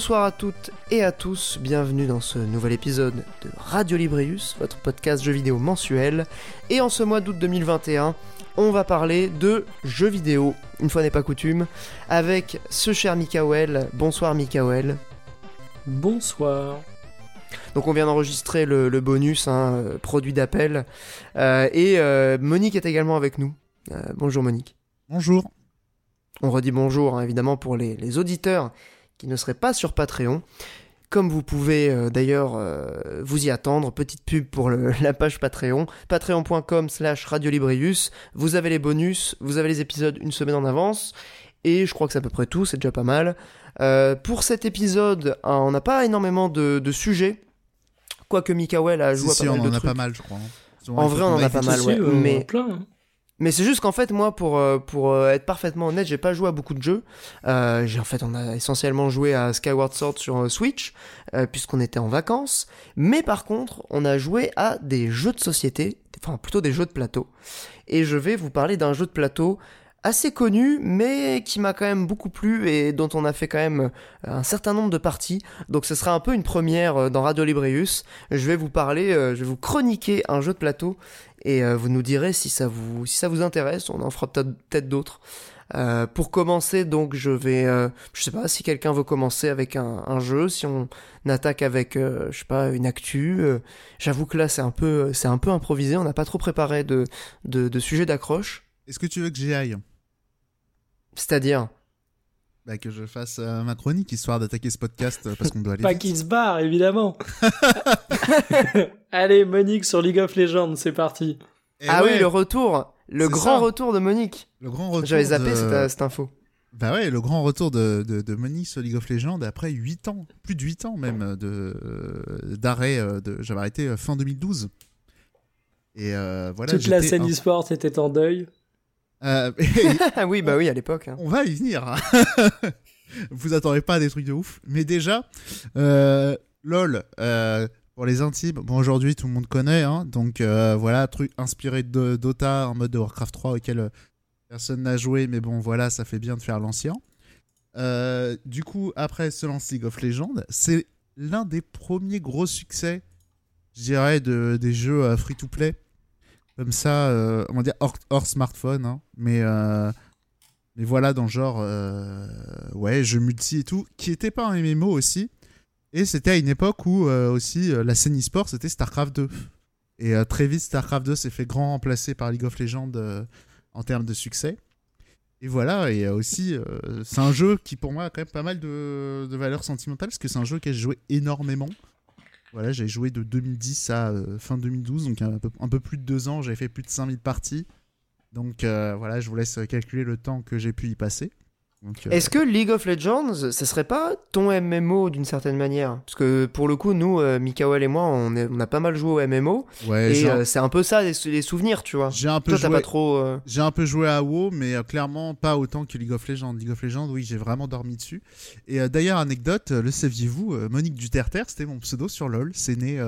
Bonsoir à toutes et à tous, bienvenue dans ce nouvel épisode de Radio Librius, votre podcast jeux vidéo mensuel. Et en ce mois d'août 2021, on va parler de jeux vidéo, une fois n'est pas coutume, avec ce cher Mikael. Bonsoir Mikael. Bonsoir. Donc on vient d'enregistrer le, bonus, hein, euh, produit d'appel. Euh, et euh, Monique est également avec nous. bonjour Monique. Bonjour. On redit bonjour hein, évidemment pour les, auditeurs qui ne seraient pas sur Patreon. Comme vous pouvez d'ailleurs vous y attendre, petite pub pour la page Patreon, patreon.com slash radiolibrius, vous avez les bonus, vous avez les épisodes une semaine en avance, et je crois que c'est à peu près tout, c'est déjà pas mal. pour cet épisode, on n'a pas énormément de sujets, Quoique Mikael a joué à pas mal de on en a pas mal, je crois. Hein. En vrai, on en a pas mal, ouais. Euh, mais hein. Mais c'est juste qu'en fait, moi, pour, euh, pour euh, être parfaitement honnête, j'ai pas joué à beaucoup de jeux. j'ai en fait, on a essentiellement joué à Skyward Sword sur Switch, puisqu'on était en vacances. Mais par contre, on a joué à des jeux de société, enfin plutôt des jeux de plateau. Et je vais vous parler d'un jeu de plateau assez connu, mais qui m'a quand même beaucoup plu et dont on a fait quand même euh, un certain nombre de parties. Donc ce sera un peu une première euh, dans Radio Librius. Je vais vous parler, euh, je vais vous chroniquer un jeu de plateau et vous nous direz si ça vous, si ça vous intéresse. On en fera peut-être d'autres. pour commencer, donc je vais, je sais pas si quelqu'un veut commencer avec un, jeu, si on attaque avec, je sais pas, une actu. J'avoue que là c'est un peu, c'est un peu improvisé. On n'a pas trop préparé de, de, de sujet d'accroche. Est-ce que tu veux que j'y aille? C'est-à-dire bah, que je fasse euh, ma chronique histoire d'attaquer ce podcast euh, parce qu'on doit aller. Pas qu'il se barre, évidemment. Allez, Monique sur League of Legends, c'est parti. ah oui, le retour, le grand retour de Monique. Le grand retour. J'avais zappé cette, info. Bah ouais, le grand retour de, de, Monique sur League of Legends après 8 ans, plus de 8 ans même de d'arrêt. De, J'avais arrêté fin 2012. Et voilà. Toute la scène e-sport était en deuil. Euh, oui, bah oui, à l'époque. Hein. On va y venir. Hein. Vous attendez pas à des trucs de ouf. Mais déjà, euh, LOL, euh, pour les intimes, bon, aujourd'hui tout le monde connaît. Hein, donc voilà, truc inspiré de Dota en mode de Warcraft 3 auquel personne n'a joué. Mais bon, voilà, ça fait bien de faire l'ancien. du coup, après se lance League of Legends, c'est l'un des premiers gros succès, je dirais, de, des jeux free-to-play comme ça, euh, on va dire hors, smartphone, hein. mais, euh, mais voilà, dans genre, euh, ouais, jeux multi et tout, qui était pas un MMO aussi. Et c'était à une époque où aussi la scène e-sport, c'était StarCraft 2. Et très vite, StarCraft 2 s'est fait grand remplacer par League of Legends en termes de succès. Et voilà, et aussi, c'est un jeu qui pour moi a quand même pas mal de, de valeur sentimentale, parce que c'est un jeu que j'ai joué énormément. Voilà, j'ai joué de 2010 à euh, fin 2012, donc un peu, un peu, plus de deux ans. J'avais fait plus de 5000 parties. Donc euh, voilà, je vous laisse calculer le temps que j'ai pu y passer. Euh, Est-ce que League of Legends, ce serait pas ton MMO d'une certaine manière? Parce que pour le coup, nous, euh, et moi, on, on, a pas mal joué au MMO. Ouais, et euh, c'est un peu ça, les, souvenirs, tu vois. J'ai un peu joué... pas trop. J'ai un peu joué à WoW, mais clairement pas autant que League of Legends. League of Legends, oui, j'ai vraiment dormi dessus. Et d'ailleurs, anecdote, le saviez-vous Monique Duterter, c'était mon pseudo sur LoL. C'est né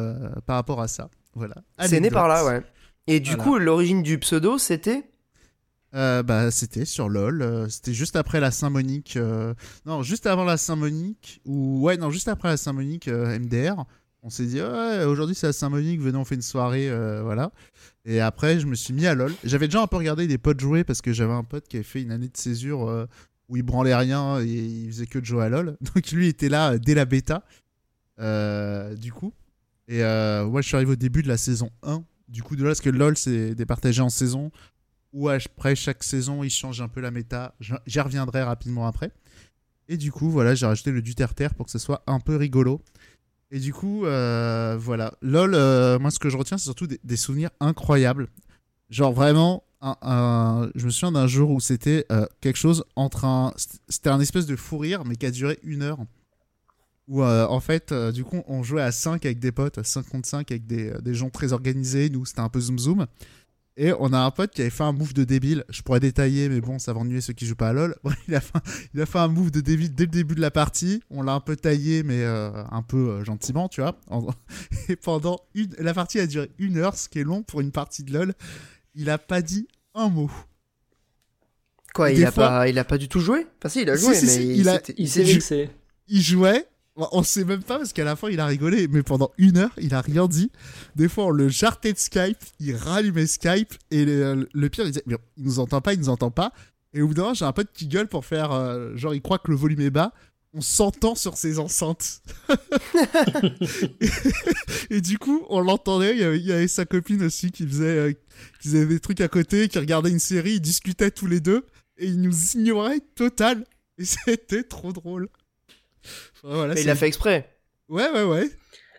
par rapport à ça. Voilà. C'est né par là, ouais. Et du coup, l'origine du pseudo, c'était? Euh, bah, c'était sur LoL. Euh, c'était juste après la Saint-Monique. Euh, non, juste avant la Saint-Monique. Ou ouais, non, juste après la Saint-Monique MDR. On s'est dit, ouais, aujourd'hui c'est la Saint-Monique, venez, on fait une soirée. voilà. Et après, je me suis mis à LoL. J'avais déjà un peu regardé des potes jouer parce que j'avais un pote qui avait fait une année de césure où il branlait rien et il faisait que de jouer à LoL. Donc lui était là dès la bêta. du coup. Et moi, je suis arrivé au début de la saison 1 du coup de là parce que LoL c'est départagé en saison où après chaque saison, il change un peu la méta. J'y reviendrai rapidement après. Et du coup, voilà, j'ai rajouté le du terre pour que ce soit un peu rigolo. Et du coup, euh, voilà. LOL, euh, moi, ce que je retiens, c'est surtout des, souvenirs incroyables. Genre, vraiment, un, je me souviens d'un jour où c'était euh, quelque chose entre un. C'était un espèce de fou rire, mais qui a duré une heure. Où, en fait, du coup, on jouait à 5 avec des potes, 5 contre 5 avec des, des gens très organisés. Nous, c'était un peu zoom zoom. Et on a un pote qui avait fait un move de débile. Je pourrais détailler, mais bon, ça va ennuyer ceux qui jouent pas à LoL. il, a fait, il a fait un move de débile dès le début de la partie. On l'a un peu taillé, mais euh, un peu euh, gentiment, tu vois. Et pendant une. La partie a duré une heure, ce qui est long pour une partie de LoL. Il a pas dit un mot. Quoi, il a, pas, il a pas du tout joué? Enfin, si, il a joué, mais il, il s'est vexé. il jouait. On sait même pas parce qu'à la fin il a rigolé, mais pendant une heure il a rien dit. Des fois on le jartait de Skype, il rallumait Skype et le, pire il disait il nous entend pas, il nous entend pas. Et au bout d'un moment j'ai un pote qui gueule pour faire euh, genre il croit que le volume est bas. On s'entend sur ses enceintes. et, du coup on l'entendait. Il y avait sa copine aussi qui faisait, euh, qui faisait des trucs à côté, qui regardait une série, ils discutaient tous les deux et ils nous ignoraient total. Et c'était trop drôle. Enfin, voilà, Mais il c'est- a fait exprès. Ouais, ouais, ouais.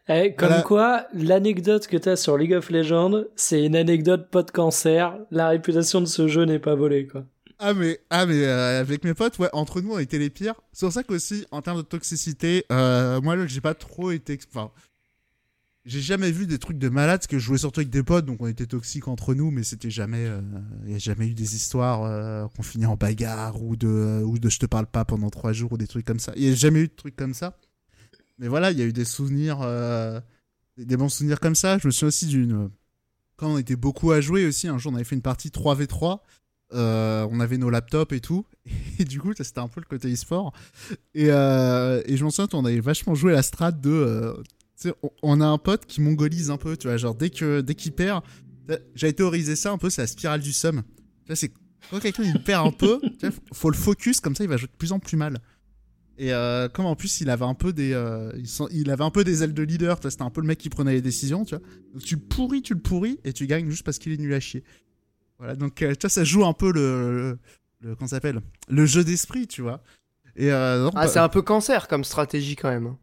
Eh, comme Voilà. quoi, l'anecdote que t'as sur League of Legends, c'est une anecdote pas de cancer. La réputation de ce jeu n'est pas volée, quoi. Ah mais, ah mais euh, avec mes potes, ouais, entre nous on était les pires. C'est pour ça qu'aussi, en termes de toxicité, euh, moi j'ai pas trop été... Enfin, j'ai jamais vu des trucs de malade, parce que je jouais surtout avec des potes, donc on était toxiques entre nous, mais c'était jamais... Il y a jamais eu des histoires euh, qu'on finit en bagarre, ou de, ou de je te parle pas pendant trois jours, ou des trucs comme ça. Il y a jamais eu de trucs comme ça. Mais voilà, il y a eu des souvenirs... euh, des bons souvenirs comme ça. Je me souviens aussi d'une... Quand on était beaucoup à jouer aussi, un jour on avait fait une partie 3v3, euh, on avait nos laptops et tout. Et du coup, c'était un peu le côté e-sport. Et, euh, et je m'en souviens, on avait vachement joué la strat de. On, a un pote qui mongolise un peu, tu vois. Genre, dès que dès qu'il perd, j'avais théorisé ça un peu, c'est la spirale du somme. Tu vois, c'est quand quelqu'un il perd un peu, tu vois, faut le focus, comme ça il va jouer de plus en plus mal. Et euh, comme en plus il avait un peu des, euh, il, sent- il avait un peu des ailes de leader, tu vois, c'était un peu le mec qui prenait les décisions, tu vois. Donc tu le pourris, tu le pourris et tu gagnes juste parce qu'il est nul à chier. Voilà, donc euh, tu vois, ça joue un peu le, le, le- comment ça s'appelle, le jeu d'esprit, tu vois. Et euh, non, Ah, bah, c'est un peu cancer comme stratégie quand même.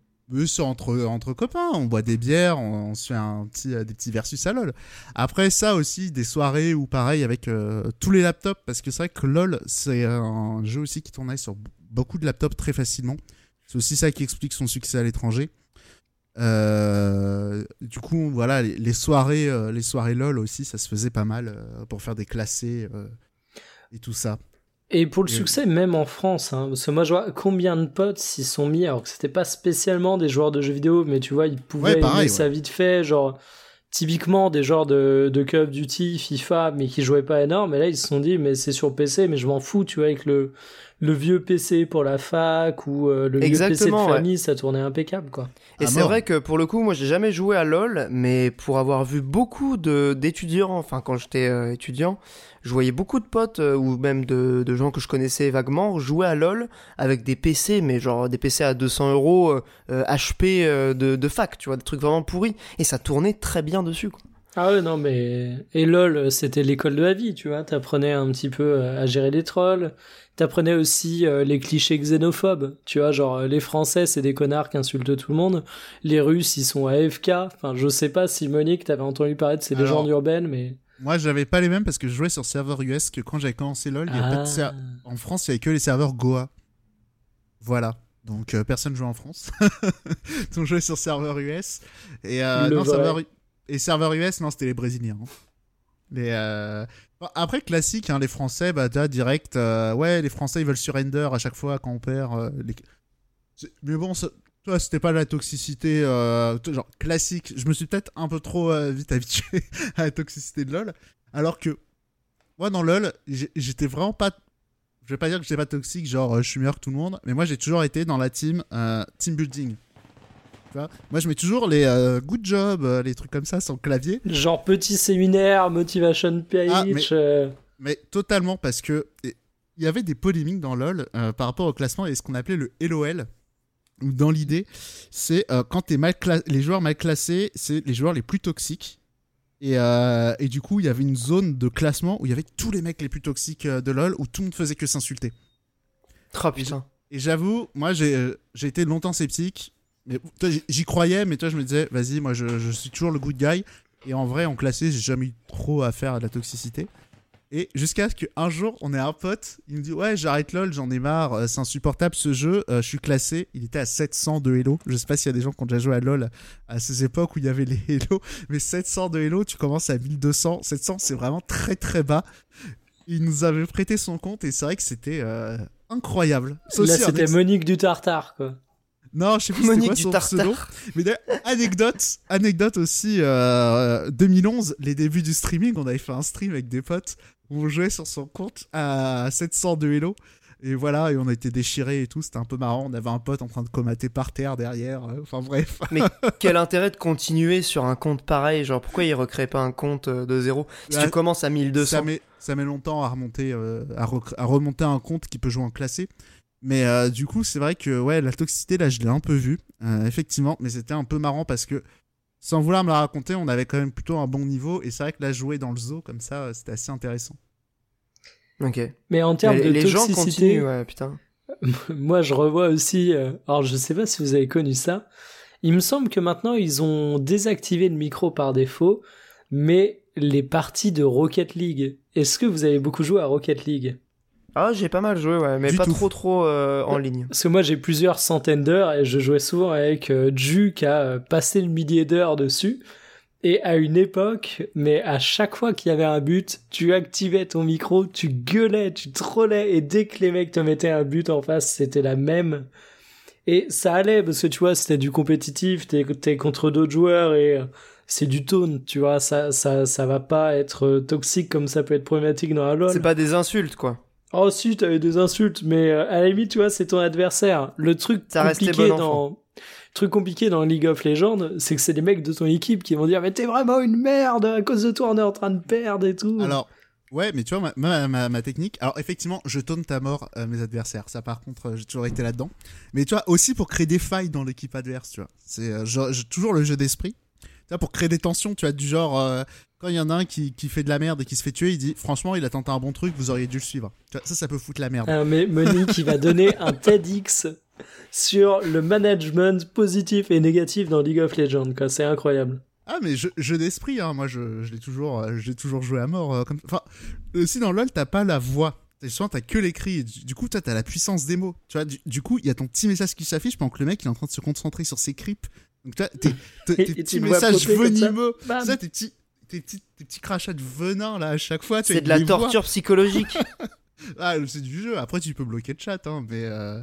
Entre, entre copains, on boit des bières, on, se fait un petit, euh, des petits versus à LoL. Après ça aussi, des soirées ou pareil avec euh, tous les laptops, parce que c'est vrai que LoL, c'est un jeu aussi qui tournait sur beaucoup de laptops très facilement. C'est aussi ça qui explique son succès à l'étranger. Euh, du coup, voilà, les, soirées, les soirées LoL aussi, ça se faisait pas mal pour faire des classés et tout ça. Et pour le Et- succès, même en France, hein, parce que moi je vois combien de potes s'y sont mis, alors que c'était pas spécialement des joueurs de jeux vidéo, mais tu vois, ils pouvaient Ouais, pareil, aimer ça vite fait, genre typiquement des joueurs de, de Call of Duty, FIFA, mais qui jouaient pas énorme, et là ils se sont dit, mais c'est sur PC, mais je m'en fous, tu vois, avec le, le vieux PC pour la fac ou euh, le vieux PC de Exactement, ouais. famille, ça tournait impeccable, quoi. Et À c'est vrai que pour le coup, moi j'ai jamais joué à LoL, mais pour avoir vu beaucoup de d'étudiants, enfin quand j'étais euh, étudiant, je voyais beaucoup de potes euh, ou même de, de gens que je connaissais vaguement jouer à LoL avec des PC, mais genre des PC à 200 euros euh, euh, HP euh, de, de fac, tu vois, des trucs vraiment pourris, et ça tournait très bien dessus. Quoi. Ah ouais, non, mais. Et LOL, c'était l'école de la vie, tu vois. T'apprenais un petit peu euh, à gérer des trolls. T'apprenais aussi euh, les clichés xénophobes. Tu vois, genre, euh, les Français, c'est des connards qui insultent tout le monde. Les Russes, ils sont AFK. Enfin, je sais pas si Monique, t'avais entendu parler de ces Alors- légendes urbaines, mais. Moi, j'avais pas les mêmes parce que je jouais sur serveur US que quand j'avais commencé LoL, y a pas de Ah. ser- En France, il y avait que les serveurs Goa. Voilà. Donc euh, personne jouait en France. Donc je jouais sur serveur US. Et euh, non, serveur... Et serveur US, non, c'était les Brésiliens. hein. Euh, après, classique, hein, les Français, bah, t'as direct. euh, ouais, les Français, ils veulent surrender à chaque fois quand on perd. euh, Mais bon, toi, c'était pas la toxicité genre classique. Je me suis peut-être un peu trop vite habitué à la toxicité de LoL. Alors que moi, dans LoL, j'étais vraiment pas. Je vais pas dire que j'étais pas toxique, genre je suis meilleur que tout le monde, mais moi j'ai toujours été dans la team team building. Moi je mets toujours les euh, good job, euh, les trucs comme ça le clavier, Genre, petit séminaire, motivation page. Ah, mais- euh, mais totalement parce que il y avait des polémiques dans LoL euh, par rapport au classement et ce qu'on appelait le LOL. Dans l'idée, c'est quand t'es mal les joueurs mal classés, c'est les joueurs les plus toxiques. Et, et du coup, il y avait une zone de classement où il y avait tous les mecs les plus toxiques de LoL où tout le monde faisait que s'insulter. Oh putain. Et j'avoue, moi j'ai été longtemps sceptique. Mais j'y- croyais, mais toi je me disais, vas-y, moi je, je suis toujours le good guy. Et en vrai, en classé, j'ai jamais eu trop à faire à de la toxicité. Et jusqu'à ce qu'un jour, on ait un pote, il me dit Ouais, j'arrête LOL, j'en ai marre, euh, c'est insupportable ce jeu, euh, je suis classé. Il était à 700 de Hello. Je sais pas s'il y a des gens qui ont déjà joué à LOL à ces époques où il y avait les Hello, mais 700 de Hello, tu commences à 1200. 700, c'est vraiment très très bas. Il nous avait prêté son compte et c'est vrai que c'était euh, incroyable. Là, c'était Monique du Tartare, quoi. Non, je sais plus Monique quoi du Tartare. Mais d'ailleurs, anecdote, anecdote aussi, euh, 2011, les débuts du streaming, on avait fait un stream avec des potes, où on jouait sur son compte à 700 de Hello. Et voilà, et on a été déchirés et tout, c'était un peu marrant. On avait un pote en train de comater par terre derrière. euh, Enfin bref. Mais quel intérêt de continuer sur un compte pareil Genre, pourquoi il recrée pas un compte euh, de zéro? Si Là, tu commences à 1200. ça met, ça met longtemps à remonter, euh, à, à remonter un compte qui peut jouer en classé. Mais euh, du coup, c'est vrai que ouais, la toxicité, là, je l'ai un peu vue, euh, effectivement. Mais c'était un peu marrant parce que, sans vouloir me la raconter, on avait quand même plutôt un bon niveau. Et c'est vrai que là, jouer dans le zoo comme ça, euh, c'était assez intéressant. Ok. Mais en termes Mais de les gens toxicité, continuent, ouais, putain. moi je revois aussi. euh, alors je sais pas si vous avez connu ça. Il me semble que maintenant ils ont désactivé le micro par défaut, mais les parties de Rocket League. Est-ce que vous avez beaucoup joué à Rocket League? Ah, j'ai pas mal joué, ouais, mais Du pas tout. trop trop euh, en ligne. Parce que moi j'ai plusieurs centaines d'heures et je jouais souvent avec euh, Ju qui a euh, passé le millier d'heures dessus. Et à une époque, mais à chaque fois qu'il y avait un but, tu activais ton micro, tu gueulais, tu trollais, et dès que les mecs te mettaient un but en face, c'était la même. Et ça allait, parce que tu vois, c'était du compétitif, t'es, t'es contre d'autres joueurs et euh, c'est du taunt, tu vois, ça, ça, ça va pas être toxique comme ça peut être problématique dans la LoL. C'est pas des insultes, quoi. Oh si, t'avais des insultes, mais euh, à la limite, tu vois, c'est ton adversaire. Le truc Ça compliqué bon dans... Le truc compliqué dans League of Legends, c'est que c'est des mecs de ton équipe qui vont dire mais t'es vraiment une merde, à cause de toi on est en train de perdre et tout. Alors, ouais, mais tu vois, ma, ma, ma- ma technique. Alors, effectivement, je taunte à mort euh, mes adversaires. Ça, par contre, euh, j'ai toujours été là-dedans. Mais tu vois, aussi pour créer des failles dans l'équipe adverse, tu vois. C'est euh, genre- j'ai toujours le jeu d'esprit. Tu vois, pour créer des tensions, tu vois, du genre, euh, quand il y en a un qui, qui fait de la merde et qui se fait tuer, il dit, franchement, il a tenté un bon truc, vous auriez dû le suivre. Ça, ça peut foutre la merde. Ah, mais Monique qui va donner un TEDx sur le management positif et négatif dans League of Legends, quoi. C'est incroyable. Ah mais jeu, jeu d'esprit, hein. moi je, je l'ai toujours, euh, j'ai toujours joué à mort. euh, comme... Enfin, aussi dans LoL, t'as pas la voix. T'as- Souvent t'as que l'écrit. Du, du coup, toi t'as la puissance des mots. Tu vois, du, du coup, il y a ton petit message qui s'affiche pendant que le mec il est en train de se concentrer sur ses creeps. Donc toi, tes, petits messages venimeux, ça, tes petits, tes petits, tes petits crachats de venin là à chaque fois. C'est de la torture psychologique. Ah, c'est du jeu. Après, tu peux bloquer le chat, hein, mais. euh,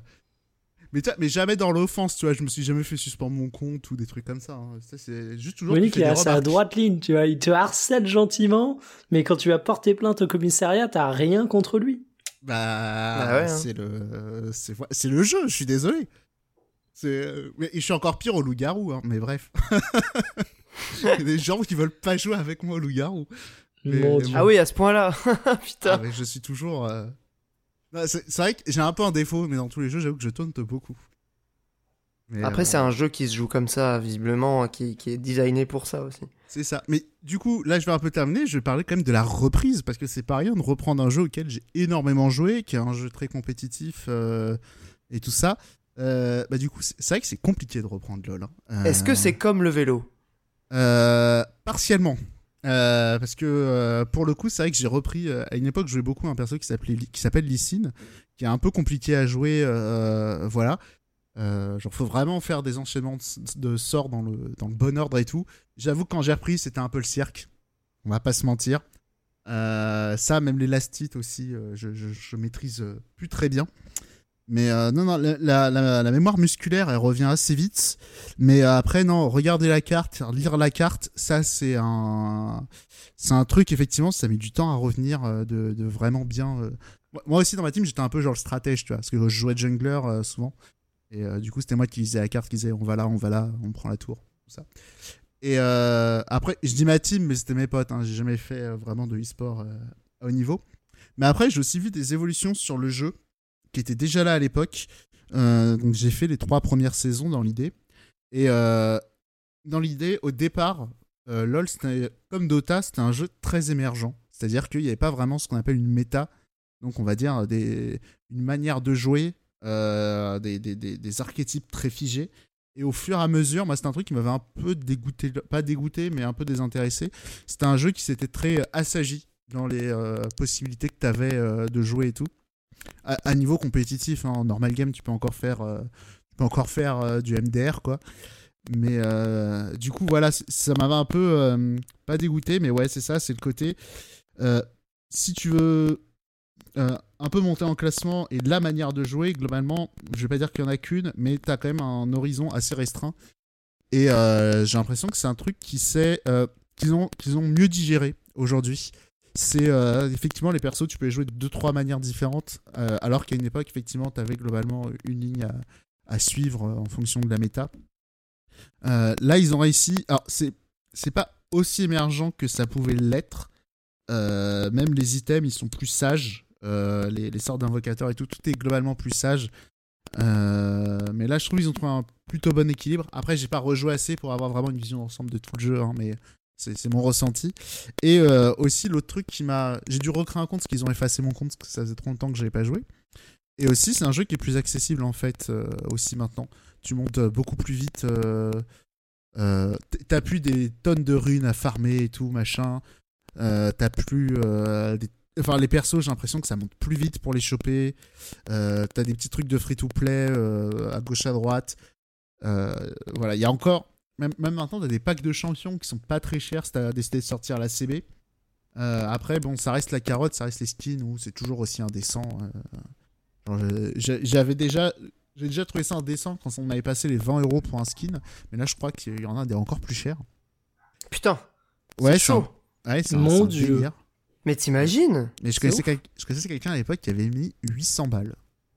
Mais, jamais dans l'offense, tu vois. Je me suis jamais fait suspendre mon compte ou des trucs comme ça. hein. Ça, c'est juste toujours. Monique il a sa droite ligne, tu vois. Il te harcèle gentiment, mais quand tu vas porter plainte au commissariat, t'as rien contre lui. Bah, Bah ouais, hein. c'est le, c'est c'est le jeu. Je suis désolé. Je suis encore pire au loup-garou, hein, mais bref. Il y a des gens qui veulent pas jouer avec moi au loup-garou. Mais- Mon mais Dieu. ah oui, à ce point-là. Putain. Ah, mais je suis toujours. euh, non, c'est c'est vrai que j'ai un peu un défaut, mais dans tous les jeux, j'avoue que je taunte beaucoup. Mais, Après, euh, c'est un jeu qui se joue comme ça, visiblement, qui, qui est designé pour ça aussi. C'est ça. Mais du coup, là, je vais un peu terminer. Je vais parler quand même de la reprise parce que c'est pas rien de reprendre un jeu auquel j'ai énormément joué, qui est un jeu très compétitif euh, et tout ça. Euh, bah, du coup, c'est c'est vrai que c'est compliqué de reprendre LoL. hein. Euh, Est-ce que c'est comme le vélo? Partiellement. Euh, parce que euh, pour le coup, c'est vrai que j'ai repris. euh, à une époque, je jouais beaucoup un perso qui s'appelait qui s'appelle Lysine, qui est un peu compliqué à jouer. euh, voilà. Euh, genre, faut vraiment faire des enchaînements de, sorts dans le, dans le bon ordre et tout. J'avoue que quand j'ai repris, c'était un peu le cirque. On va pas se mentir. Euh, ça, même l'élastite aussi, euh, je, je, je maîtrise euh, plus très bien. Mais euh, non, non, la, la, mémoire musculaire, elle revient assez vite. Mais euh, après, non, regarder la carte, lire la carte, ça, c'est un, c'est un truc, effectivement, ça met du temps à revenir euh, de, vraiment bien. Moi- aussi, dans ma team, j'étais un peu genre le stratège, tu vois, parce que je jouais jungler euh, souvent. Et du coup, c'était moi qui lisais la carte, qui disait on va là, on va là, on prend la tour, tout ça. Et après, je dis ma team, mais c'était mes potes, hein, j'ai jamais fait vraiment de e-sport à haut niveau. Mais après, j'ai aussi vu des évolutions sur le jeu qui étaient déjà là à l'époque. Euh, donc j'ai fait les trois premières saisons dans l'idée. Et euh, dans l'idée, au départ, euh, LoL, comme Dota, c'était un jeu très émergent. C'est-à-dire qu'il n'y avait pas vraiment ce qu'on appelle une méta. Donc on va dire une manière de jouer, des, archétypes très figés. Et au fur et à mesure, moi, c'est un truc qui m'avait un peu dégoûté, pas dégoûté, mais un peu désintéressé. C'était un jeu qui s'était très assagi dans les possibilités que tu avais de jouer et tout. À, niveau compétitif, hein, en normal game, tu peux encore faire, euh, tu peux encore faire euh, du MDR, quoi. Mais euh, du coup, voilà, ça m'avait un peu pas dégoûté, mais ouais, c'est ça, c'est le côté. si tu veux un peu monter en classement et la manière de jouer, globalement, je vais pas dire qu'il y en a qu'une, mais tu as quand même un horizon assez restreint. Et j'ai l'impression que c'est un truc qui qu'ils ont, qu'ils ont mieux digéré aujourd'hui. C'est euh, effectivement les persos, tu peux les jouer de deux trois manières différentes, euh, alors qu'à une époque, effectivement, tu avais globalement une ligne à, suivre euh, en fonction de la méta. Là, ils ont réussi. Alors, c'est pas aussi émergent que ça pouvait l'être. Même les items, ils sont plus sages. Les, sortes d'invocateurs et tout, tout est globalement plus sage. Mais là, je trouve qu'ils ont trouvé un plutôt bon équilibre. Après, j'ai pas rejoué assez pour avoir vraiment une vision d'ensemble de tout le jeu, hein, mais c'est mon ressenti. Et euh, aussi, l'autre truc qui m'a. J'ai dû recréer un compte parce qu'ils ont effacé mon compte parce que ça faisait trop longtemps que j'avais pas joué. Et aussi, c'est un jeu qui est plus accessible en fait, euh, aussi maintenant. Tu montes euh, beaucoup plus vite. T'as plus des tonnes de runes à farmer et tout, machin. T'as plus. Enfin, les persos, j'ai l'impression que ça monte plus vite pour les choper. T'as des petits trucs de free-to-play euh, à gauche à droite. Voilà, il y a encore. Même, même maintenant, t'as des packs de champions qui sont pas très chers si t'as décidé de sortir la CB. Euh, après, bon, ça reste la carotte, ça reste les skins où c'est toujours aussi indécent. euh. J'avais déjà. J'ai déjà trouvé ça indécent quand on avait passé les 20 euros pour un skin, mais là je crois qu'il y en a des encore plus chers. Putain. Ouais, un- chaud. Ouais, c'est un- Mon un Dieu. délire. Mais t'imagines Mais je connaissais, ouf. quel- je connaissais quelqu'un à l'époque qui avait mis 800 balles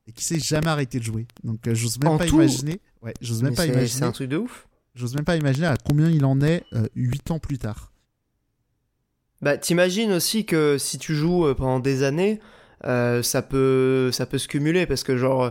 et qui s'est jamais arrêté de jouer. Donc euh, j'ose même En pas tout imaginer. Ouais, j'ose même Mais pas c'est- C'est imaginer. un truc de ouf. J'ose même pas imaginer à combien il en est 8 ans plus tard. Bah, t'imagines aussi que si tu joues euh, pendant des années, euh, ça peut, ça peut se cumuler parce que genre, euh,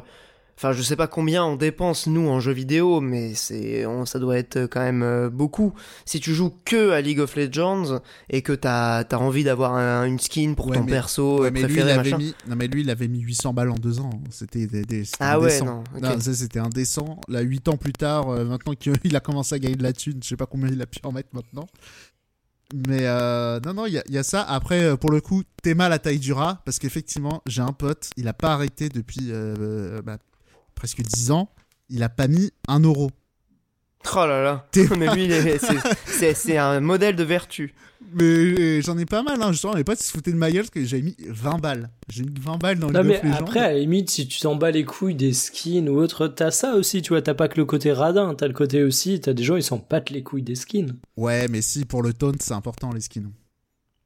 enfin, je sais pas combien on dépense nous en jeux vidéo, mais c'est, on- ça doit être quand même euh, beaucoup. Si tu joues que à League of Legends et que t'as, t'as envie d'avoir un- une skin pour Ouais, ton mais- perso Ouais, mais lui, préféré, avait machin. mis... Non, mais lui, il avait mis 800 balles en 2 ans. C'était des, des- Ah ouais, non. ok. Non, c'était indécent. Là, 8 ans plus tard, euh, maintenant qu'il a commencé à gagner de la thune, je sais pas combien il a pu en mettre maintenant. Mais euh, non, non, il y, y a ça. Après, euh, pour le coup, t'es mal à taille du rat, parce qu'effectivement, j'ai un pote, il a pas arrêté depuis euh, bah, presque 10 ans. Il a pas mis un euro. Oh là là. Mais lui, c'est- un modèle de vertu. Mais j'en ai pas mal, hein. Justement, mes potes se foutaient de ma gueule parce que j'avais mis 20 balles. J'ai mis 20 balles dans Non League mais après, à la limite, si tu t'en bats les couilles des skins ou autre, t'as ça aussi, tu vois, t'as pas que le côté radin, t'as le côté aussi, t'as des gens, ils s'en battent les couilles des skins. Ouais, mais si, pour le taunt, c'est important, les skins.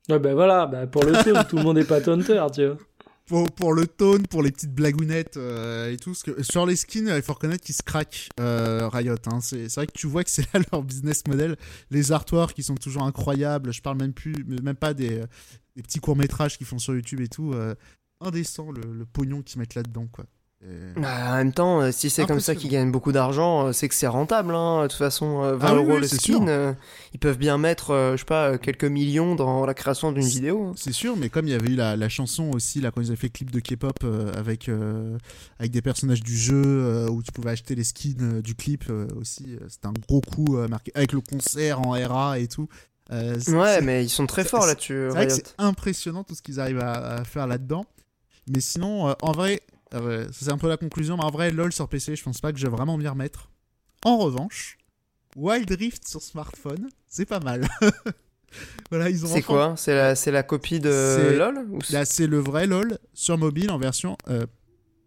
Ouais, bah voilà, bah pour le taunt, tout le monde est pas taunter, tu vois. Pour, le taunt, pour les petites blagounettes euh, et tout. Que sur les skins, il faut reconnaître qu'ils se craquent, euh, Riot. Hein. C'est vrai que tu vois que c'est là leur business model. Les artworks qui sont toujours incroyables. Je parle même plus, même pas des, des petits courts métrages qu'ils font sur YouTube et tout. euh, indécent le, le pognon qu'ils mettent là-dedans, quoi. Et- Bah, en même temps, euh, si c'est comme ça qu'ils gagnent beaucoup d'argent, euh, c'est que c'est rentable. Hein. De toute façon, euh, 20 Ah oui, euros oui, le skin, euh, ils peuvent bien mettre, euh, je sais pas, euh, quelques millions dans la création d'une vidéo. hein. C'est sûr, mais comme il y avait eu la, la chanson aussi, là, quand ils avaient fait le clip de K-pop euh, avec, euh, avec des personnages du jeu, euh, où tu pouvais acheter les skins euh, du clip euh, aussi, euh, c'était un gros coup euh, marqué, avec le concert en RA et tout. Euh, Ouais, mais ils sont très forts là-dessus, C'est impressionnant tout ce qu'ils arrivent à, à faire là-dedans. Mais sinon, euh, en vrai, euh, ça, c'est un peu la conclusion, mais en vrai, LOL sur PC, je pense pas que je vais vraiment m'y remettre. En revanche, Wild Rift sur smartphone, c'est pas mal. voilà, ils ont C'est enfin- quoi? C'est la, c'est la copie de LoL ou c'est- Là, c'est le vrai LOL sur mobile en version euh,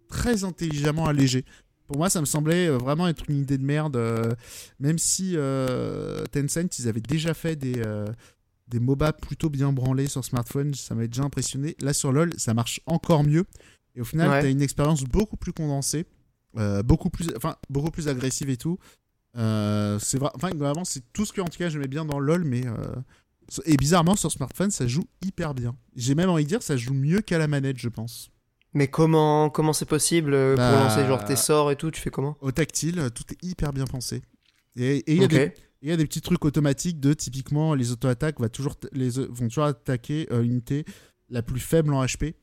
très intelligemment allégée. Pour moi, ça me semblait euh, vraiment être une idée de merde, euh, même si Tencent, ils avaient déjà fait des, des MOBA plutôt bien branlés sur smartphone, ça m'avait déjà impressionné. Là, sur LOL, ça marche encore mieux. Et au final, Ouais. tu as une expérience beaucoup plus condensée, euh, beaucoup, plus, enfin, beaucoup plus agressive et tout. Euh, c'est vrai, enfin, vraiment, c'est tout ce que, en tout cas, j'aimais bien dans LOL, mais. euh, et bizarrement, sur smartphone, ça joue hyper bien. J'ai même envie de dire, ça joue mieux qu'à la manette, je pense. Mais comment comment c'est possible euh, Bah, pour lancer genre tes sorts et tout Tu fais comment? Au tactile, tout est hyper bien pensé. Et il y, a des- il y a des petits trucs automatiques de typiquement les auto-attaques va toujours t- les, vont toujours attaquer euh, l'unité la plus faible en HP.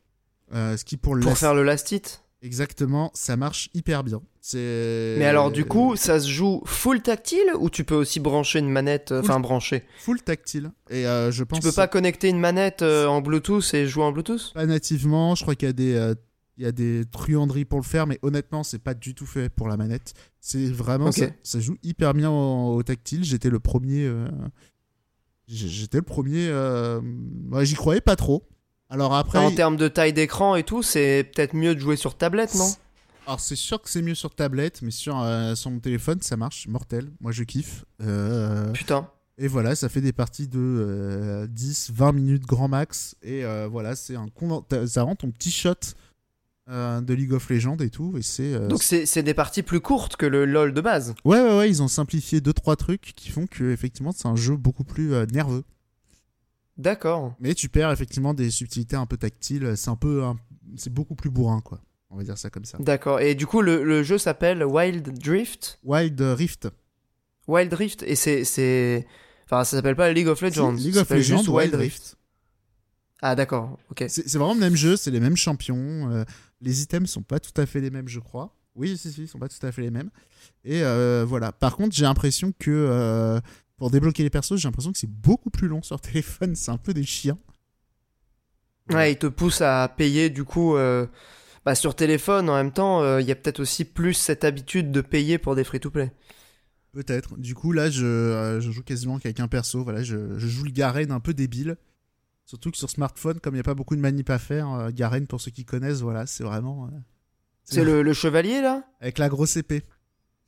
Euh, ce qui pour, faire le last hit Exactement, ça marche hyper bien. Mais alors du coup, ça se joue full tactile ou tu peux aussi brancher une manette, euh, enfin brancher? Full tactile. Et euh, je pense Tu peux pas connecter une manette euh, en Bluetooth et jouer en Bluetooth? Pas nativement. Je crois qu'il y a des euh, il y a des truanderies pour le faire, mais honnêtement, c'est pas du tout fait pour la manette. C'est vraiment ça, ça joue hyper bien au, au tactile. J'étais le premier. J'étais le premier. ouais, J'y croyais pas trop. Alors après, En termes de taille d'écran et tout, c'est peut-être mieux de jouer sur tablette, non? Alors c'est sûr que c'est mieux sur tablette, mais sur, euh, sur mon téléphone, ça marche mortel. Moi, je kiffe. Euh, Putain. Et voilà, ça fait des parties de 10-20 minutes grand max. Et voilà, c'est un ça rend ton petit shot de League of Legends et tout. Et c'est, Donc c'est des parties plus courtes que le LoL de base? Ouais, ouais, ouais, ils ont simplifié 2-3 trucs qui font que effectivement c'est un jeu beaucoup plus nerveux. D'accord. Mais tu perds effectivement des subtilités un peu tactiles. C'est un peu, c'est beaucoup plus bourrin, quoi. On va dire ça comme ça. D'accord. Et du coup, le, jeu s'appelle Wild Drift? Wild Rift. Wild Rift. Et c'est. c'est... Enfin, ça s'appelle pas League of Legends. League of Legends, juste Wild Rift. Ah, d'accord. Ok. C'est, vraiment le même jeu, c'est les mêmes champions. Euh, les items sont pas tout à fait les mêmes, je crois. Oui, si, si, ils sont pas tout à fait les mêmes. Et euh, voilà. Par contre, j'ai l'impression que euh, pour débloquer les persos, j'ai l'impression que c'est beaucoup plus long sur téléphone. C'est un peu des chiens. Ouais, il te pousse à payer du coup. Euh, bah, sur téléphone, en même temps, euh, il y a peut-être aussi plus cette habitude de payer pour des free-to-play. Peut-être. Du coup, là, je, euh, je joue quasiment qu'avec un perso. Voilà, je, je joue le Garen un peu débile. Surtout que sur smartphone, comme il n'y a pas beaucoup de manip à faire, Garen, pour ceux qui connaissent, voilà, c'est vraiment. c'est le, le, chevalier là? Avec la grosse épée.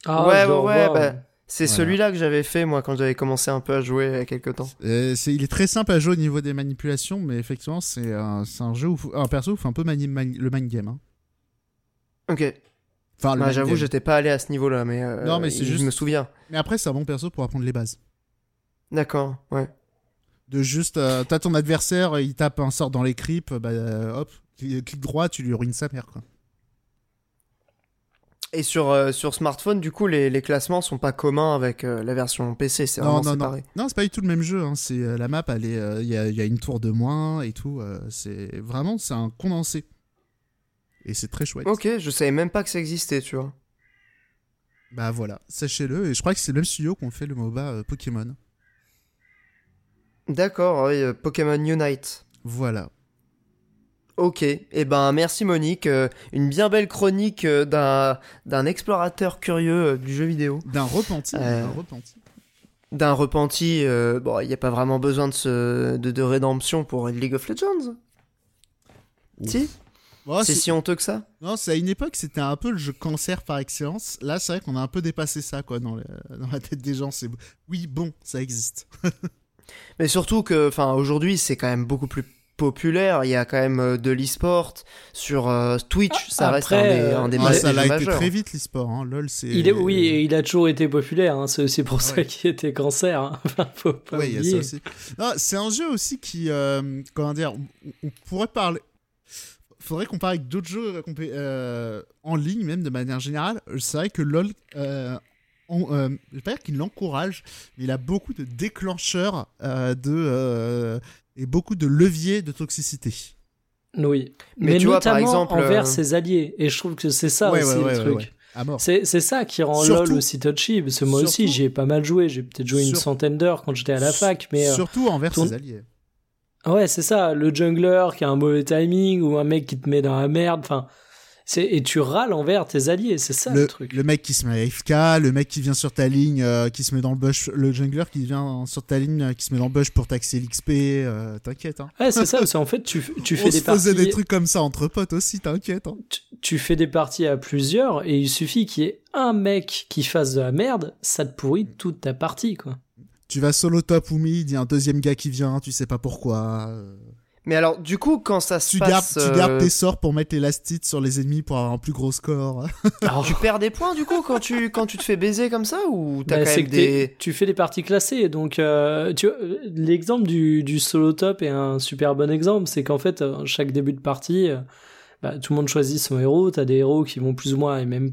Ah, ouais, ouais, ouais. Bah, c'est celui-là que j'avais fait moi quand j'avais commencé un peu à jouer il y a quelques temps. il est très simple à jouer au niveau des manipulations, mais effectivement c'est un, un, jeu où un perso où faut un peu mani le mind game. Hein. Ok. Enfin, bah, j'avoue, j'étais pas allé à ce niveau-là, mais, euh, non, mais c'est juste... je me souviens. Mais après, c'est un bon perso pour apprendre les bases. D'accord, ouais. De juste, euh, t'as ton adversaire, il tape un sort dans les creeps, bah euh, hop, clic droit, tu lui ruines sa mère, quoi. Et sur, euh, sur smartphone, du coup, les, les, classements sont pas communs avec euh, la version PC, c'est vraiment non, séparé. Non, non c'est pas du tout le même jeu. Hein. C'est euh, la map, il y, a, y, a, une tour de moins et tout. c'est vraiment, c'est un condensé. Et c'est très chouette. Ok, je savais même pas que ça existait, tu vois. Bah voilà, sachez-le. Et je crois que c'est le même studio qu'on fait le MOBA Pokémon. D'accord, oui, Pokémon Unite. Voilà. Ok, et eh ben merci Monique, euh, une bien belle chronique euh, d'un d'un explorateur curieux euh, du jeu vidéo. D'un repenti. d'un repenti. D'un repenti. bon, il n'y a pas vraiment besoin de, ce, de, de rédemption pour League of Legends. Si. c'est si honteux que ça. Non, c'est à une époque c'était un peu le jeu cancer par excellence. Là, c'est vrai qu'on a un peu dépassé ça quoi dans, dans la tête des gens. C'est oui, bon, ça existe. Mais surtout que, enfin, aujourd'hui, c'est quand même beaucoup plus populaire. Il y a quand même euh, de l'e-sport sur euh, Twitch. Ça reste un des, un des ah, Ça a été très vite l'e-sport. Hein. LOL, c'est. Il est, oui, il a toujours été populaire. Hein. C'est aussi pour ça qu'il était cancer. Hein. faut pas oui, il y a ça aussi. C'est un jeu aussi qui, euh, comment dire, on, pourrait parler. Faudrait qu'on parle avec d'autres jeux en ligne, même de manière générale. C'est vrai que LOL. On, euh, je vais pas dire qu'il l'encourage, mais il a beaucoup de déclencheurs de, et beaucoup de leviers de toxicité. Oui, mais, tu notamment vois, par exemple, envers euh, ses alliés. Et je trouve que c'est ça aussi le truc. C'est ça qui rend LoL aussi touchy. Parce que moi aussi, j'y ai pas mal joué. J'ai peut-être joué une centaine d'heures quand j'étais à la fac. mais euh, Surtout envers ses alliés. Ouais, c'est ça. Le jungler qui a un mauvais timing ou un mec qui te met dans la merde. Enfin, et tu râles envers tes alliés, c'est ça le, truc. Le mec qui se met à FK, le mec qui vient sur ta ligne, euh, qui se met dans le bush, le jungler qui vient sur ta ligne, euh, qui se met dans le bush pour taxer l'XP, euh, t'inquiète. Hein. Ouais, c'est ça, parce en fait, tu, tu fais On des se faisait des trucs comme ça entre potes aussi, t'inquiète. Hein. Tu, fais des parties à plusieurs et il suffit qu'il y ait un mec qui fasse de la merde, ça te pourrit toute ta partie, quoi. Tu vas solo top ou mid, il y a un deuxième gars qui vient, tu sais pas pourquoi. Mais alors, du coup, quand ça se tu passe... Gardes, Tu gardes tes sorts pour mettre l'élastite sur les ennemis pour avoir un plus gros score. Tu perds des points, du coup, quand tu, quand tu te fais baiser comme ça Ou t'as bah, quand même des... Tu fais des parties classées, donc euh, tu l'exemple du, du, solo top est un super bon exemple. C'est qu'en fait, euh, chaque début de partie... Euh, bah, tout le monde choisit son héros, t'as des héros qui vont plus ou moins et même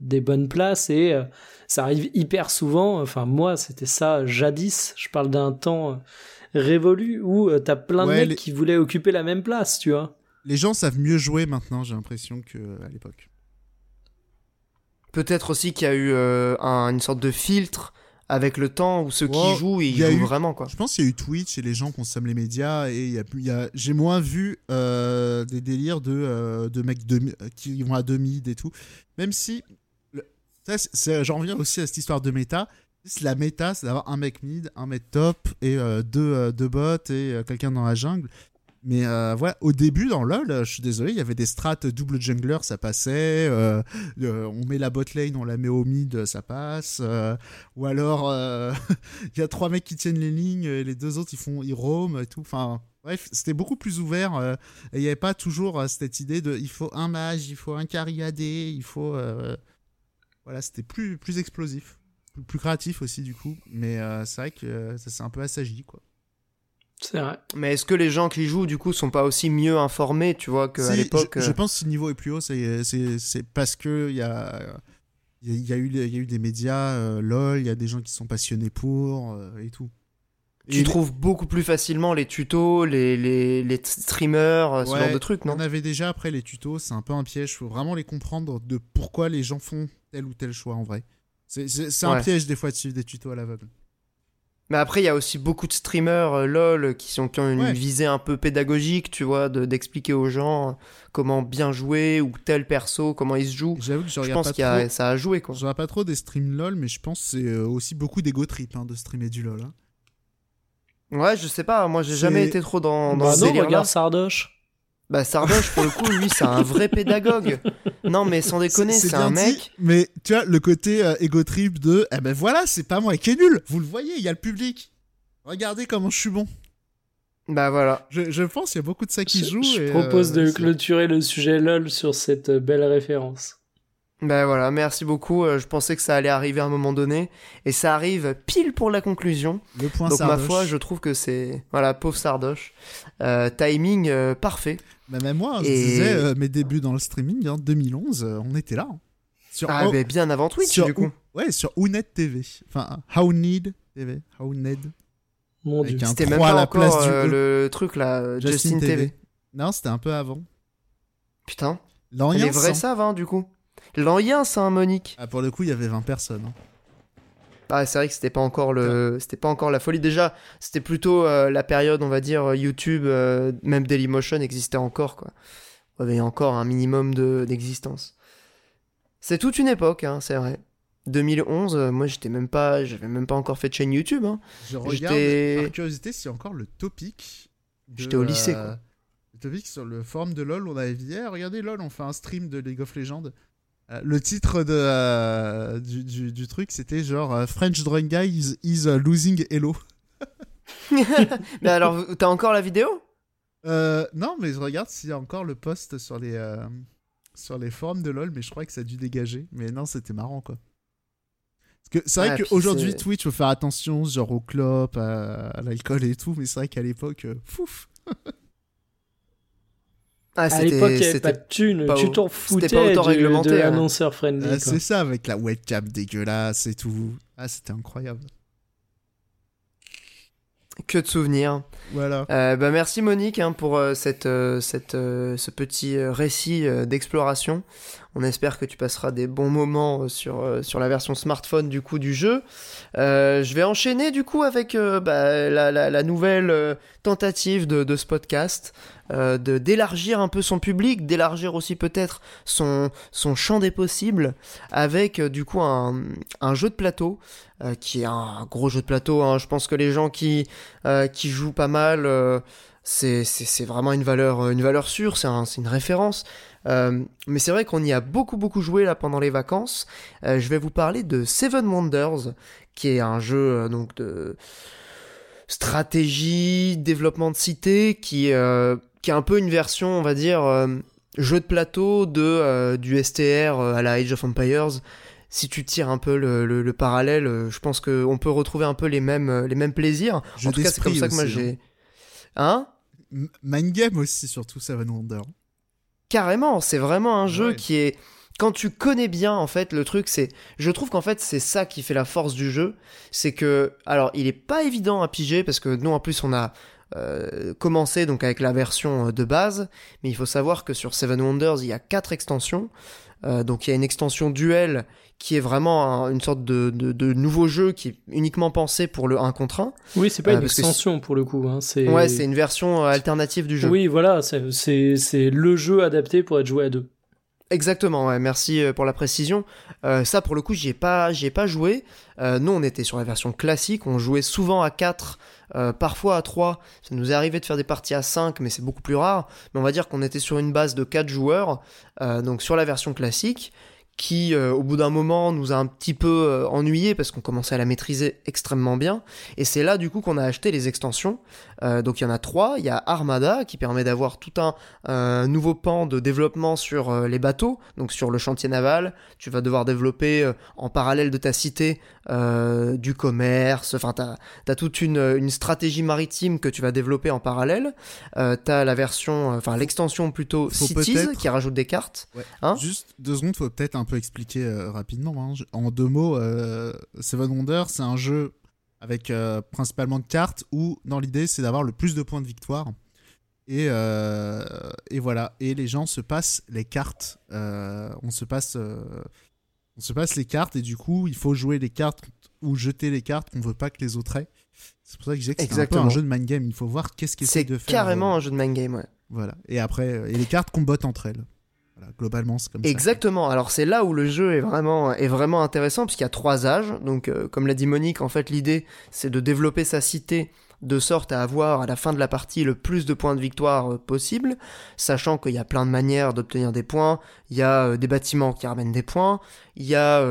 des bonnes places et ça arrive hyper souvent. Enfin moi c'était ça jadis. Je parle d'un temps révolu où euh, t'as plein de mecs qui voulaient occuper la même place, tu vois. Les gens savent mieux jouer maintenant, j'ai l'impression, qu'à l'époque. Peut-être aussi qu'il y a eu euh, une sorte de filtre avec le temps où ceux qui jouent, ils jouent vraiment quoi. Je pense qu'il y a eu Twitch et les gens consomment les médias et il y a, j'ai moins vu euh, des délires de, de mecs qui vont à demi et tout. Même si, j'en reviens aussi à cette histoire de méta la méta, c'est d'avoir un mec mid, un mec top et euh, deux, euh, deux bots et euh, quelqu'un dans la jungle. Mais voilà, au début dans LoL, je suis désolé, il y avait des strats double jungler, ça passait. on met la bot lane, on la met au mid, ça passe. ou alors, il y a trois mecs qui tiennent les lignes, et les deux autres ils font, ils roam et tout. Enfin, bref, c'était beaucoup plus ouvert. et il n'y avait pas toujours cette idée de, il faut un mage, il faut un carry AD, il faut. voilà, c'était plus plus explosif, plus, plus créatif aussi du coup. Mais euh, c'est vrai que euh, ça s'est un peu assagi quoi. C'est vrai. Mais est-ce que les gens qui jouent, du coup, sont pas aussi mieux informés, tu vois, qu'à Si, l'époque Je, je euh, pense que si le niveau est plus haut, c'est c'est- c'est parce que il y a, il y, a- il y a eu, il y a eu des médias, euh, LOL, il y a des gens qui sont passionnés pour euh, et tout. tu Et trouves beaucoup plus facilement les tutos, les, les, les streamers, ce Ouais, genre de trucs, On non avait déjà après les tutos, c'est un peu un piège. Faut vraiment les comprendre de pourquoi les gens font tel ou tel choix en vrai. C'est un Ouais. piège des fois de suivre des tutos à l'aveugle. Mais après, il y a aussi beaucoup de streamers euh, LOL qui, sont, qui ont une Ouais. visée un peu pédagogique, tu vois, de- d'expliquer aux gens euh, comment bien jouer ou tel perso, comment il se joue. J'avoue que je pense qu'il y a, trop. ça a joué, quoi. Je regarde pas trop des streams LOL, mais je pense que c'est euh, aussi beaucoup d'ego trip hein, de streamer du LOL. hein. Ouais, je sais pas, moi j'ai jamais été trop dans, dans Bah ce non, regarde Sardoche. Bah Sardoche, pour le coup, lui, c'est un vrai pédagogue. Non, mais sans déconner, c'est un dit, mec... mais tu vois, le côté euh, ego trip de eh ben voilà, c'est pas moi qui est nul. Vous le voyez, il y a le public. Regardez comment je suis bon. Bah voilà. Je, je pense qu'il y a beaucoup de ça qui Je, joue. je et, propose euh, de c'est- clôturer le sujet LOL sur cette euh, belle référence. Bah voilà, merci beaucoup. euh, Je pensais que ça allait arriver à un moment donné. Et ça arrive pile pour la conclusion. le point Donc ma foi, je trouve que c'est... Voilà, pauvre Sardoche. Euh, timing euh, parfait. Bah, même moi, je Et- disais euh, mes débuts dans le streaming en 2011, euh, on était là. hein. Sur, Ah, oh, mais bien avant Twitch, sur du coup. ouais, sur Unet TV. Enfin, How Need TV. How Need. Mon Avec dieu. C'était 3 même à pas la encore place du euh, E. le truc là, Justin Justin, TV. TV. Non, c'était un peu avant. Putain, L'Orient, les vrais sans- savent, hein, du coup. C'est un Monique. Ah, pour le coup, il y avait 20 personnes. hein. Ah, c'est vrai que c'était pas encore le, c'était pas encore la folie. Déjà, c'était plutôt euh, la période, on va dire YouTube, euh, même Dailymotion existait encore, quoi. Il y avait encore un minimum de d'existence. C'est toute une époque, hein, c'est vrai. 2011, euh, moi j'étais même pas, j'avais même pas encore fait de chaîne YouTube. Hein. Je regarde, J'étais- par curiosité, a encore le topic. de, J'étais au lycée, euh, quoi. Le topic sur le forum de LoL, on avait dit Eh, regardez LoL, on fait un stream de League of Legends. Euh, le titre de, euh, du, du- du truc, c'était genre euh, French Drawing Guy is, is, uh, losing Hello. Mais alors, t'as encore la vidéo? Euh, non, mais je regarde s'il y a encore le post sur les, euh, sur les forums de LoL, mais je crois que ça a dû dégager. Mais non, c'était marrant, quoi. Parce que c'est vrai Ah, qu'aujourd'hui, Twitch, faut faire attention, genre au clope, à, à l'alcool et tout, mais c'est vrai qu'à l'époque, fouf. Ah, À c'était- l'époque, il n'y avait c'était- pas de thunes. pas Tu t'en c'était foutais pas du- autoréglementé, de hein. l'annonceur friendly. Ah, c'est ça, avec la webcam dégueulasse et tout. Ah, c'était incroyable. Que de souvenirs. Voilà. Euh, bah merci Monique hein, pour euh, cette, euh, cette, euh, ce petit euh, récit euh, d'exploration. On espère que tu passeras des bons moments euh, sur, euh, sur la version smartphone du coup du jeu. Euh, je vais enchaîner du coup avec bah, la, nouvelle tentative de, ce podcast, d'élargir un peu son public, d'élargir aussi peut-être son, champ des possibles avec du coup un, jeu de plateau qui est un gros jeu de plateau. hein. Je pense que les gens qui euh, qui joue pas mal. c'est vraiment une valeur, une valeur sûre, c'est une référence. Euh, mais c'est vrai qu'on y a beaucoup beaucoup joué là pendant les vacances. Euh, je vais vous parler de Seven Wonders, qui est un jeu euh, donc de stratégie, développement de cité, qui euh, qui est un peu une version, on va dire, euh, jeu de plateau de euh, du STR à la Age of Empires si tu tires un peu le, le- le parallèle, je pense qu'on peut retrouver un peu les mêmes, les mêmes plaisirs. Jeu en tout cas, c'est comme ça que moi aussi, j'ai. Hein? Mind Game aussi, surtout, Seven Wonder. Carrément, c'est vraiment un jeu Ouais. qui est. Quand tu connais bien, en fait, le truc, c'est. Je trouve qu'en fait, c'est ça qui fait la force du jeu. C'est que. Alors, il est pas évident à piger parce que nous, en plus, on a. euh, commencé donc avec la version euh, de base, mais il faut savoir que sur Seven Wonders il y a quatre extensions. Euh, donc il y a une extension duel qui est vraiment un- une sorte de, de, de nouveau jeu qui est uniquement pensé pour le 1 contre 1. Oui, c'est pas Euh, une extension pour le coup. Hein. C'est... Ouais, c'est une version euh, alternative du jeu. Oui, voilà, c'est, c'est, c'est le jeu adapté pour être joué à deux. Exactement, ouais, merci pour la précision. Euh, ça, pour le coup, j'y ai pas, j'y ai pas joué. Euh, nous, on était sur la version classique, on jouait souvent à 4, parfois à 3. Ça nous est arrivé de faire des parties à 5, mais c'est beaucoup plus rare. Mais on va dire qu'on était sur une base de 4 joueurs, donc sur la version classique qui, euh, au bout d'un moment, nous a un petit peu euh, ennuyé parce qu'on commençait à la maîtriser extrêmement bien. Et c'est là, du coup, qu'on a acheté les extensions. Euh, donc, il y en a trois. Il y a Armada qui permet d'avoir tout un nouveau pan de développement sur les bateaux, donc sur le chantier naval. Tu vas devoir développer en parallèle de ta cité du commerce. Enfin, t'as as toute une, une, stratégie maritime que tu vas développer en parallèle. t'as la version, enfin, l'extension plutôt Cities qui rajoute des cartes. Hein Juste deux secondes, faut peut-être un un peu expliquer euh, rapidement. Hein. En deux mots, euh, Seven Wonders, c'est un jeu avec euh, principalement de cartes où, dans l'idée, c'est d'avoir le plus de points de victoire. Et, et, voilà. Et les gens se passent les cartes. on se passe. on se passe les cartes et du coup, il faut jouer les cartes ou jeter les cartes qu'on veut pas que les autres aient. C'est pour ça que je disais que c'est un peu un jeu de mind game. Il faut voir qu'est-ce qu'il essaie de faire. C'est carrément un jeu de mind game, ouais. Voilà. Et après, et les cartes combattent entre elles globalement, c'est comme ça. Exactement. Alors c'est là où le jeu est vraiment, est vraiment intéressant, puisqu'il y a trois âges. Donc, euh, comme l'a dit Monique, en fait, l'idée, c'est de développer sa cité de sorte à avoir à la fin de la partie le plus de points de victoire euh, possible, sachant qu'il y a plein de manières d'obtenir des points, il y a euh, des bâtiments qui ramènent des points, il y a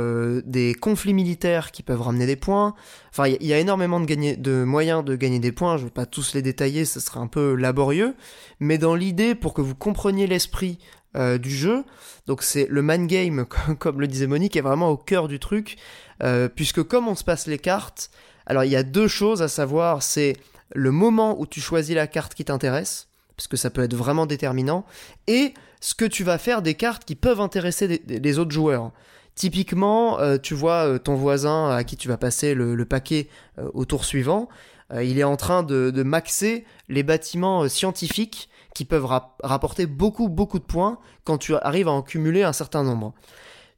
des conflits militaires qui peuvent ramener des points, enfin il y, a énormément de, de moyens de gagner des points, je vais pas tous les détailler, ce serait un peu laborieux, mais dans l'idée, pour que vous compreniez l'esprit euh, du jeu. Donc c'est le man game, comme le disait Monique, est vraiment au cœur du truc, euh, puisque comme on se passe les cartes, alors il y a deux choses à savoir, c'est le moment où tu choisis la carte qui t'intéresse, parce que ça peut être vraiment déterminant, et ce que tu vas faire des cartes qui peuvent intéresser les autres joueurs. Typiquement, euh, tu vois ton voisin à qui tu vas passer le, paquet au tour suivant, il est en train de, de maxer les bâtiments scientifiques qui peuvent rapporter beaucoup, beaucoup de points quand tu arrives à en cumuler un certain nombre.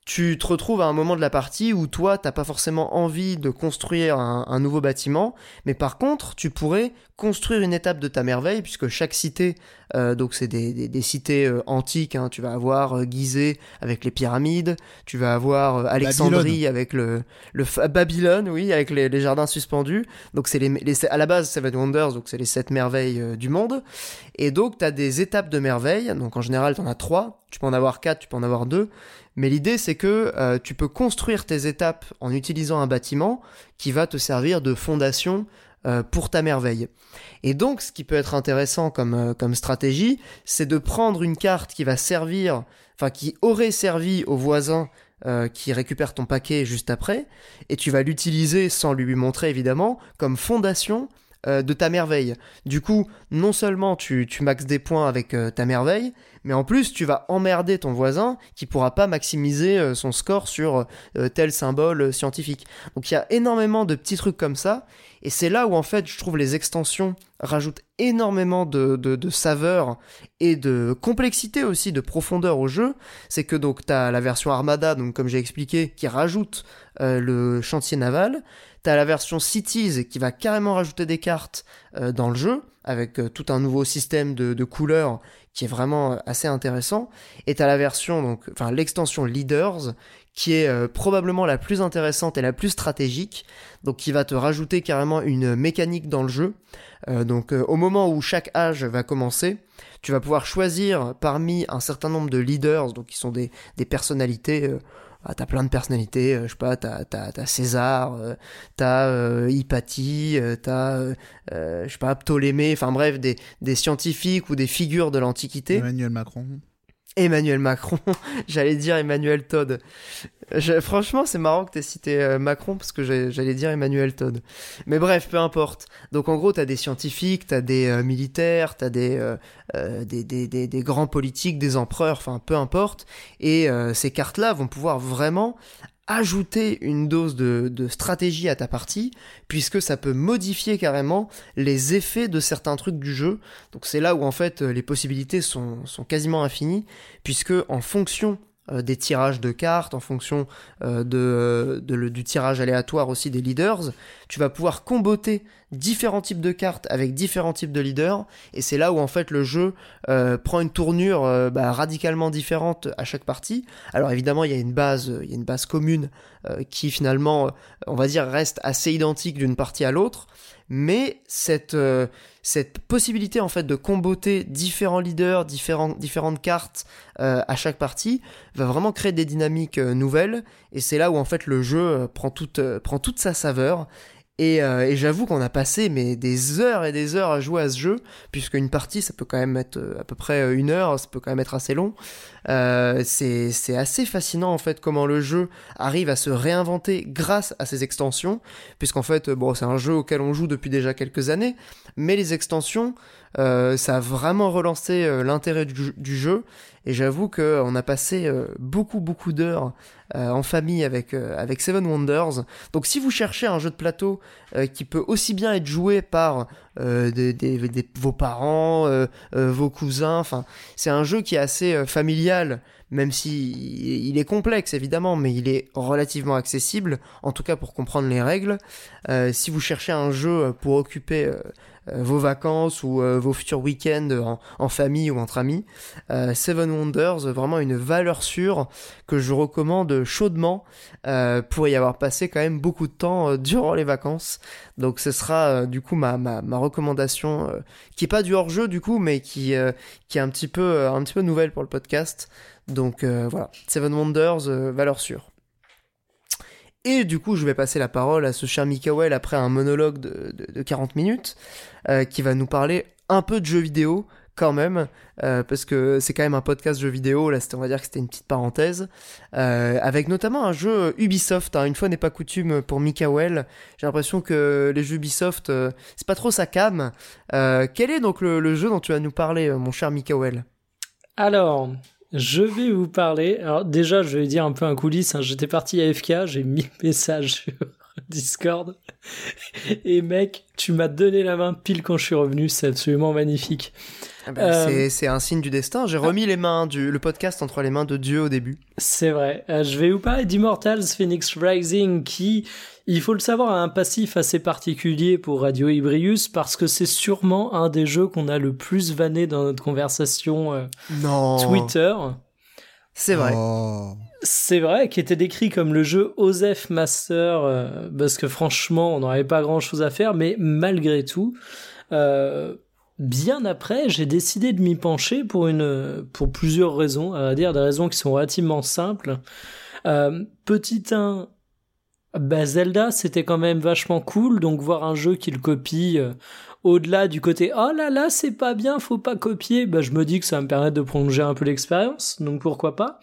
Tu te retrouves à un moment de la partie où toi, t'as pas forcément envie de construire un, nouveau bâtiment, mais par contre, tu pourrais construire une étape de ta merveille, puisque chaque cité, euh, donc c'est des, cités euh, antiques, hein, tu vas avoir euh, Gizeh avec les pyramides, tu vas avoir Alexandrie avec le, le Babylone, oui, avec les, jardins suspendus, donc c'est les, à la base Seven Wonders, donc c'est les sept merveilles du monde, et donc tu as des étapes de merveilles, donc en général tu en as trois, tu peux en avoir quatre, tu peux en avoir deux, mais l'idée, c'est que euh, tu peux construire tes étapes en utilisant un bâtiment qui va te servir de fondation euh, pour ta merveille. Et donc, ce qui peut être intéressant comme, euh, comme stratégie, c'est de prendre une carte qui va servir, enfin qui aurait servi au voisin qui récupère ton paquet juste après, et tu vas l'utiliser sans lui montrer évidemment comme fondation de ta merveille. Du coup, non seulement tu maxes des points avec ta merveille, mais en plus tu vas emmerder ton voisin qui pourra pas maximiser euh, son score sur euh, tel symbole euh, scientifique. Donc il y a énormément de petits trucs comme ça, et c'est là où en fait je trouve les extensions rajoutent énormément de, saveur et de complexité aussi, de profondeur au jeu. C'est que donc tu la version Armada, donc comme j'ai expliqué, qui rajoute le chantier naval. T'as la version Cities qui va carrément rajouter des cartes dans le jeu avec tout un nouveau système de, couleurs qui est vraiment euh, assez intéressant. Et à la version, donc, enfin l'extension Leaders, qui est euh, probablement la plus intéressante et la plus stratégique, donc qui va te rajouter carrément une mécanique dans le jeu. Euh, donc au moment où chaque âge va commencer, tu vas pouvoir choisir parmi un certain nombre de leaders, donc qui sont des, des personnalités ah, t'as plein de personnalités, euh, je sais pas, t'as, César, euh, t'as euh, Hypatie, t'as, je sais pas, Ptolémée, enfin bref, des, des scientifiques ou des figures de l'Antiquité. Emmanuel Macron. Emmanuel Macron, j'allais dire Emmanuel Todd. franchement, c'est marrant que tu aies cité euh, Macron parce que j'allais dire Emmanuel Todd. Mais bref, peu importe. Donc en gros, tu as des scientifiques, tu as des euh, militaires, tu as euh, des, des, des, des, grands politiques, des empereurs, enfin peu importe. Et ces cartes-là vont pouvoir vraiment ajouter une dose de, stratégie à ta partie, puisque ça peut modifier carrément les effets de certains trucs du jeu. Donc c'est là où en fait les possibilités sont, sont quasiment infinies, puisque en fonction des tirages de cartes, en fonction euh, du tirage aléatoire aussi des leaders. Tu vas pouvoir comboter différents types de cartes avec différents types de leaders, et c'est là où en fait le jeu euh, prend une tournure bah, radicalement différente à chaque partie. Alors évidemment, il y a une base, il y a une base commune qui finalement, on va dire, reste assez identique d'une partie à l'autre, mais cette cette possibilité en fait de comboter différents leaders, différentes cartes euh, à chaque partie va vraiment créer des dynamiques euh, nouvelles. Et c'est là où en fait le jeu euh, prend toute sa saveur et, euh, et j'avoue qu'on a passé mais des heures et des heures à jouer à ce jeu, puisque une partie ça peut quand même être euh, à peu près euh, une heure, ça peut quand même être assez long. C'est assez fascinant en fait comment le jeu arrive à se réinventer grâce à ses extensions, puisqu'en fait bon c'est un jeu auquel on joue depuis déjà quelques années, mais les extensions euh, ça a vraiment relancé l'intérêt du, jeu et j'avoue qu'on a passé beaucoup beaucoup d'heures euh, en famille avec, euh, Seven Wonders. Donc si vous cherchez un jeu de plateau euh, qui peut aussi bien être joué par vos parents, vos cousins, enfin c'est un jeu qui est assez familial même si il est complexe évidemment, mais il est relativement accessible, en tout cas pour comprendre les règles. si vous cherchez un jeu pour occuper euh, vos vacances ou euh, vos futurs week-ends en, famille ou entre amis. Euh, Seven Wonders, vraiment une valeur sûre que je recommande chaudement pour y avoir passé quand même beaucoup de temps durant les vacances. Donc ce sera du coup ma, ma, ma recommandation qui est pas du hors-jeu du coup, mais qui, qui est un petit, peu, un petit peu nouvelle pour le podcast. Donc voilà, Seven Wonders, valeur sûre. Et du coup, je vais passer la parole à ce cher Mikael après un monologue de, de, 40 minutes euh, qui va nous parler un peu de jeux vidéo quand même, euh, parce que c'est quand même un podcast jeux vidéo, là on va dire que c'était une petite parenthèse, euh, avec notamment un jeu Ubisoft, hein. une fois n'est pas coutume pour Mikael, j'ai l'impression que les jeux Ubisoft, c'est pas trop sa cam. Quel est donc le, le, jeu dont tu vas nous parler, mon cher Mikael? Alors, je vais vous parler. Alors déjà, je vais dire un peu un coulisse. Hein. J'étais parti à FK, j'ai mis message sur Discord. Et mec, tu m'as donné la main pile quand je suis revenu. C'est absolument magnifique. Ah bah, euh, c'est un signe du destin. J'ai remis les mains du le podcast entre les mains de Dieu au début. C'est vrai. Euh, je vais vous parler d'Immortals Phoenix Rising qui il faut le savoir, a un passif assez particulier pour Radio Ibrius parce que c'est sûrement un des jeux qu'on a le plus vanné dans notre conversation euh, Twitter. C'est vrai. Oh. C'est vrai, qui était décrit comme le jeu Osef Master, euh, parce que franchement, on n'aurait pas grand chose à faire, mais malgré tout, euh, bien après, j'ai décidé de m'y pencher pour une, pour plusieurs raisons, à dire des raisons qui sont relativement simples. petit 1, bah Zelda, c'était quand même vachement cool, donc voir un jeu qui le copie euh, au-delà du côté oh là là, c'est pas bien, faut pas copier, bah je me dis que ça va me permettre de prolonger un peu l'expérience, donc pourquoi pas.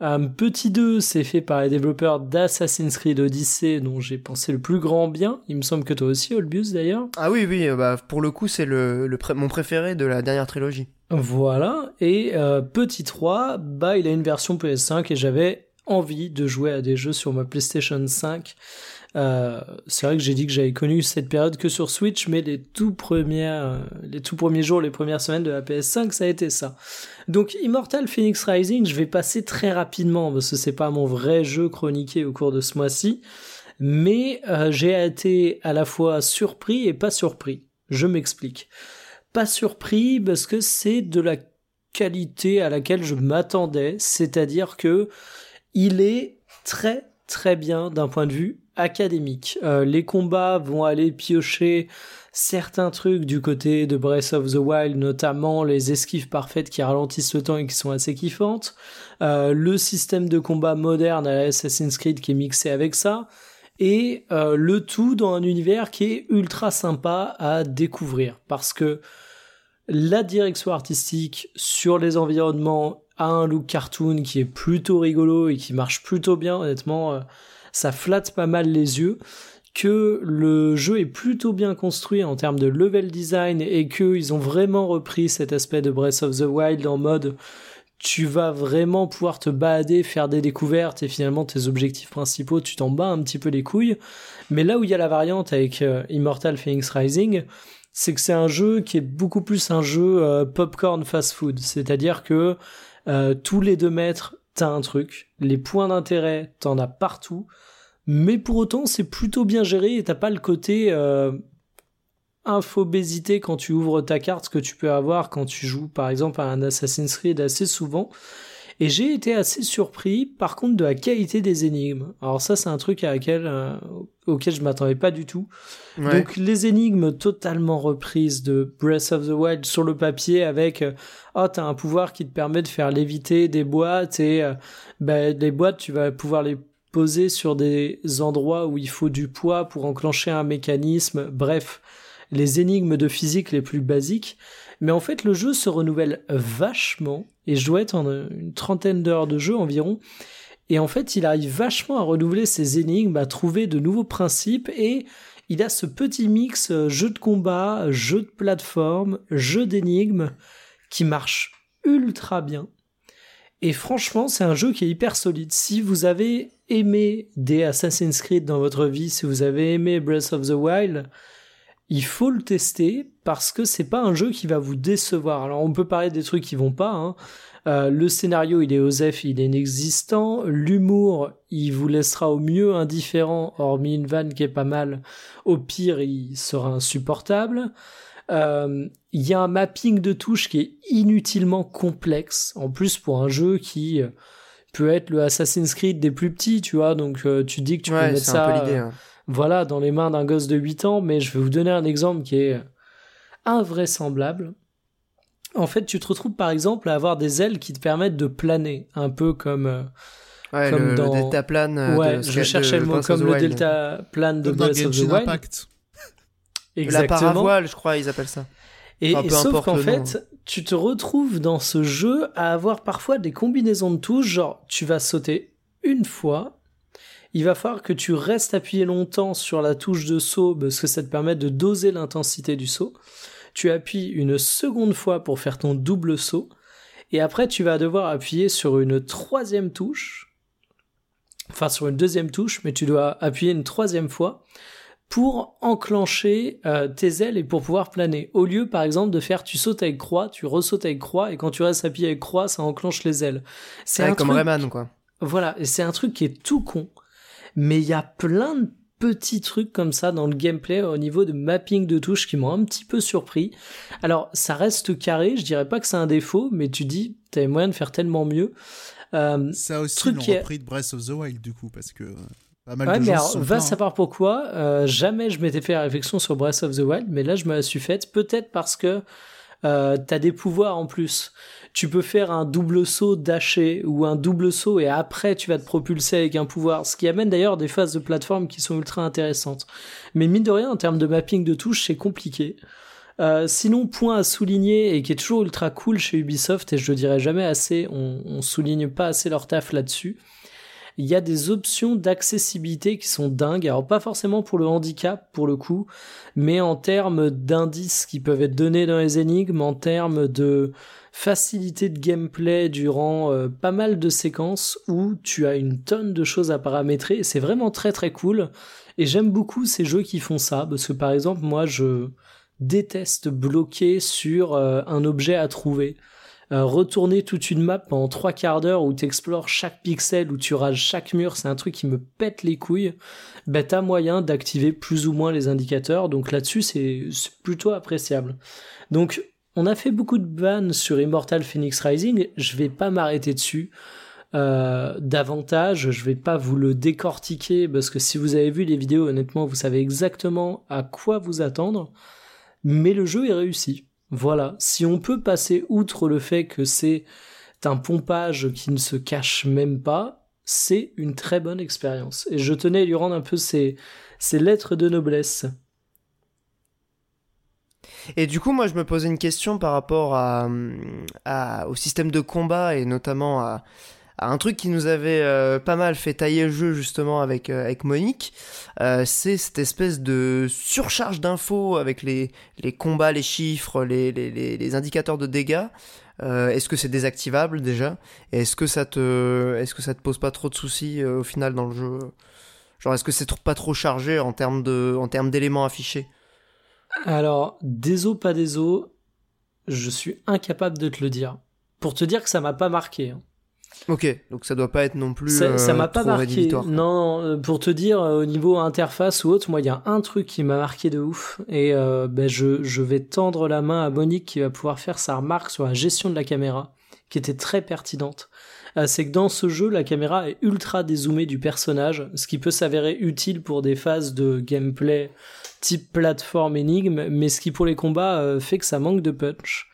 Un petit 2, c'est fait par les développeurs d'Assassin's Creed Odyssey, dont j'ai pensé le plus grand bien. Il me semble que toi aussi, Olbius d'ailleurs. Ah oui, oui, euh, bah pour le coup, c'est le, le mon préféré de la dernière trilogie. Voilà, et euh, petit 3, bah il a une version PS5 et j'avais envie de jouer à des jeux sur ma PlayStation 5. Euh, c'est vrai que j'ai dit que j'avais connu cette période que sur Switch, mais les tout premiers, les tout premiers jours, les premières semaines de la PS5, ça a été ça. Donc Immortal Phoenix Rising, je vais passer très rapidement parce que c'est pas mon vrai jeu chroniqué au cours de ce mois-ci, mais euh, j'ai été à la fois surpris et pas surpris. Je m'explique. Pas surpris parce que c'est de la qualité à laquelle je m'attendais, c'est-à-dire que il est très très bien d'un point de vue académique. Euh, les combats vont aller piocher certains trucs du côté de Breath of the Wild, notamment les esquives parfaites qui ralentissent le temps et qui sont assez kiffantes. Euh, le système de combat moderne à Assassin's Creed qui est mixé avec ça. Et euh, le tout dans un univers qui est ultra sympa à découvrir. Parce que la direction artistique sur les environnements a un look cartoon qui est plutôt rigolo et qui marche plutôt bien, honnêtement, ça flatte pas mal les yeux que le jeu est plutôt bien construit en termes de level design et qu'ils ont vraiment repris cet aspect de Breath of the Wild en mode tu vas vraiment pouvoir te balader, faire des découvertes et finalement tes objectifs principaux, tu t'en bats un petit peu les couilles. Mais là où il y a la variante avec euh, Immortal Phoenix Rising, c'est que c'est un jeu qui est beaucoup plus un jeu euh, popcorn fast food. C'est-à-dire que euh, tous les deux mètres, t'as un truc. Les points d'intérêt, t'en as partout. Mais pour autant, c'est plutôt bien géré et t'as pas le côté euh, infobésité quand tu ouvres ta carte que tu peux avoir quand tu joues par exemple à un Assassin's Creed assez souvent. Et j'ai été assez surpris par contre de la qualité des énigmes. Alors ça c'est un truc à laquelle, euh, auquel je m'attendais pas du tout. Donc les énigmes totalement reprises de Breath of the Wild sur le papier avec euh, oh t'as un pouvoir qui te permet de faire léviter des boîtes et euh, ben, les boîtes tu vas pouvoir les poser sur des endroits où il faut du poids pour enclencher un mécanisme. Bref, les énigmes de physique les plus basiques. Mais en fait, le jeu se renouvelle vachement, et je dois être en une trentaine d'heures de jeu environ. Et en fait, il arrive vachement à renouveler ses énigmes, à trouver de nouveaux principes, et il a ce petit mix euh, jeu de combat, jeu de plateforme, jeu d'énigmes, qui marche ultra bien. Et franchement, c'est un jeu qui est hyper solide. Si vous avez aimé des Assassin's Creed dans votre vie, si vous avez aimé Breath of the Wild, il faut le tester parce que c'est pas un jeu qui va vous décevoir. Alors on peut parler des trucs qui vont pas. Hein. Euh, le scénario il est osef, il est inexistant. L'humour il vous laissera au mieux indifférent, hormis une vanne qui est pas mal. Au pire il sera insupportable. Euh, il y a un mapping de touches qui est inutilement complexe. En plus pour un jeu qui peut être le Assassin's Creed des plus petits, tu vois. Donc euh, tu dis que tu peux mettre ça. Un peu l'idée, hein voilà, dans les mains d'un gosse de 8 ans, mais je vais vous donner un exemple qui est invraisemblable. En fait, tu te retrouves par exemple à avoir des ailes qui te permettent de planer, un peu comme. Euh, ouais, comme le, dans... delta plane. Euh, ouais, je cherchais le mot comme le delta plane de Breath of the Wild. Impact. Exactement. La paravoile, je crois, ils appellent ça. Et, sauf qu'en fait, tu te retrouves dans ce jeu à avoir parfois des combinaisons de touches, genre tu vas sauter une fois il va falloir que tu restes appuyé longtemps sur la touche de saut parce que ça te permet de doser l'intensité du saut. Tu appuies une seconde fois pour faire ton double saut. Et après, tu vas devoir appuyer sur une troisième touche. Enfin, sur une deuxième touche, mais tu dois appuyer une troisième fois pour enclencher euh, tes ailes et pour pouvoir planer. Au lieu, par exemple, de faire tu sautes avec croix, tu ressautes avec croix, et quand tu restes appuyé avec croix, ça enclenche les ailes. C'est comme Rayman, quoi. Voilà, et c'est un truc qui est tout con mais il y a plein de petits trucs comme ça dans le gameplay au niveau de mapping de touches qui m'ont un petit peu surpris. Alors, ça reste carré, je dirais pas que c'est un défaut, mais tu dis, t'avais moyen de faire tellement mieux. Euh, ça aussi, truc qui repris de Breath of the Wild, du coup, parce que euh, pas mal ouais, de mais alors, va savoir pourquoi. Euh, jamais je m'étais fait la réflexion sur Breath of the Wild, mais là, je me la suis faite. Peut-être parce que euh, t'as des pouvoirs en plus tu peux faire un double saut daché ou un double saut et après tu vas te propulser avec un pouvoir, ce qui amène d'ailleurs des phases de plateforme qui sont ultra intéressantes. Mais mine de rien, en termes de mapping de touches, c'est compliqué. Euh, sinon, point à souligner et qui est toujours ultra cool chez Ubisoft, et je le dirai jamais assez, on, on souligne pas assez leur taf là-dessus. Il y a des options d'accessibilité qui sont dingues. Alors pas forcément pour le handicap pour le coup, mais en termes d'indices qui peuvent être donnés dans les énigmes, en termes de facilité de gameplay durant euh, pas mal de séquences où tu as une tonne de choses à paramétrer c'est vraiment très très cool. Et j'aime beaucoup ces jeux qui font ça parce que par exemple moi je déteste bloquer sur euh, un objet à trouver. Euh, retourner toute une map en trois quarts d'heure où tu explores chaque pixel, où tu rages chaque mur, c'est un truc qui me pète les couilles. Ben t'as moyen d'activer plus ou moins les indicateurs, donc là-dessus c'est plutôt appréciable. Donc on a fait beaucoup de bans sur Immortal Phoenix Rising, je vais pas m'arrêter dessus. Euh, davantage, je vais pas vous le décortiquer parce que si vous avez vu les vidéos, honnêtement, vous savez exactement à quoi vous attendre. Mais le jeu est réussi. Voilà. Si on peut passer outre le fait que c'est un pompage qui ne se cache même pas, c'est une très bonne expérience. Et je tenais à lui rendre un peu ses, ses lettres de noblesse. Et du coup, moi, je me posais une question par rapport au système de combat et notamment à, un truc qui nous avait euh, pas mal fait tailler le jeu justement avec, euh, avec Monique. Euh, c'est cette espèce de surcharge d'infos avec les, les combats, les chiffres, les, les, les indicateurs de dégâts. est-ce que c'est désactivable déjà? Est-ce que ça te, est-ce que ça te pose pas trop de soucis au final dans le jeu? Genre, est-ce que c'est pas trop chargé en termes de, en termes d'éléments affichés? Alors, déso, pas déso, je suis incapable de te le dire. Pour te dire que ça m'a pas marqué. Hein. Ok, donc ça doit pas être non plus. Ça ça euh, m'a pas marqué. Non, euh, pour te dire, euh, au niveau interface ou autre, moi, il y a un truc qui m'a marqué de ouf. Et euh, ben, je, je vais tendre la main à Monique qui va pouvoir faire sa remarque sur la gestion de la caméra, qui était très pertinente. Euh, C'est que dans ce jeu, la caméra est ultra dézoomée du personnage, ce qui peut s'avérer utile pour des phases de gameplay type plateforme énigme, mais ce qui pour les combats euh, fait que ça manque de punch.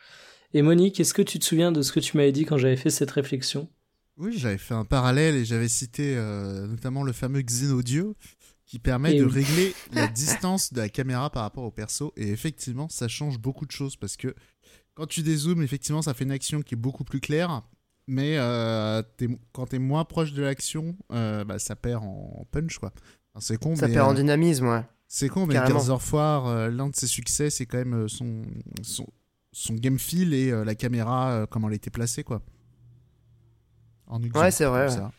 Et Monique, est-ce que tu te souviens de ce que tu m'avais dit quand j'avais fait cette réflexion? Oui, j'avais fait un parallèle et j'avais cité euh, notamment le fameux Xenaudio qui permet Et de oui. régler la distance de la caméra par rapport au perso. Et effectivement, ça change beaucoup de choses parce que quand tu dézoomes, effectivement, ça fait une action qui est beaucoup plus claire. Mais euh, t'es- quand t'es moins proche de l'action, euh, bah, ça perd en punch, quoi. Enfin, c'est con, Ça mais, perd en dynamisme, ouais. C'est con, mais of War, euh, l'un de ses succès, c'est quand même euh, son, son, son game feel et euh, la caméra, euh, comment elle était placée, quoi. En exemple, c'est vrai, ouais. ça.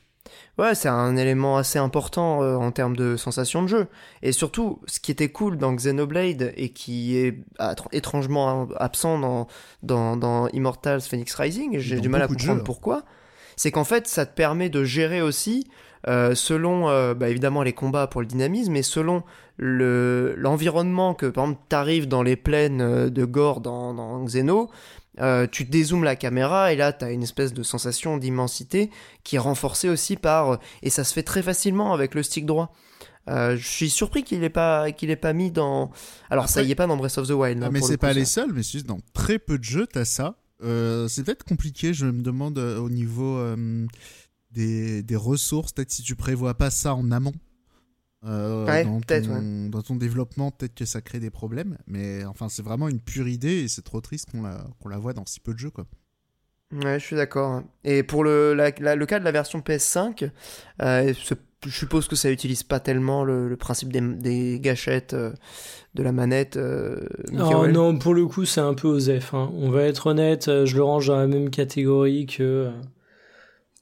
Ouais, c'est un élément assez important en termes de sensation de jeu. Et surtout, ce qui était cool dans Xenoblade et qui est étrangement absent dans, dans, dans Immortals Phoenix Rising, j'ai du mal à comprendre jeux. pourquoi, c'est qu'en fait, ça te permet de gérer aussi, euh, selon, euh, bah, évidemment, les combats pour le dynamisme, mais selon le- l'environnement que, par exemple, t'arrives dans les plaines euh, de gore dans, dans Xeno, euh, tu dézoomes la caméra et là, t'as une espèce de sensation d'immensité qui est renforcé aussi par et ça se fait très facilement avec le stick droit. Euh, je suis surpris qu'il ait pas qu'il ait pas mis dans alors ça y est pas dans Breath of the Wild. Ah, hein, mais c'est le pas les seuls, mais c'est juste dans très peu de jeux, t'as ça. Euh, c'est peut-être compliqué, je me demande au niveau des, des ressources, peut-être si tu prévois pas ça en amont. euh, Ouais, dans, ton, dans ton développement, peut-être que ça crée des problèmes, mais enfin, c'est vraiment une pure idée et c'est trop triste qu'on la, qu'on la voit dans si peu de jeux. Quoi. Ouais, je suis d'accord. hein. Et pour le la- la- le cas de la version PS5, euh, je suppose que ça utilise pas tellement le, le principe des, des gâchettes euh, de la manette. Michael. non, pour le coup, c'est un peu osef. Hein. On va être honnête, je le range dans la même catégorie que, euh,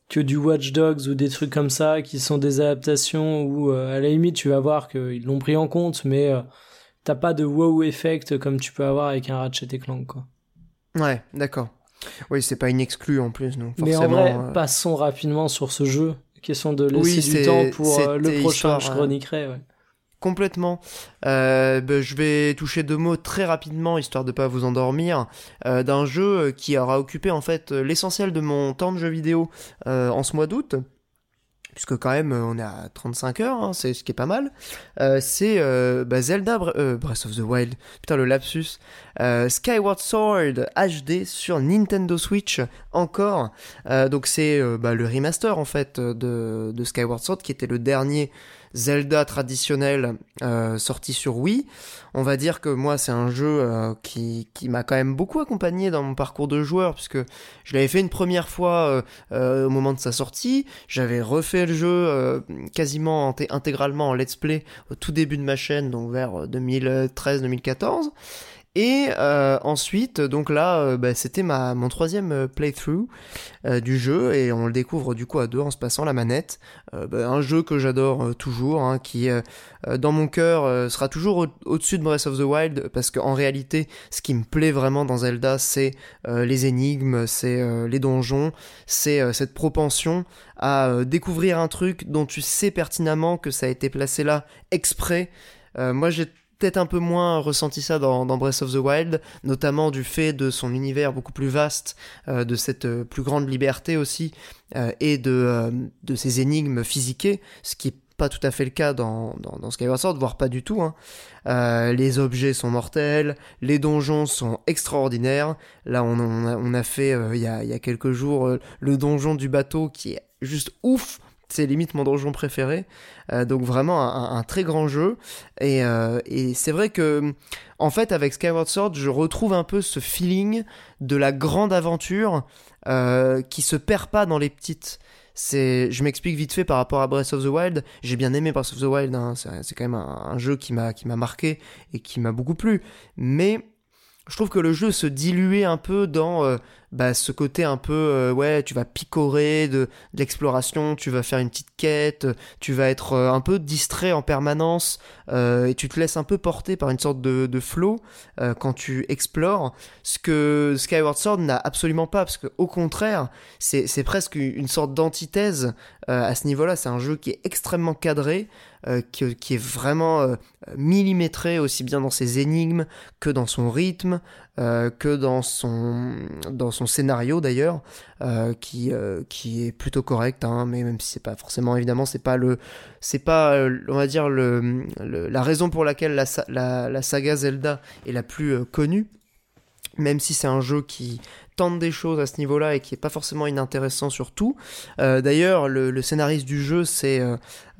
que du Watch Dogs ou des trucs comme ça, qui sont des adaptations où, euh, à la limite, tu vas voir qu'ils l'ont pris en compte, mais euh, t'as pas de wow effect comme tu peux avoir avec un Ratchet et Clank. Quoi. Ouais, d'accord. Oui, c'est pas inexclu en plus, donc Mais en forcément. vrai, euh, passons rapidement sur ce jeu. Question de laisser Oui, du temps pour le prochain, histoire, je chroniquerai. Ouais. Complètement. Euh, ben, je vais toucher deux mots très rapidement, histoire de pas vous endormir, euh, d'un jeu euh, qui aura occupé en fait l'essentiel de mon temps de jeu vidéo en ce mois d'août. Puisque quand même on est à 35 heures, hein, c'est ce qui est pas mal. C'est bah, Zelda Bre- Breath of the Wild, putain le lapsus. Skyward Sword HD sur Nintendo Switch encore. Donc c'est bah, le remaster en fait de Skyward Sword qui était le dernier Zelda traditionnel euh, sorti sur Wii. On va dire que moi c'est un jeu euh, qui, qui m'a quand même beaucoup accompagné dans mon parcours de joueur puisque je l'avais fait une première fois euh, euh, au moment de sa sortie. J'avais refait le jeu quasiment inté- intégralement en let's play au tout début de ma chaîne donc vers 2013-2014. Et euh, ensuite, donc là, euh, bah, c'était ma mon troisième euh, playthrough euh, du jeu et on le découvre du coup à deux en se passant la manette. Euh, bah, un jeu que j'adore toujours, hein, qui dans mon cœur sera toujours au- au-dessus de Breath of the Wild parce qu'en réalité, ce qui me plaît vraiment dans Zelda, c'est les énigmes, c'est les donjons, c'est cette propension à découvrir un truc dont tu sais pertinemment que ça a été placé là exprès. Moi, j'ai peut-être un peu moins ressenti ça dans, Breath of the Wild, notamment du fait de son univers beaucoup plus vaste, euh, de cette euh, plus grande liberté aussi, euh, et de, de ses énigmes physiquées, ce qui est pas tout à fait le cas dans, Skyward Sword, voire pas du tout. Hein. Les objets sont mortels, les donjons sont extraordinaires. Là, on, a, fait il y, a, quelques jours le donjon du bateau qui est juste ouf. C'est limite mon donjon préféré. Euh, donc vraiment un, très grand jeu. Et, euh, et c'est vrai que, en fait, avec Skyward Sword, je retrouve un peu ce feeling de la grande aventure euh, qui se perd pas dans les petites. C'est, je m'explique vite fait par rapport à Breath of the Wild. J'ai bien aimé Breath of the Wild. Hein. C'est, quand même un, jeu qui m'a qui m'a marqué et qui m'a beaucoup plu. Mais je trouve que le jeu se diluait un peu dans, bah, ce côté un peu, euh, ouais, tu vas picorer de, l'exploration, tu vas faire une petite quête, tu vas être euh, un peu distrait en permanence, euh, et tu te laisses un peu porter par une sorte de, de flow euh, quand tu explores, ce que Skyward Sword n'a absolument pas, parce que au contraire, c'est c'est presque une sorte d'antithèse euh, à ce niveau-là. C'est un jeu qui est extrêmement cadré, qui, qui est vraiment millimétré aussi bien dans ses énigmes que dans son rythme, que dans son dans son scénario d'ailleurs, qui qui est plutôt correct. Hein, mais même si c'est pas forcément évidemment, c'est pas le c'est pas on va dire le- la raison pour laquelle la, sa- la, la saga Zelda est la plus euh, connue. Même si c'est un jeu qui tente des choses à ce niveau-là et qui est pas forcément inintéressant sur tout. Euh, D'ailleurs, le, scénariste du jeu, c'est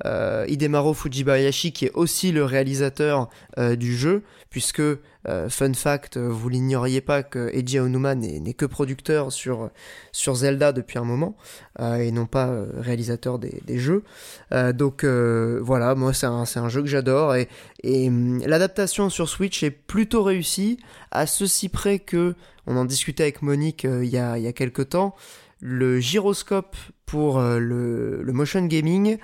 euh, Hidemaro Fujibayashi, qui est aussi le réalisateur du jeu, puisque, euh, fun fact, euh, vous l'ignoriez pas que Eiji Onuma n'est que producteur sur, sur Zelda depuis un moment, euh, et non pas réalisateur des, jeux. Donc voilà, moi c'est un, un jeu que j'adore, et, et hum, l'adaptation sur Switch est plutôt réussie, à ceci près que, on en discutait avec Monique il y, a, y a quelques temps, le gyroscope pour le, le motion gaming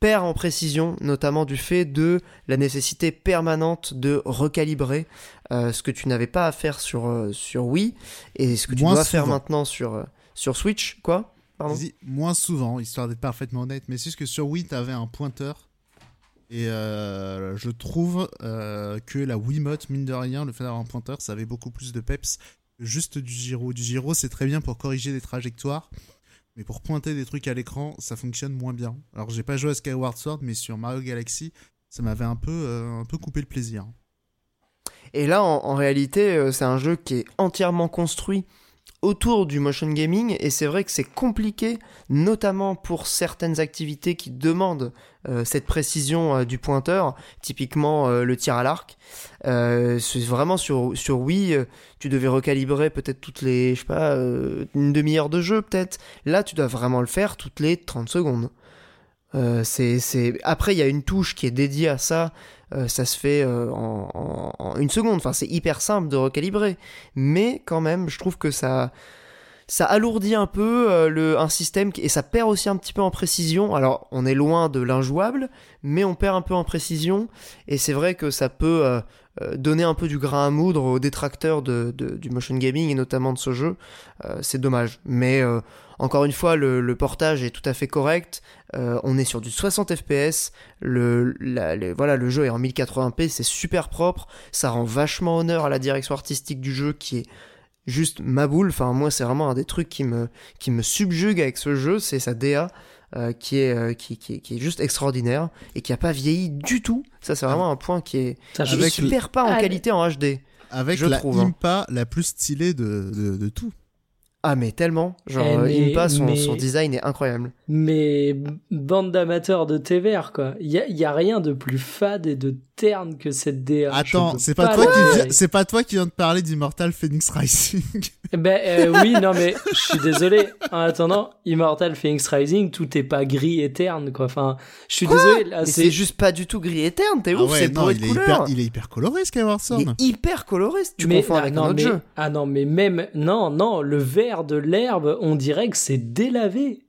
perd en précision, notamment du fait de la nécessité permanente de recalibrer euh, ce que tu n'avais pas à faire sur, euh, sur Wii et ce que tu Moins dois faire maintenant sur, euh, sur Switch. Quoi? Pardon? Moins souvent, histoire d'être parfaitement honnête. Mais c'est juste que sur Wii, t'avais un pointeur. Et je trouve que la Wiimote, mine de rien, le fait d'avoir un pointeur, ça avait beaucoup plus de peps que juste du gyro. Du gyro, c'est très bien pour corriger des trajectoires. Mais pour pointer des trucs à l'écran, ça fonctionne moins bien. Alors, j'ai pas joué à Skyward Sword, mais sur Mario Galaxy, ça m'avait un peu, euh, un peu coupé le plaisir. Et là, en, réalité, euh, c'est un jeu qui est entièrement construit autour du motion gaming et c'est vrai que c'est compliqué, notamment pour certaines activités qui demandent euh, cette précision euh, du pointeur, typiquement euh, le tir à l'arc. C'est vraiment sur, sur Wii, tu devais recalibrer peut-être toutes les, je sais pas, une demi-heure de jeu peut-être. Là, tu dois vraiment le faire toutes les 30 secondes. Euh, c'est, c'est... Après, il y a une touche qui est dédiée à ça. Euh, ça se fait euh, en, une seconde. Enfin, c'est hyper simple de recalibrer. Mais quand même, je trouve que ça, ça alourdit un peu le, un système et ça perd aussi un petit peu en précision. Alors, on est loin de l'injouable, mais on perd un peu en précision. Et c'est vrai que ça peut donner un peu du grain à moudre aux détracteurs de, du motion gaming et notamment de ce jeu. C'est dommage. Mais encore une fois, le, le portage est tout à fait correct. Euh, on est sur du 60 fps. Le, la- voilà, le jeu est en 1080p, c'est super propre. Ça rend vachement honneur à la direction artistique du jeu qui est juste ma boule. Enfin, moi, c'est vraiment un des trucs qui me, qui me subjugue avec ce jeu, c'est sa DA. euh, qui, est, euh, qui, qui, est- qui est juste extraordinaire et qui a pas vieilli du tout. Ça, c'est vraiment un point qui est, qui perd pas en Ah, qualité en HD. Avec Je la trouve, hein. Impa la plus stylée de, de, de tout. Ah, mais tellement. Genre, Eh, euh, mais- Impa, son, mais- son design est incroyable. Mais bande d'amateurs de TVR, quoi. Il y a, y a rien de plus fade et de terne que cette DA. Attends, c'est pas, toi qui viens, c'est pas toi qui viens de parler d'Immortal Phoenix Rising. Ben euh, oui, non mais je suis désolé. En attendant, Immortal Phoenix Rising, tout est pas gris et terne, quoi. Enfin, je suis désolé. C'est juste pas du tout gris et terne, t'es Ah ouf, ouais, c'est non, il est, couleurs. hyper, il est hyper coloré Skyward Sword. Il est hyper coloré, tu mais, confonds ah, avec non, un autre mais, jeu. ah non, mais même non, non, le vert de l'herbe, on dirait que c'est délavé.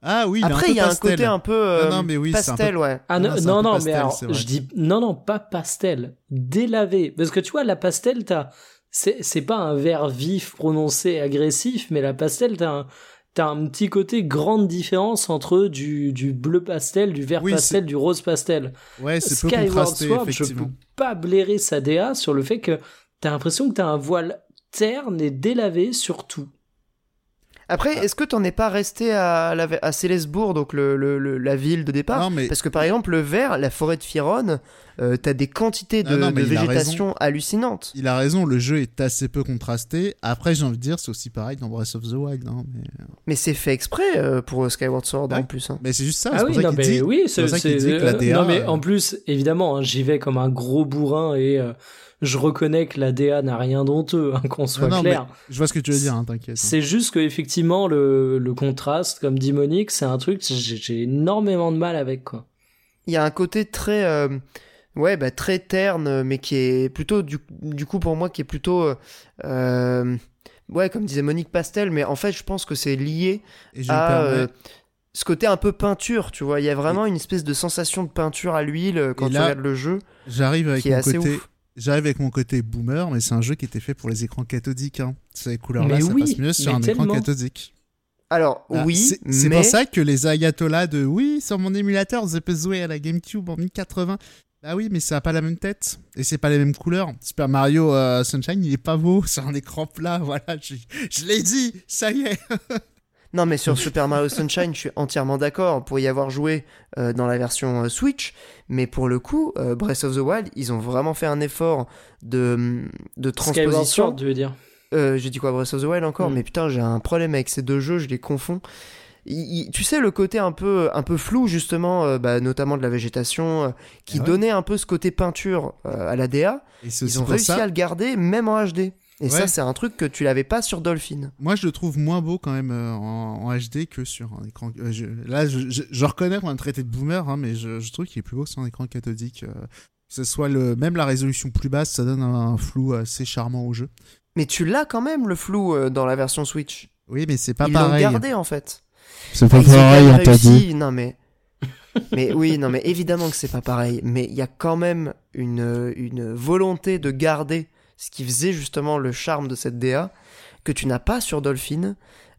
Ah oui, Après, il y a un pastel. côté un peu euh, Non, non, mais oui, c'est un pastel, peu- ouais. Ah Non, non, pastel, mais alors, je dis non, non, pas pastel, délavé. Parce que tu vois, la pastel, t'as, c'est, c'est pas un vert vif, prononcé, agressif, mais la pastel, t'as un, t'as un petit côté grande différence entre du, du bleu pastel, du vert Oui, pastel, c'est- du rose pastel. Ouais, c'est peu Skyward contrasté, Sword, je peux pas blairer sa DA sur le fait que t'as l'impression que t'as un voile terne et délavé sur tout. Après, est-ce que t'en es pas resté à, la, à Célesbourg, donc le, le- le- la ville de départ? Non, mais Parce que par exemple, le vert, la forêt de Firon, euh, t'as des quantités de, Ah non, de il a végétation hallucinantes. il a raison, le jeu est assez peu contrasté. Après, j'ai envie de dire, c'est aussi pareil dans Breath of the Wild. hein, mais Mais c'est fait exprès euh, pour Skyward Sword Ouais. en plus. hein. mais c'est juste ça. Ah c'est oui, pour ça non, qu'il mais dit. oui, c'est ça qu'il dit que la euh, DA, Non, mais euh, en plus, évidemment, hein, j'y vais comme un gros bourrin et euh, je reconnais que la DA n'a rien d'honteux, hein, qu'on soit Non, non, clair. Je vois ce que tu veux dire, hein, t'inquiète. hein. C'est juste que effectivement le, le contraste, comme dit Monique, c'est un truc que j'ai j'ai énormément de mal avec quoi. Il y a un côté très, euh, ouais, bah, très terne, mais qui est plutôt, du, du coup, pour moi, qui est plutôt euh, ouais, comme disait Monique Pastel, mais en fait, je pense que c'est lié Et je me à euh, ce côté un peu peinture, tu vois. Il y a vraiment une espèce de sensation de peinture à l'huile quand tu regardes le jeu, J'arrive avec qui est mon assez côté. ouf. J'arrive avec mon côté boomer, mais c'est un jeu qui était fait pour les écrans cathodiques. Hein. Ces couleurs-là, Mais ça oui, passe mieux sur un tellement. écran cathodique. Alors, Ah, oui, c'est c'est mais pour ça que les ayatollahs de oui, sur mon émulateur, je peux jouer à la GameCube en 1080. Bah oui, mais ça a pas la même tête et c'est pas les mêmes couleurs. Super Mario euh, Sunshine, il est pas beau sur un écran plat. Voilà, je, je l'ai dit, ça y est. Non, mais sur Super Mario Sunshine, je suis entièrement d'accord pour y avoir joué euh, dans la version euh, Switch. Mais pour le coup, euh, Breath of the Wild, ils ont vraiment fait un effort de, de Skyward transposition. Sword, tu veux dire? Euh, j'ai dit quoi, Breath of the Wild encore? Mm. Mais putain, j'ai un problème avec ces deux jeux, je les confonds. Il- il- tu sais, le côté un peu, un peu flou, justement, euh, bah, notamment de la végétation, euh, qui Ah ouais. donnait un peu ce côté peinture euh, à la DA, Et c'est ils ont réussi ça. à le garder, même en HD. Et Ouais. ça, c'est un truc que tu l'avais pas sur Dolphin. Moi, je le trouve moins beau quand même euh, en, en HD que sur un écran. euh, je- là, je, je- je reconnais qu'on va me traiter de boomer, hein, mais je, je trouve qu'il est plus beau sur un écran cathodique. euh, que ce soit le, même la résolution plus basse, ça donne un, un flou assez charmant au jeu. Mais tu l'as quand même, le flou, euh, dans la version Switch. Oui, mais c'est pas Ils l'ont pareil. gardé, en fait. C'est Ah, ils ont quand même réussi. Non mais, mais oui, non mais évidemment que c'est pas pareil. Mais il y a quand même une une volonté de garder ce qui faisait justement le charme de cette DA que tu n'as pas sur Dolphin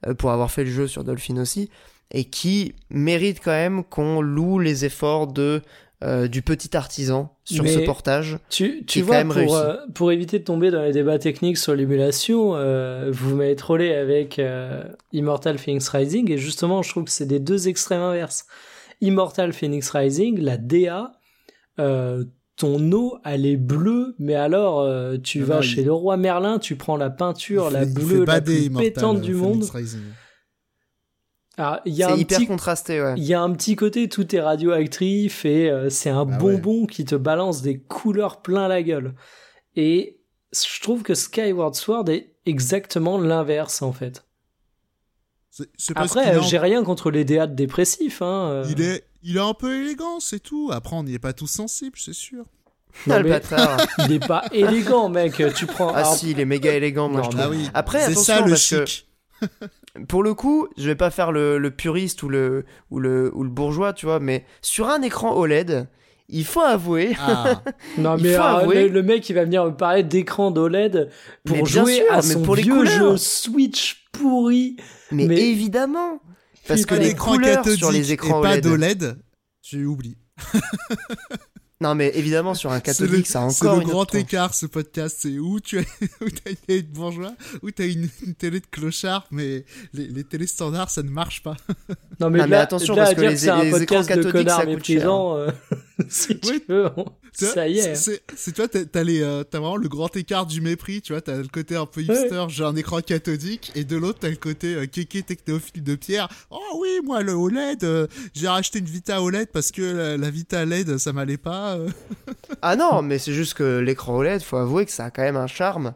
euh, pour avoir fait le jeu sur Dolphin aussi et qui mérite quand même qu'on loue les efforts de euh, du petit artisan sur Mais- ce portage. Tu, est quand vois, même pour, euh, pour éviter de tomber dans les débats techniques sur l'émulation, euh, vous m'avez trollé avec Immortal Phoenix Rising, et justement, je trouve que c'est des deux extrêmes inverses. Immortal Phoenix Rising, la DA, ton eau, elle est bleue, mais alors, euh, tu Non, vas non, chez il- le roi Merlin, tu prends la peinture, Il la fait- bleue, la plus Immortal, pétante du monde. Rising. Ah, il y a un C'est hyper petit contrasté, ouais. il y a un petit côté tout est radioactif et euh, c'est un Bah bonbon qui te balance des couleurs plein la gueule. Et je trouve que Skyward Sword est exactement l'inverse en fait. C'est- Après, en- j'ai rien contre les DA dépressifs. Hein, euh. Il est, il est un peu élégant, c'est tout. Après, on n'y est pas tous sensibles, c'est sûr. Non, mais il est pas élégant, mec. Tu prends. Ah alors, si, il est méga élégant, moi Non, je mais- trouve. Ah oui. Après, c'est attention, ça le parce que- chic. Pour le coup, je vais pas faire le, le puriste ou le, ou, le, ou le bourgeois, tu vois, mais sur un écran OLED, il faut avouer. Ah, Non, il mais faut euh, avouer- le, le mec, il va venir me parler d'écran d'OLED pour Mais jouer sûr, à mais son pour les vieux couleurs. jeu Switch pourri. Mais, Mais- évidemment Parce que les l'écran couleurs sur les écrans et pas OLED... d'OLED, tu oublies. Non mais évidemment sur un C'est cathodique, le, ça a c'est encore le une grand autre écart, ce podcast. C'est où tu as, où t'as une télé de bourgeois, où t'as une, une télé de clochard, mais les, les télés standards, ça ne marche pas. Non, mais, Non, mais là, attention, là, parce que dire les- c'est un les podcast écrans connards ça coûte cher. euh, si Oui. tu veux, on- Tu vois, ça y est. C'est, toi, t'as, euh, t'as vraiment le grand écart du mépris, tu vois, t'as le côté un peu hipster, j'ai un écran cathodique, et de l'autre, t'as le côté euh, kéké technophile de Pierre. Oh oui, moi, le OLED, euh, j'ai racheté une Vita OLED parce que la, la Vita LED, ça m'allait pas. euh. Ah non, mais c'est juste que l'écran OLED, faut avouer que ça a quand même un charme,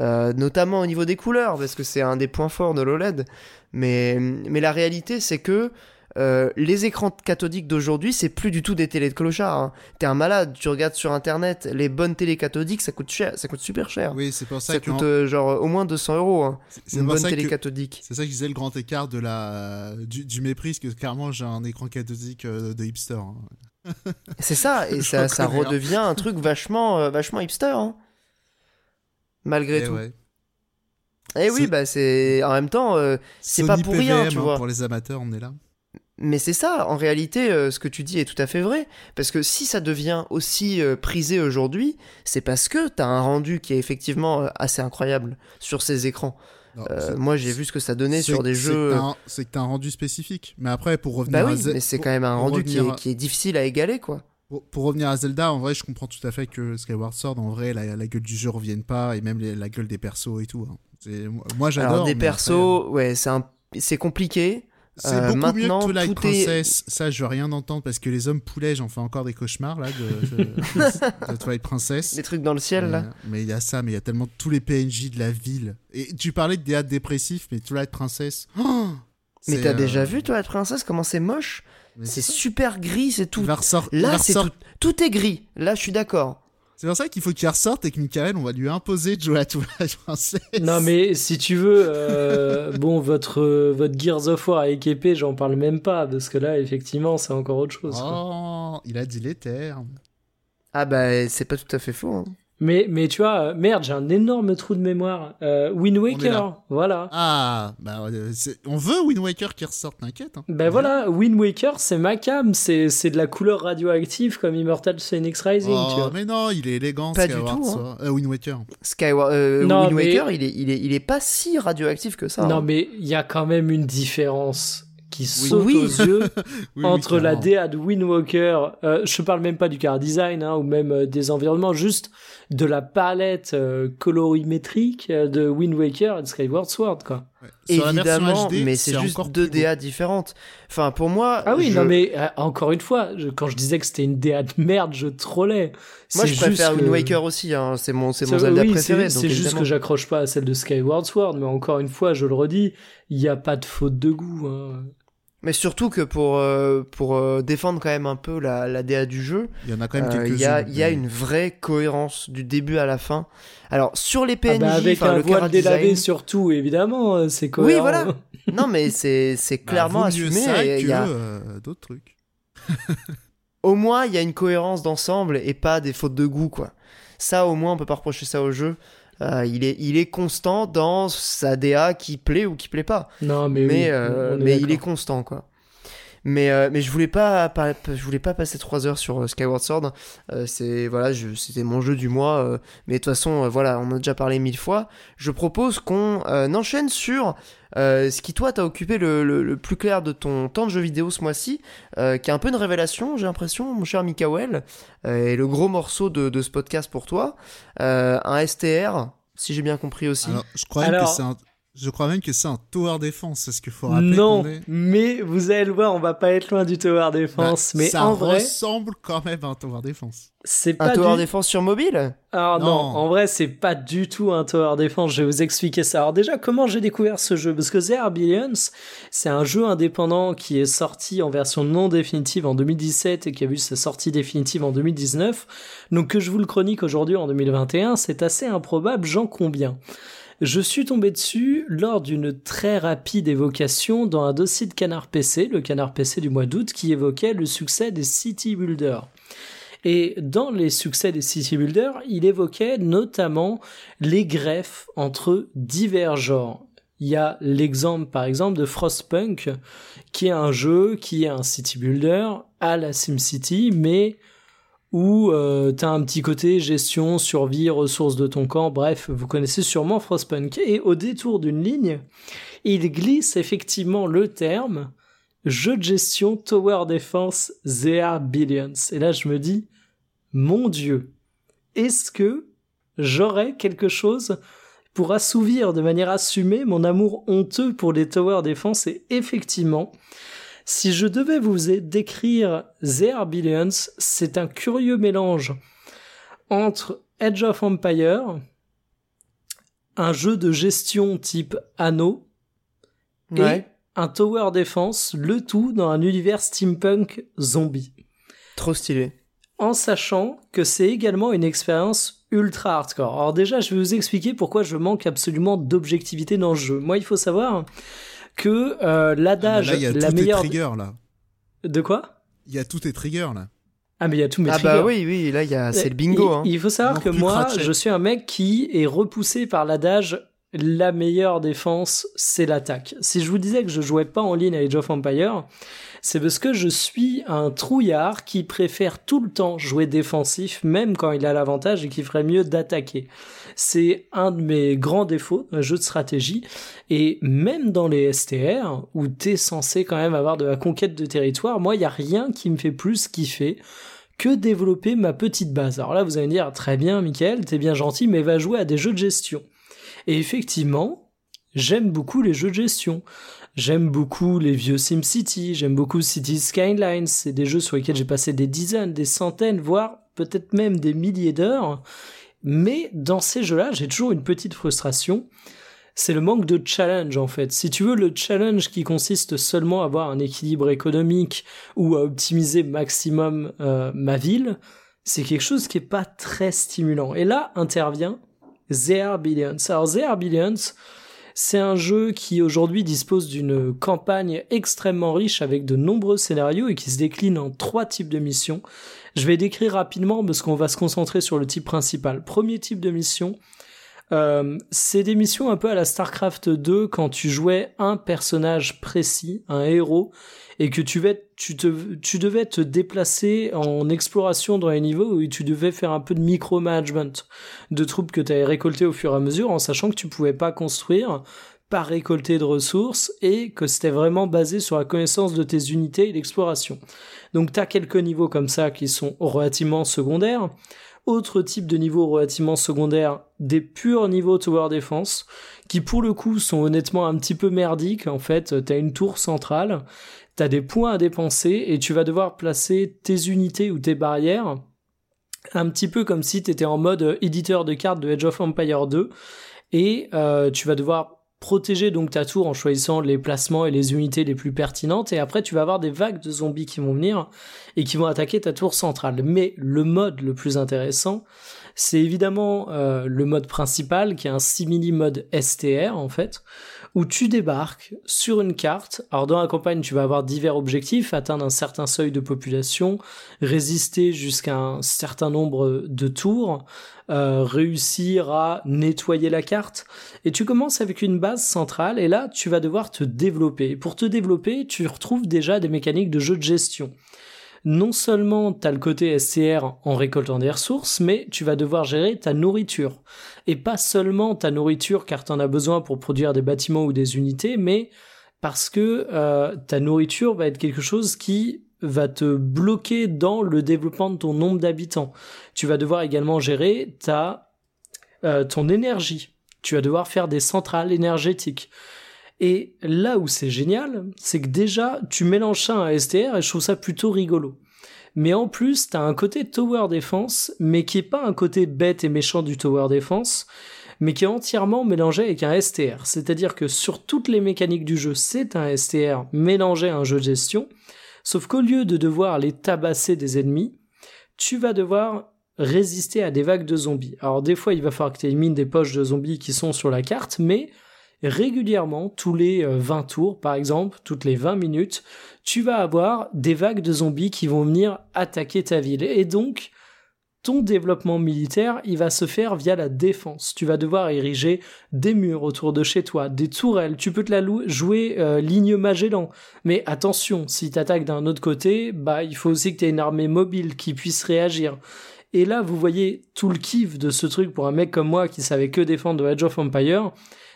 euh, notamment au niveau des couleurs, parce que c'est un des points forts de l'OLED. Mais, mais la réalité, c'est que euh, les écrans cathodiques d'aujourd'hui, c'est plus du tout des télés de clochard. hein. T'es un malade, tu regardes sur internet, les bonnes télés cathodiques, ça coûte cher, ça coûte super cher. Oui, c'est pour ça, ça que coûte euh, genre au moins 200 euros, hein, c'est, une bonne ça télé que- cathodique. C'est ça que je disais le grand écart de la du, du mépris, parce que clairement j'ai un écran cathodique euh, de hipster. hein. C'est ça, et ça, ça redevient un truc vachement, vachement hipster. Malgré Eh tout. ouais. Et oui, C'est- bah c'est en même temps, C'est pas pour rien, PVM, tu vois. Pour les amateurs, on est là. Mais c'est ça. En réalité, euh, ce que tu dis est tout à fait vrai, parce que si ça devient aussi euh, prisé aujourd'hui, c'est parce que t'as un rendu qui est effectivement euh, assez incroyable sur ces écrans. Non, Euh, moi, j'ai vu ce que ça donnait sur des jeux. C'est que t'as un rendu spécifique. Mais après, pour revenir Bah à oui, Ze- mais c'est quand même un rendu qui est, qui est difficile à égaler, quoi. Pour, pour revenir à Zelda, en vrai, je comprends tout à fait que Skyward Sword, en vrai, la, la gueule du jeu revienne pas, et même les- la gueule des persos et tout. hein. Moi, j'adore. Alors des persos, après, ouais, c'est un... c'est compliqué. C'est euh, beaucoup mieux que Twilight est- Princess. Ça, je veux rien entendre parce que les hommes poulets, j'en fais encore des cauchemars là de, de- de Twilight Princess. Des trucs dans le ciel, là. Mais- Mais il y a ça, mais il y a tellement tous les PNJ de la ville. Et tu parlais de théâtre dépressif, mais Twilight Princess. oh, Mais t'as euh, déjà vu, toi, la princesse, comment c'est moche? C'est super gris, c'est tout. ressort- il Là, va c'est tout, tout est gris. Là, je suis d'accord. C'est pour ça qu'il faut qu'il ressorte et que Michael, on va lui imposer de jouer à tout la française. Non, mais si tu veux, euh, bon, votre, euh, votre Gears of War avec épée, j'en parle même pas, parce que là, effectivement, c'est encore autre chose. quoi. Oh, il a dit les termes. Ah bah c'est pas tout à fait faux. hein. Mais, mais tu vois, euh, merde, j'ai un énorme trou de mémoire. Euh, Wind Waker, là. voilà. Ah, bah, euh, on veut Wind Waker qui ressorte, t'inquiète. hein. Ben voilà, Wind Waker, c'est ma cam, c'est c'est de la couleur radioactive comme Immortal Phoenix Rising, tu Oh, vois. mais non, il est élégant, Pas du Skyward tout, hein. Euh, Wind Waker. Skyward, euh, Non, Wind mais- Waker, il est, il est, il est pas si radioactif que ça. Non, hein. mais il y a quand même une différence qui saute Oui. aux yeux Oui, entre oui, la. DA de Wind Walker, euh, je parle même pas du car design hein, ou même euh, des environnements, juste de la palette euh, colorimétrique euh, de Wind Waker et de Skyward Sword, quoi. Ouais. Évidemment, HD, mais c'est juste deux. DA différentes. Enfin, pour moi. Ah oui, je- non mais euh, encore une fois, je- quand je disais que c'était une DA de merde, je trollais. Moi, je préfère juste Wind que- Waker aussi. Hein. C'est mon, c'est mon C'est- Zelda oui, préféré. c'est- juste évidemment. que j'accroche pas à celle de Skyward Sword, mais encore une fois, je le redis, il n'y a pas de faute de goût. hein. Mais surtout que pour, euh, pour euh, défendre quand même un peu la, la DA du jeu, Il y en a quand même euh, quelques-uns. il y, a, y une vraie cohérence du début à la fin. Alors, sur les Ah PNJ, bah avec un le voile délavé design- surtout, évidemment, c'est cohérent. Oui, voilà. non, mais c'est c'est Bah, clairement assumé. et il y a- euh, d'autres trucs. au moins, il y a une cohérence d'ensemble et pas des fautes de goût, quoi. Ça, au moins, on peut pas reprocher ça au jeu. Euh, il, est, il est constant dans sa DA qui plaît ou qui plaît pas. Non, mais, Mais, oui, euh, mais il est constant, quoi. Mais, euh, mais je voulais pas, pas- je voulais pas passer 3 heures sur euh, Skyward Sword. Euh, c'est voilà, je- c'était mon jeu du mois. euh, mais de toute façon, euh, voilà, on en a déjà parlé mille fois. Je propose qu'on euh, enchaîne sur euh, ce qui toi t'a occupé le, le- le plus clair de ton temps de jeu vidéo ce mois-ci, euh, qui est un peu une révélation, j'ai l'impression, mon cher Mikael, euh, et le gros morceau de, de ce podcast pour toi, euh, un STR, si j'ai bien compris aussi. Alors, je crois que c'est un. Je crois même que c'est un tower defense, c'est ce qu'il faut rappeler. Non, est- mais vous allez le voir, on va pas être loin du tower defense. Bah, mais ça en vrai, ressemble quand même à un tower defense. c'est un pas tower du... défense sur mobile Alors non. Non. en vrai, c'est pas du tout un tower defense. Je vais vous expliquer ça. Alors déjà, comment j'ai découvert ce jeu? Parce que Are Billions, c'est un jeu indépendant qui est sorti en version non définitive en 2017 et qui a vu sa sortie définitive en 2019. Donc que je vous le chronique aujourd'hui en 2021, c'est assez improbable, j'en conviens. Je suis tombé dessus lors d'une très rapide évocation dans un dossier de Canard PC, le Canard PC du mois d'août, qui évoquait le succès des City Builders. Et dans les succès des City Builders, il évoquait notamment les greffes entre divers genres. Il y a l'exemple, par exemple, de Frostpunk, qui est un jeu qui est un city builder à la SimCity, mais où euh, t'as un petit côté gestion, survie, ressources de ton camp, bref, vous connaissez sûrement Frostpunk. Et au détour d'une ligne, il glisse effectivement le terme jeu de gestion Tower Defense ZR Billions. Et là, je me dis, mon Dieu, est-ce que j'aurais quelque chose pour assouvir de manière assumée mon amour honteux pour les Tower Defense? Et effectivement, si je devais vous décrire ZR Billions, c'est un curieux mélange entre Edge of Empire, un jeu de gestion type Anno, et un tower defense, le tout dans un univers steampunk zombie. Trop stylé. En sachant que c'est également une expérience ultra hardcore. Alors déjà, je vais vous expliquer pourquoi je manque absolument d'objectivité dans le jeu. Moi, il faut savoir que euh, l'adage, Là, il y a la tous meilleure... tes triggers, là. De quoi? Il y a tous tes triggers, là. Ah mais il y a tous mes Ah triggers. bah oui, oui, là, il y a... c'est le bingo. Il, hein. il faut savoir Non que moi, je suis un mec qui est repoussé par l'adage la meilleure défense, c'est l'attaque. Si je vous disais que je jouais pas en ligne à Age of Empire, c'est parce que je suis un trouillard qui préfère tout le temps jouer défensif, même quand il a l'avantage et qui ferait mieux d'attaquer. C'est un de mes grands défauts d'un jeu de stratégie. Et même dans les STR, où t'es censé quand même avoir de la conquête de territoire, moi, il y a rien qui me fait plus kiffer que développer ma petite base. Alors là, vous allez me dire, très bien, Michael, t'es bien gentil, mais va jouer à des jeux de gestion. Et effectivement, j'aime beaucoup les jeux de gestion. J'aime beaucoup les vieux SimCity, j'aime beaucoup Cities Skylines, c'est des jeux sur lesquels j'ai passé des dizaines, des centaines, voire peut-être même des milliers d'heures. Mais dans ces jeux-là, j'ai toujours une petite frustration. C'est le manque de challenge en fait. Si tu veux le challenge qui consiste seulement à avoir un équilibre économique ou à optimiser maximum euh, ma ville, c'est quelque chose qui est pas très stimulant. Et là intervient The Billions. Alors The Billions, c'est un jeu qui aujourd'hui dispose d'une campagne extrêmement riche avec de nombreux scénarios et qui se décline en trois types de missions. Je vais décrire rapidement parce qu'on va se concentrer sur le type principal. Premier type de mission, euh, c'est des missions un peu à la StarCraft 2 quand tu jouais un personnage précis, un héros, et que tu, te, tu devais te déplacer en exploration dans les niveaux où tu devais faire un peu de micromanagement de troupes que tu avais récoltées au fur et à mesure en sachant que tu pouvais pas construire pas récolter de ressources et que c'était vraiment basé sur la connaissance de tes unités et l'exploration. Donc tu as quelques niveaux comme ça qui sont relativement secondaires. Autre type de niveau relativement secondaire, des purs niveaux tower defense, qui pour le coup sont honnêtement un petit peu merdiques. En fait, t'as une tour centrale, t'as des points à dépenser et tu vas devoir placer tes unités ou tes barrières un petit peu comme si t'étais en mode éditeur de cartes de Edge of Empire 2 et euh, tu vas devoir protéger donc ta tour en choisissant les placements et les unités les plus pertinentes et après tu vas avoir des vagues de zombies qui vont venir et qui vont attaquer ta tour centrale. Mais le mode le plus intéressant, c'est évidemment euh, le mode principal qui est un simili mode STR en fait où tu débarques sur une carte. Alors dans la campagne, tu vas avoir divers objectifs, atteindre un certain seuil de population, résister jusqu'à un certain nombre de tours, euh, réussir à nettoyer la carte. Et tu commences avec une base centrale et là, tu vas devoir te développer. pour te développer, tu retrouves déjà des mécaniques de jeu de gestion non seulement tu as le côté SCR en récoltant des ressources, mais tu vas devoir gérer ta nourriture. Et pas seulement ta nourriture car tu en as besoin pour produire des bâtiments ou des unités, mais parce que euh, ta nourriture va être quelque chose qui va te bloquer dans le développement de ton nombre d'habitants. Tu vas devoir également gérer ta euh, ton énergie. Tu vas devoir faire des centrales énergétiques. Et là où c'est génial, c'est que déjà, tu mélanges ça à un STR et je trouve ça plutôt rigolo. Mais en plus, t'as un côté tower defense, mais qui est pas un côté bête et méchant du tower defense, mais qui est entièrement mélangé avec un STR. C'est-à-dire que sur toutes les mécaniques du jeu, c'est un STR mélangé à un jeu de gestion, sauf qu'au lieu de devoir les tabasser des ennemis, tu vas devoir résister à des vagues de zombies. Alors des fois, il va falloir que tu élimines des poches de zombies qui sont sur la carte, mais régulièrement, tous les 20 euh, tours, par exemple, toutes les 20 minutes, tu vas avoir des vagues de zombies qui vont venir attaquer ta ville. Et donc, ton développement militaire, il va se faire via la défense. Tu vas devoir ériger des murs autour de chez toi, des tourelles. Tu peux te la jouer euh, ligne Magellan. Mais attention, si t'attaques d'un autre côté, bah, il faut aussi que tu aies une armée mobile qui puisse réagir. Et là, vous voyez tout le kiff de ce truc pour un mec comme moi qui savait que défendre de Age of Empire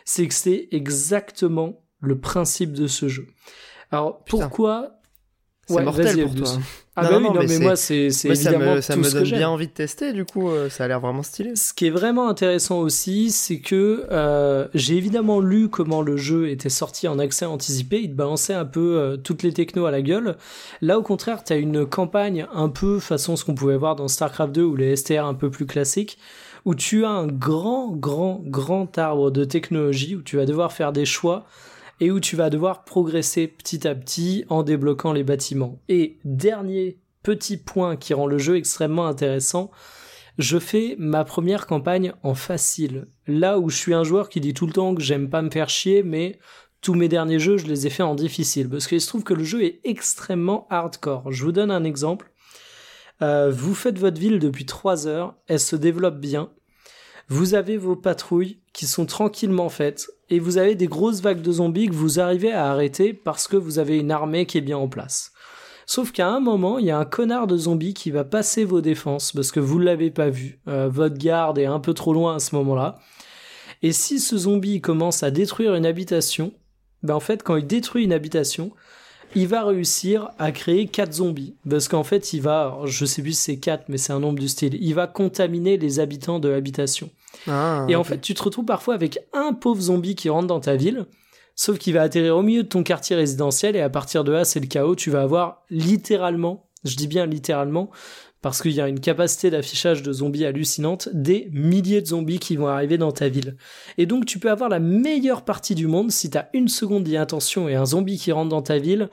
c'est que c'est exactement le principe de ce jeu. Alors pourquoi c'est mortel pour toi. Ah bah oui, non, mais, moi c'est évidemment ça me, ça me donne bien envie de tester du coup, euh, ça a l'air vraiment stylé. Ce qui est vraiment intéressant aussi, c'est que euh, j'ai évidemment lu comment le jeu était sorti en accès anticipé, il te balançait un peu euh, toutes les technos à la gueule. Là au contraire, tu as une campagne un peu façon ce qu'on pouvait voir dans StarCraft 2 ou les STR un peu plus classiques où tu as un grand, grand, grand arbre de technologie, où tu vas devoir faire des choix et où tu vas devoir progresser petit à petit en débloquant les bâtiments. Et dernier petit point qui rend le jeu extrêmement intéressant, je fais ma première campagne en facile. Là où je suis un joueur qui dit tout le temps que j'aime pas me faire chier, mais tous mes derniers jeux, je les ai fait en difficile. Parce qu'il se trouve que le jeu est extrêmement hardcore. Je vous donne un exemple. Euh, vous faites votre ville depuis 3 heures, elle se développe bien, vous avez vos patrouilles qui sont tranquillement faites et vous avez des grosses vagues de zombies que vous arrivez à arrêter parce que vous avez une armée qui est bien en place. Sauf qu'à un moment, il y a un connard de zombie qui va passer vos défenses parce que vous ne l'avez pas vu. Euh, votre garde est un peu trop loin à ce moment-là. Et si ce zombie commence à détruire une habitation, ben en fait, quand il détruit une habitation, il va réussir à créer quatre zombies. Parce qu'en fait, il va, je sais plus c'est quatre, mais c'est un nombre du style, il va contaminer les habitants de l'habitation. Ah, et en fait, tu te retrouves parfois avec un pauvre zombie qui rentre dans ta ville, sauf qu'il va atterrir au milieu de ton quartier résidentiel, et à partir de là, c'est le chaos. Tu vas avoir littéralement, je dis bien littéralement, parce qu'il y a une capacité d'affichage de zombies hallucinante, des milliers de zombies qui vont arriver dans ta ville. Et donc tu peux avoir la meilleure partie du monde, si t'as une seconde d'inattention et un zombie qui rentre dans ta ville,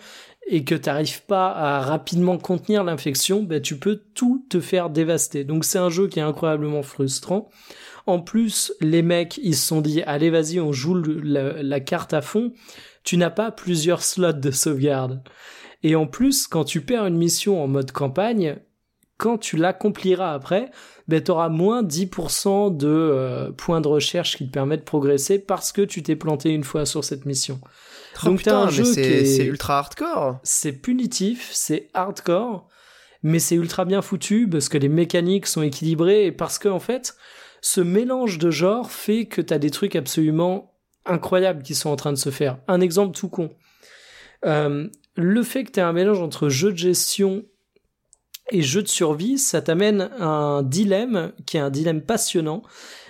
et que t'arrives pas à rapidement contenir l'infection, bah, tu peux tout te faire dévaster. Donc c'est un jeu qui est incroyablement frustrant. En plus, les mecs, ils se sont dit, allez, vas-y, on joue la, carte à fond. Tu n'as pas plusieurs slots de sauvegarde. Et en plus, quand tu perds une mission en mode campagne, quand tu l'accompliras après, ben, tu auras moins 10% de euh, points de recherche qui te permettent de progresser parce que tu t'es planté une fois sur cette mission. Oh, Donc putain, un jeu c'est ultra hardcore. C'est punitif, c'est hardcore, mais c'est ultra bien foutu parce que les mécaniques sont équilibrées et parce que en fait, ce mélange de genres fait que tu as des trucs absolument incroyables qui sont en train de se faire. Un exemple tout con. Euh, le fait que tu un mélange entre jeu de gestion et jeu de survie, ça t'amène un dilemme qui est un dilemme passionnant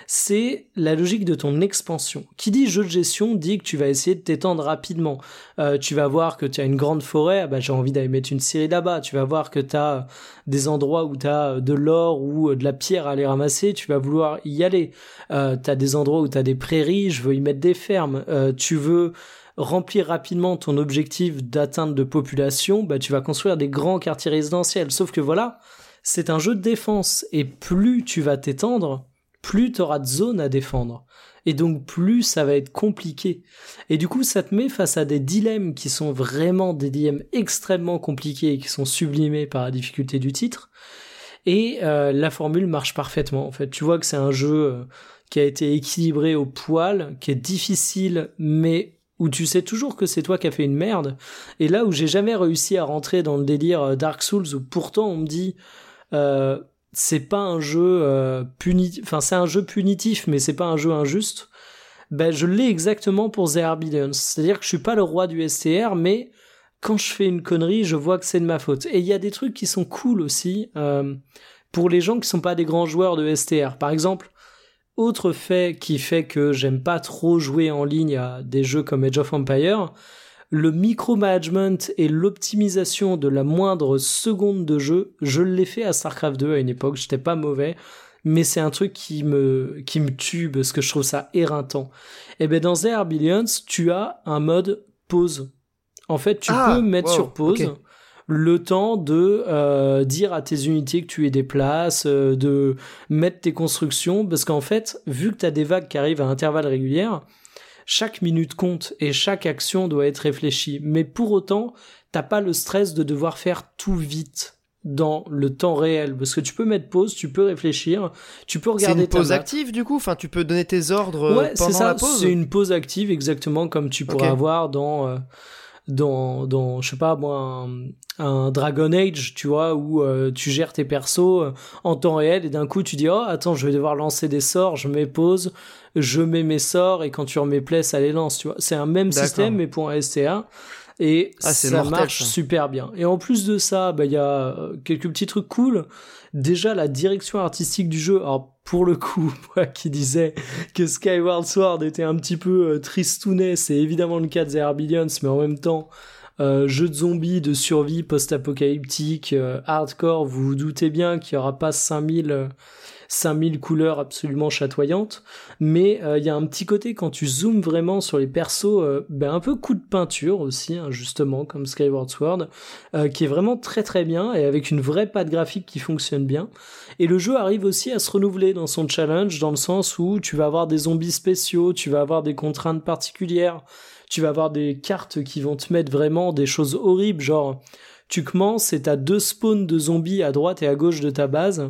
c'est la logique de ton expansion. Qui dit jeu de gestion dit que tu vas essayer de t'étendre rapidement. Euh, tu vas voir que tu as une grande forêt, ah bah, j'ai envie d'aller mettre une série là-bas. Tu vas voir que tu as des endroits où tu as de l'or ou de la pierre à aller ramasser, tu vas vouloir y aller. Euh, tu as des endroits où tu as des prairies, je veux y mettre des fermes. Euh, tu veux remplir rapidement ton objectif d'atteinte de population, bah, tu vas construire des grands quartiers résidentiels. Sauf que voilà, c'est un jeu de défense et plus tu vas t'étendre, plus tu auras de zones à défendre. Et donc plus ça va être compliqué. Et du coup, ça te met face à des dilemmes qui sont vraiment des dilemmes extrêmement compliqués et qui sont sublimés par la difficulté du titre. Et euh, la formule marche parfaitement. En fait, tu vois que c'est un jeu euh, qui a été équilibré au poil, qui est difficile, mais où tu sais toujours que c'est toi qui as fait une merde. Et là où j'ai jamais réussi à rentrer dans le délire euh, Dark Souls, où pourtant on me dit c'est pas un jeu euh, punitif, enfin c'est un jeu punitif, mais c'est pas un jeu injuste. Ben je l'ai exactement pour The Billions. C'est-à-dire que je suis pas le roi du STR, mais quand je fais une connerie, je vois que c'est de ma faute. Et il y a des trucs qui sont cool aussi euh, pour les gens qui sont pas des grands joueurs de STR. Par exemple, autre fait qui fait que j'aime pas trop jouer en ligne à des jeux comme Age of Empire, le micromanagement et l'optimisation de la moindre seconde de jeu, je l'ai fait à StarCraft 2 à une époque, j'étais pas mauvais, mais c'est un truc qui me, qui me tue parce que je trouve ça éreintant. Et eh ben dans Air Billions, tu as un mode pause. En fait, tu ah, peux mettre sur pause. le temps de euh, dire à tes unités que tu es déplaces, euh, de mettre tes constructions, parce qu'en fait, vu que tu as des vagues qui arrivent à intervalles réguliers, chaque minute compte et chaque action doit être réfléchie. Mais pour autant, t'as pas le stress de devoir faire tout vite dans le temps réel. Parce que tu peux mettre pause, tu peux réfléchir, tu peux regarder C'est une pause active du coup, enfin tu peux donner tes ordres ouais, pendant ça, la pause? C'est une pause active exactement comme tu pourrais avoir dans euh, dans dans je sais pas moi un, Dragon Age, tu vois, où euh, tu gères tes persos euh, en temps réel et d'un coup tu dis oh attends je vais devoir lancer des sorts, je mets pause, je mets mes sorts et quand tu remets play, ça les lance, tu vois. C'est un même système mais pour un STA. Et ah, ça marche super bien. Et en plus de ça, bah, il y a euh, quelques petits trucs cool. Déjà, la direction artistique du jeu. Alors, pour le coup, moi qui disais que Skyward Sword était un petit peu euh, tristounet, c'est évidemment le cas de The Billions, mais en même temps, euh, jeu de zombies, de survie post-apocalyptique, euh, hardcore, vous vous doutez bien qu'il y aura pas 5000 5000 couleurs absolument chatoyantes, mais il euh, y a un petit côté quand tu zoomes vraiment sur les persos, euh, ben un peu coup de peinture aussi, hein, justement, comme Skyward Sword, euh, qui est vraiment très très bien et avec une vraie patte graphique qui fonctionne bien. Et le jeu arrive aussi à se renouveler dans son challenge, dans le sens où tu vas avoir des zombies spéciaux, tu vas avoir des contraintes particulières, tu vas avoir des cartes qui vont te mettre vraiment des choses horribles, genre tu commences et t'as deux spawns de zombies à droite et à gauche de ta base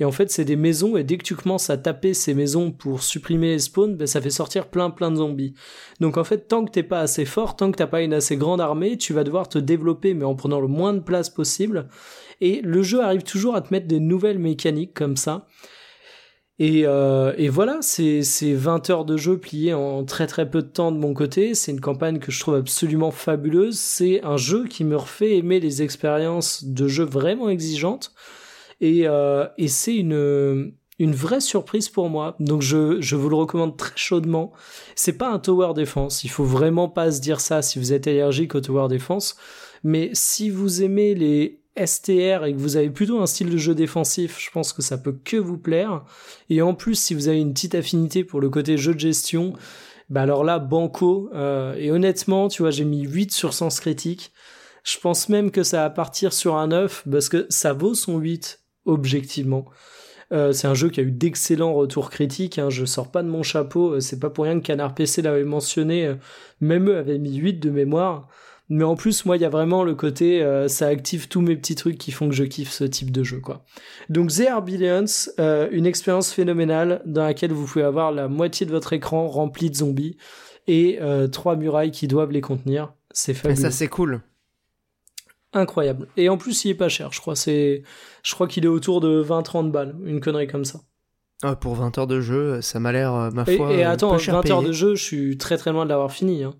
et en fait, c'est des maisons, et dès que tu commences à taper ces maisons pour supprimer les spawns, ben, ça fait sortir plein plein de zombies. Donc en fait, tant que t'es pas assez fort, tant que t'as pas une assez grande armée, tu vas devoir te développer, mais en prenant le moins de place possible. Et le jeu arrive toujours à te mettre des nouvelles mécaniques comme ça. Et, euh, et, voilà, c'est 20 heures de jeu pliées en très très peu de temps de mon côté. C'est une campagne que je trouve absolument fabuleuse. C'est un jeu qui me refait aimer les expériences de jeu vraiment exigeantes. Et, euh, et c'est une, une vraie surprise pour moi. Donc je, je vous le recommande très chaudement. C'est pas un tower defense. Il faut vraiment pas se dire ça si vous êtes allergique au tower defense. Mais si vous aimez les STR et que vous avez plutôt un style de jeu défensif, je pense que ça peut que vous plaire. Et en plus, si vous avez une petite affinité pour le côté jeu de gestion, bah alors là, banco. Euh, et honnêtement, tu vois, j'ai mis 8 sur sens critique. Je pense même que ça va partir sur un 9 parce que ça vaut son 8 objectivement. Euh, c'est un jeu qui a eu d'excellents retours critiques. Hein. Je sors pas de mon chapeau. Euh, c'est pas pour rien que Canard PC l'avait mentionné. Euh, même eux avaient mis 8 de mémoire. Mais en plus, moi, il y a vraiment le côté, ça active tous mes petits trucs qui font que je kiffe ce type de jeu, quoi. Donc, The Billions, une expérience phénoménale dans laquelle vous pouvez avoir la moitié de votre écran rempli de zombies et trois murailles qui doivent les contenir. C'est fabuleux. Et ça, c'est cool incroyable. Et en plus, il est pas cher, je crois. C'est, je crois qu'il est autour de 20-30 balles, une connerie comme ça. Ah, pour 20 heures de jeu, ça m'a l'air, euh, ma foi. Et, attends, 20 heures de jeu, je suis très très loin de l'avoir fini. Hein.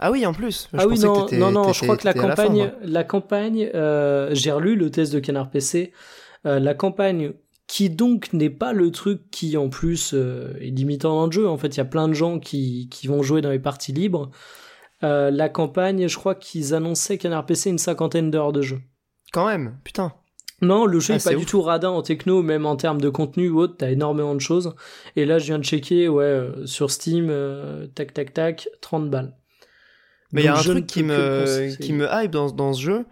Ah oui, en plus. Je ah oui, non, non, non, je crois que la campagne, la, campagne, euh, j'ai relu le test de Canard PC. Euh, la campagne qui donc n'est pas le truc qui en plus est limitant dans le jeu. En fait, il y a plein de gens qui, qui vont jouer dans les parties libres. Euh, la campagne, je crois qu'ils annonçaient Canard PC une cinquantaine d'heures de jeu. Quand même, putain. Non, le jeu ah, est pas du tout radin en techno, même en termes de contenu ou autre, t'as énormément de choses. Et là, je viens de checker, ouais, euh, sur Steam, euh, tac tac tac, 30 balles. Mais il y a un truc qui me, qui me hype dans, dans ce jeu,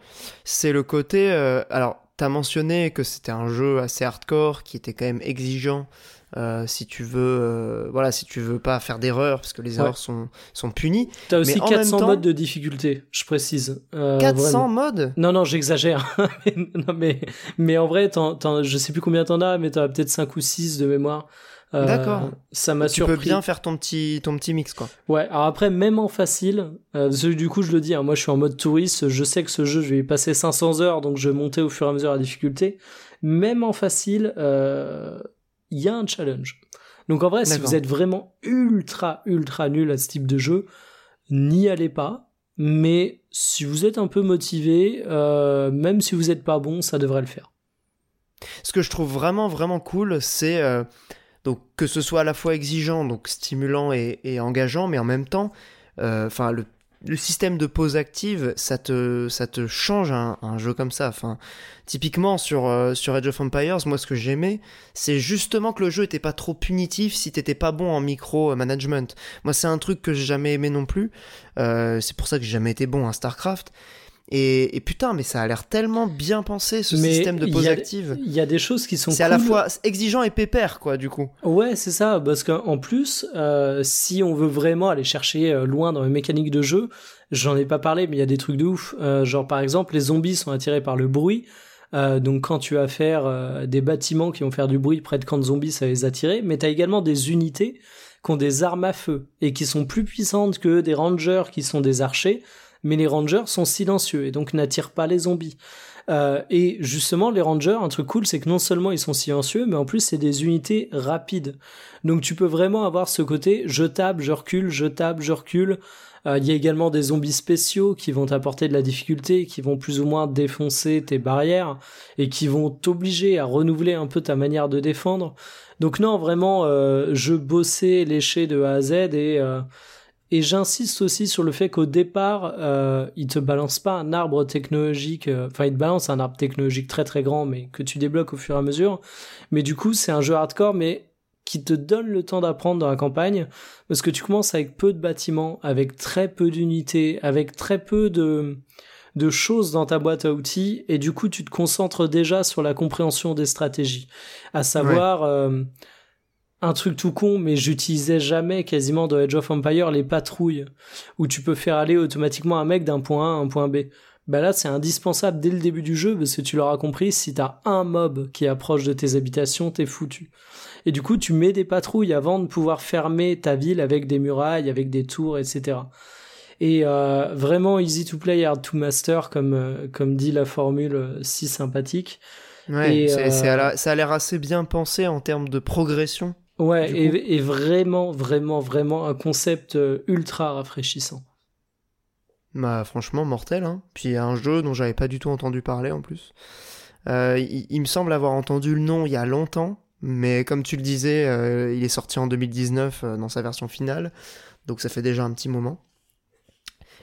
c'est le côté. alors, t'as mentionné que c'était un jeu assez hardcore, qui était quand même exigeant euh, si tu veux, euh, voilà, si tu veux pas faire d'erreurs, parce que les erreurs sont, sont punies. T'as aussi 400 modes de difficulté, je précise. 400 euh, modes Non, non, j'exagère. non, mais, mais en vrai, je sais plus combien t'en as, mais t'en as peut-être 5 ou 6 de mémoire. D'accord. Ça m'a Tu peux bien faire ton petit, ton petit mix, quoi. Ouais, alors après, même en facile, du coup, je le dis, hein, moi je suis en mode touriste, je sais que ce jeu, je vais y passer 500 heures, donc je vais monter au fur et à mesure la difficulté. Même en facile, il y a un challenge. Donc en vrai, si vous êtes vraiment ultra, ultra nul à ce type de jeu, n'y allez pas. Mais si vous êtes un peu motivé, euh, même si vous n'êtes pas bon, ça devrait le faire. Ce que je trouve vraiment, vraiment cool, c'est euh, donc que ce soit à la fois exigeant, donc stimulant et, engageant, mais en même temps, euh, le le système de pause active, ça te, ça te change un, jeu comme ça. Enfin, typiquement sur, euh, sur Age of Empires, moi ce que j'aimais, c'est justement que le jeu était pas trop punitif si t'étais pas bon en micro-management. Moi c'est un truc que j'ai jamais aimé non plus. Euh, c'est pour ça que j'ai jamais été bon à StarCraft. Et, putain, mais ça a l'air tellement bien pensé ce système de pause active. Il y a des choses qui sont. C'est à la fois exigeant et pépère, quoi, du coup. Ouais, c'est ça, parce qu'en plus, euh, si on veut vraiment aller chercher euh, loin dans les mécaniques de jeu, j'en ai pas parlé, mais il y a des trucs de ouf. Euh, genre, par exemple, les zombies sont attirés par le bruit. donc quand tu vas faire des bâtiments qui vont faire du bruit près de camps de zombies, ça va les attirer. Mais t'as également des unités qui ont des armes à feu et qui sont plus puissantes que des rangers qui sont des archers mais les rangers sont silencieux et donc n'attirent pas les zombies. Euh, et justement, les rangers, un truc cool, c'est que non seulement ils sont silencieux, mais en plus c'est des unités rapides. Donc tu peux vraiment avoir ce côté je tape, je recule, je tape, je recule. Euh, il y a également des zombies spéciaux qui vont t'apporter de la difficulté, qui vont plus ou moins défoncer tes barrières et qui vont t'obliger à renouveler un peu ta manière de défendre. Donc non, vraiment, euh, je bossais léché de A à Z et et j'insiste aussi sur le fait qu'au départ, euh, il te balance pas un arbre technologique, euh, enfin il te balance un arbre technologique très très grand, mais que tu débloques au fur et à mesure. Mais du coup, c'est un jeu hardcore, mais qui te donne le temps d'apprendre dans la campagne, parce que tu commences avec peu de bâtiments, avec très peu d'unités, avec très peu de de choses dans ta boîte à outils, et du coup tu te concentres déjà sur la compréhension des stratégies, à savoir euh, un truc tout con, mais j'utilisais jamais quasiment dans Age of Empire les patrouilles, où tu peux faire aller automatiquement un mec d'un point A à un point B. Bah là, c'est indispensable dès le début du jeu, parce que tu l'auras compris, si t'as un mob qui approche de tes habitations, t'es foutu. Et du coup, tu mets des patrouilles avant de pouvoir fermer ta ville avec des murailles, avec des tours, etc. Et euh, vraiment easy to play, hard to master, comme, euh, comme dit la formule euh, si sympathique. Ouais, ça a l'air assez bien pensé en termes de progression. Ouais, et, vraiment, vraiment, vraiment un concept euh, ultra rafraîchissant. Bah franchement mortel, hein. Puis un jeu dont j'avais pas du tout entendu parler en plus. Euh, il, me semble avoir entendu le nom il y a longtemps, mais comme tu le disais, euh, il est sorti en 2019 dans sa version finale, donc ça fait déjà un petit moment.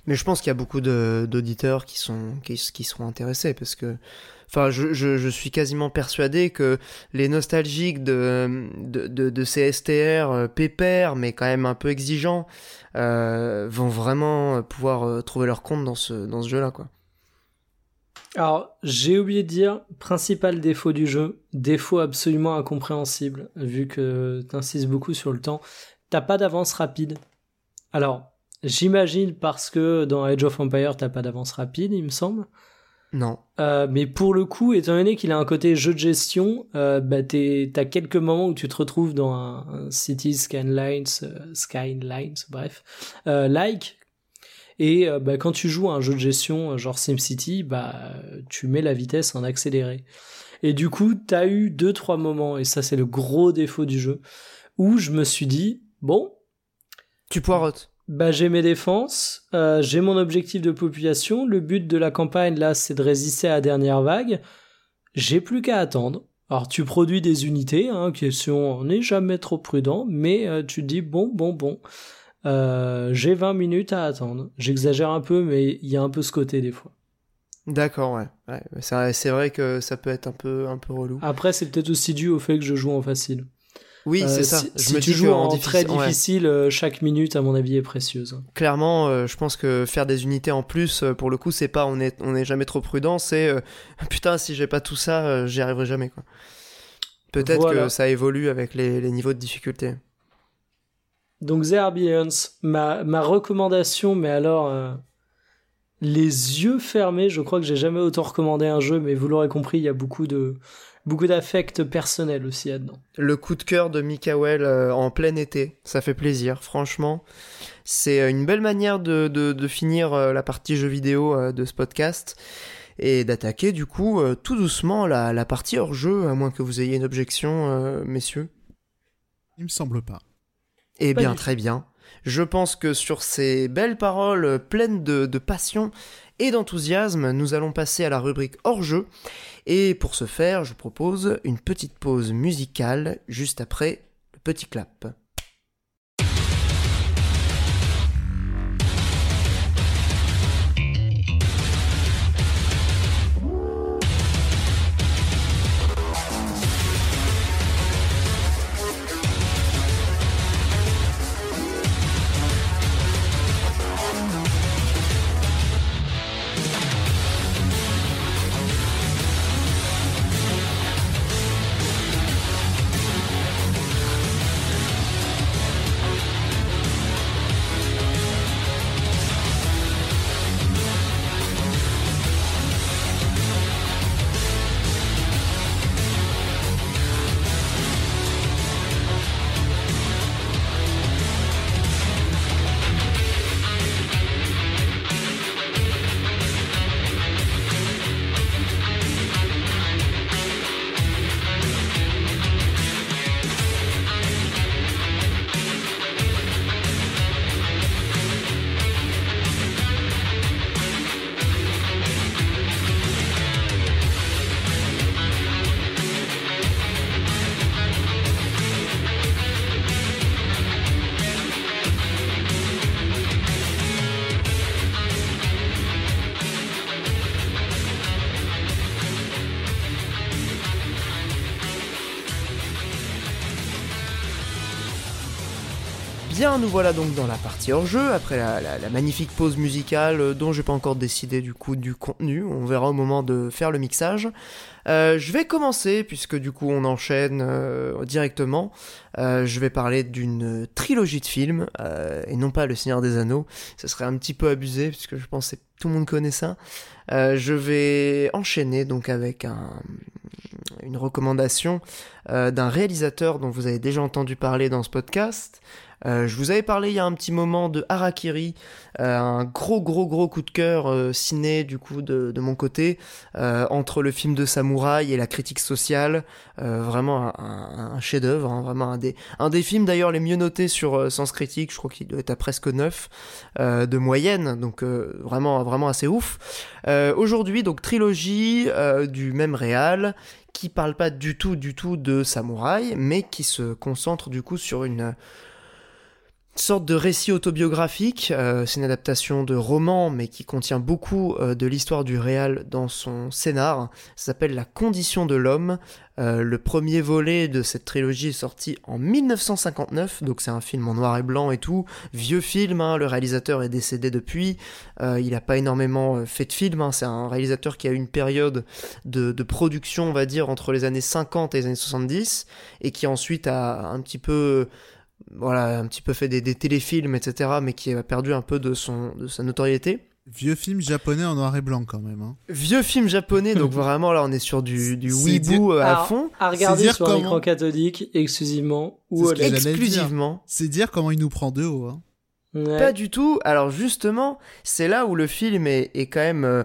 Mais je pense qu'il y a beaucoup d'auditeurs qui sont qui, qui seront intéressés parce que Enfin, je, suis quasiment persuadé que les nostalgiques de, de, de, de ces STR euh, mais quand même un peu exigeants, euh, vont vraiment pouvoir euh, trouver leur compte dans ce, dans ce jeu-là, quoi. Alors, j'ai oublié de dire, principal défaut du jeu, défaut absolument incompréhensible, vu que t'insistes beaucoup sur le temps, t'as pas d'avance rapide. Alors, j'imagine parce que dans Age of Empire, t'as pas d'avance rapide, il me semble. Non. Euh, mais pour le coup, étant donné qu'il a un côté jeu de gestion, euh, bah t'as quelques moments où tu te retrouves dans un, City Skylines, euh, Skylines, bref, euh, like. Et bah, quand tu joues à un jeu de gestion genre SimCity, bah tu mets la vitesse en accéléré. Et du coup, t'as eu deux trois moments, et ça c'est le gros défaut du jeu, où je me suis dit bon, tu poirotes bah, j'ai mes défenses, euh, j'ai mon objectif de population. Le but de la campagne, là, c'est de résister à la dernière vague. J'ai plus qu'à attendre. Alors, tu produis des unités, hein, question, on n'est jamais trop prudent, mais euh, tu te dis, bon, bon, bon, euh, j'ai 20 minutes à attendre. J'exagère un peu, mais il y a un peu ce côté des fois. D'accord, ouais. ouais. C'est vrai que ça peut être un peu, un peu relou. Après, c'est peut-être aussi dû au fait que je joue en facile. Oui, c'est euh, ça. Si, je me tu joues en, très difficile, euh, chaque minute, à mon avis, est précieuse. Clairement, euh, je pense que faire des unités en plus, pour le coup, c'est pas on est on est jamais trop prudent, c'est putain si j'ai pas tout ça, j'y arriverai jamais quoi. Peut-être que ça évolue avec les, les, niveaux de difficulté. Donc The ma, ma recommandation, mais alors les yeux fermés, je crois que j'ai jamais autant recommandé un jeu, mais vous l'aurez compris, il y a beaucoup de beaucoup d'affect personnel aussi là-dedans. Le coup de cœur de Mikael euh, en plein été, ça fait plaisir, franchement. C'est euh, une belle manière de, de, finir euh, la partie jeu vidéo de ce podcast et d'attaquer du coup tout doucement la, la, partie hors jeu, à moins que vous ayez une objection, messieurs. Il me semble pas. Eh bien, très bien. Je pense que sur ces belles paroles pleines de, de passion et d'enthousiasme, nous allons passer à la rubrique hors jeu. Et pour ce faire, je propose une petite pause musicale juste après le petit clap. Nous voilà donc dans la partie hors jeu, après la, magnifique pause musicale euh, dont j'ai pas encore décidé du coup du contenu, on verra au moment de faire le mixage. Euh, je vais commencer, puisque du coup on enchaîne euh, directement, je vais parler d'une trilogie de films, et non pas Le Seigneur des Anneaux, ce serait un petit peu abusé, puisque je pense que tout le monde connaît ça. je vais enchaîner donc avec un, une recommandation d'un réalisateur dont vous avez déjà entendu parler dans ce podcast, euh, je vous avais parlé il y a un petit moment de Harakiri, euh, un gros gros gros coup de cœur euh, ciné du coup de, de mon côté, entre le film de samouraï et la critique sociale, vraiment un, chef-d'œuvre, hein, vraiment un des, un des films d'ailleurs les mieux notés sur Sens Critique, je crois qu'il doit être à presque 9 de moyenne, donc vraiment vraiment assez ouf. Aujourd'hui donc trilogie du même réal qui parle pas du tout du tout de samouraï, mais qui se concentre du coup sur une sorte de récit autobiographique. Euh, c'est une adaptation de roman, mais qui contient beaucoup euh, de l'histoire du réal dans son scénar. Ça s'appelle La condition de l'homme. Euh, le premier volet de cette trilogie est sorti en 1959, donc c'est un film en noir et blanc et tout. Vieux film, hein, le réalisateur est décédé depuis. il n'a pas énormément fait de films. Hein. c'est un réalisateur qui a eu une période de, de, production, on va dire, entre les années 50 et les années 70, et qui ensuite a un petit peu voilà, un petit peu fait des, téléfilms, etc., mais qui a perdu un peu de, son, de sa notoriété. Vieux film japonais en noir et blanc quand même. Hein. Vieux film japonais, donc vraiment là on est sur du, du weeboo euh, à fond. À regarder sur un écran cathodique exclusivement ou exclusivement. C'est dire comment il nous prend de haut. Hein. Pas du tout. Alors justement, c'est là où le film est, est quand même euh,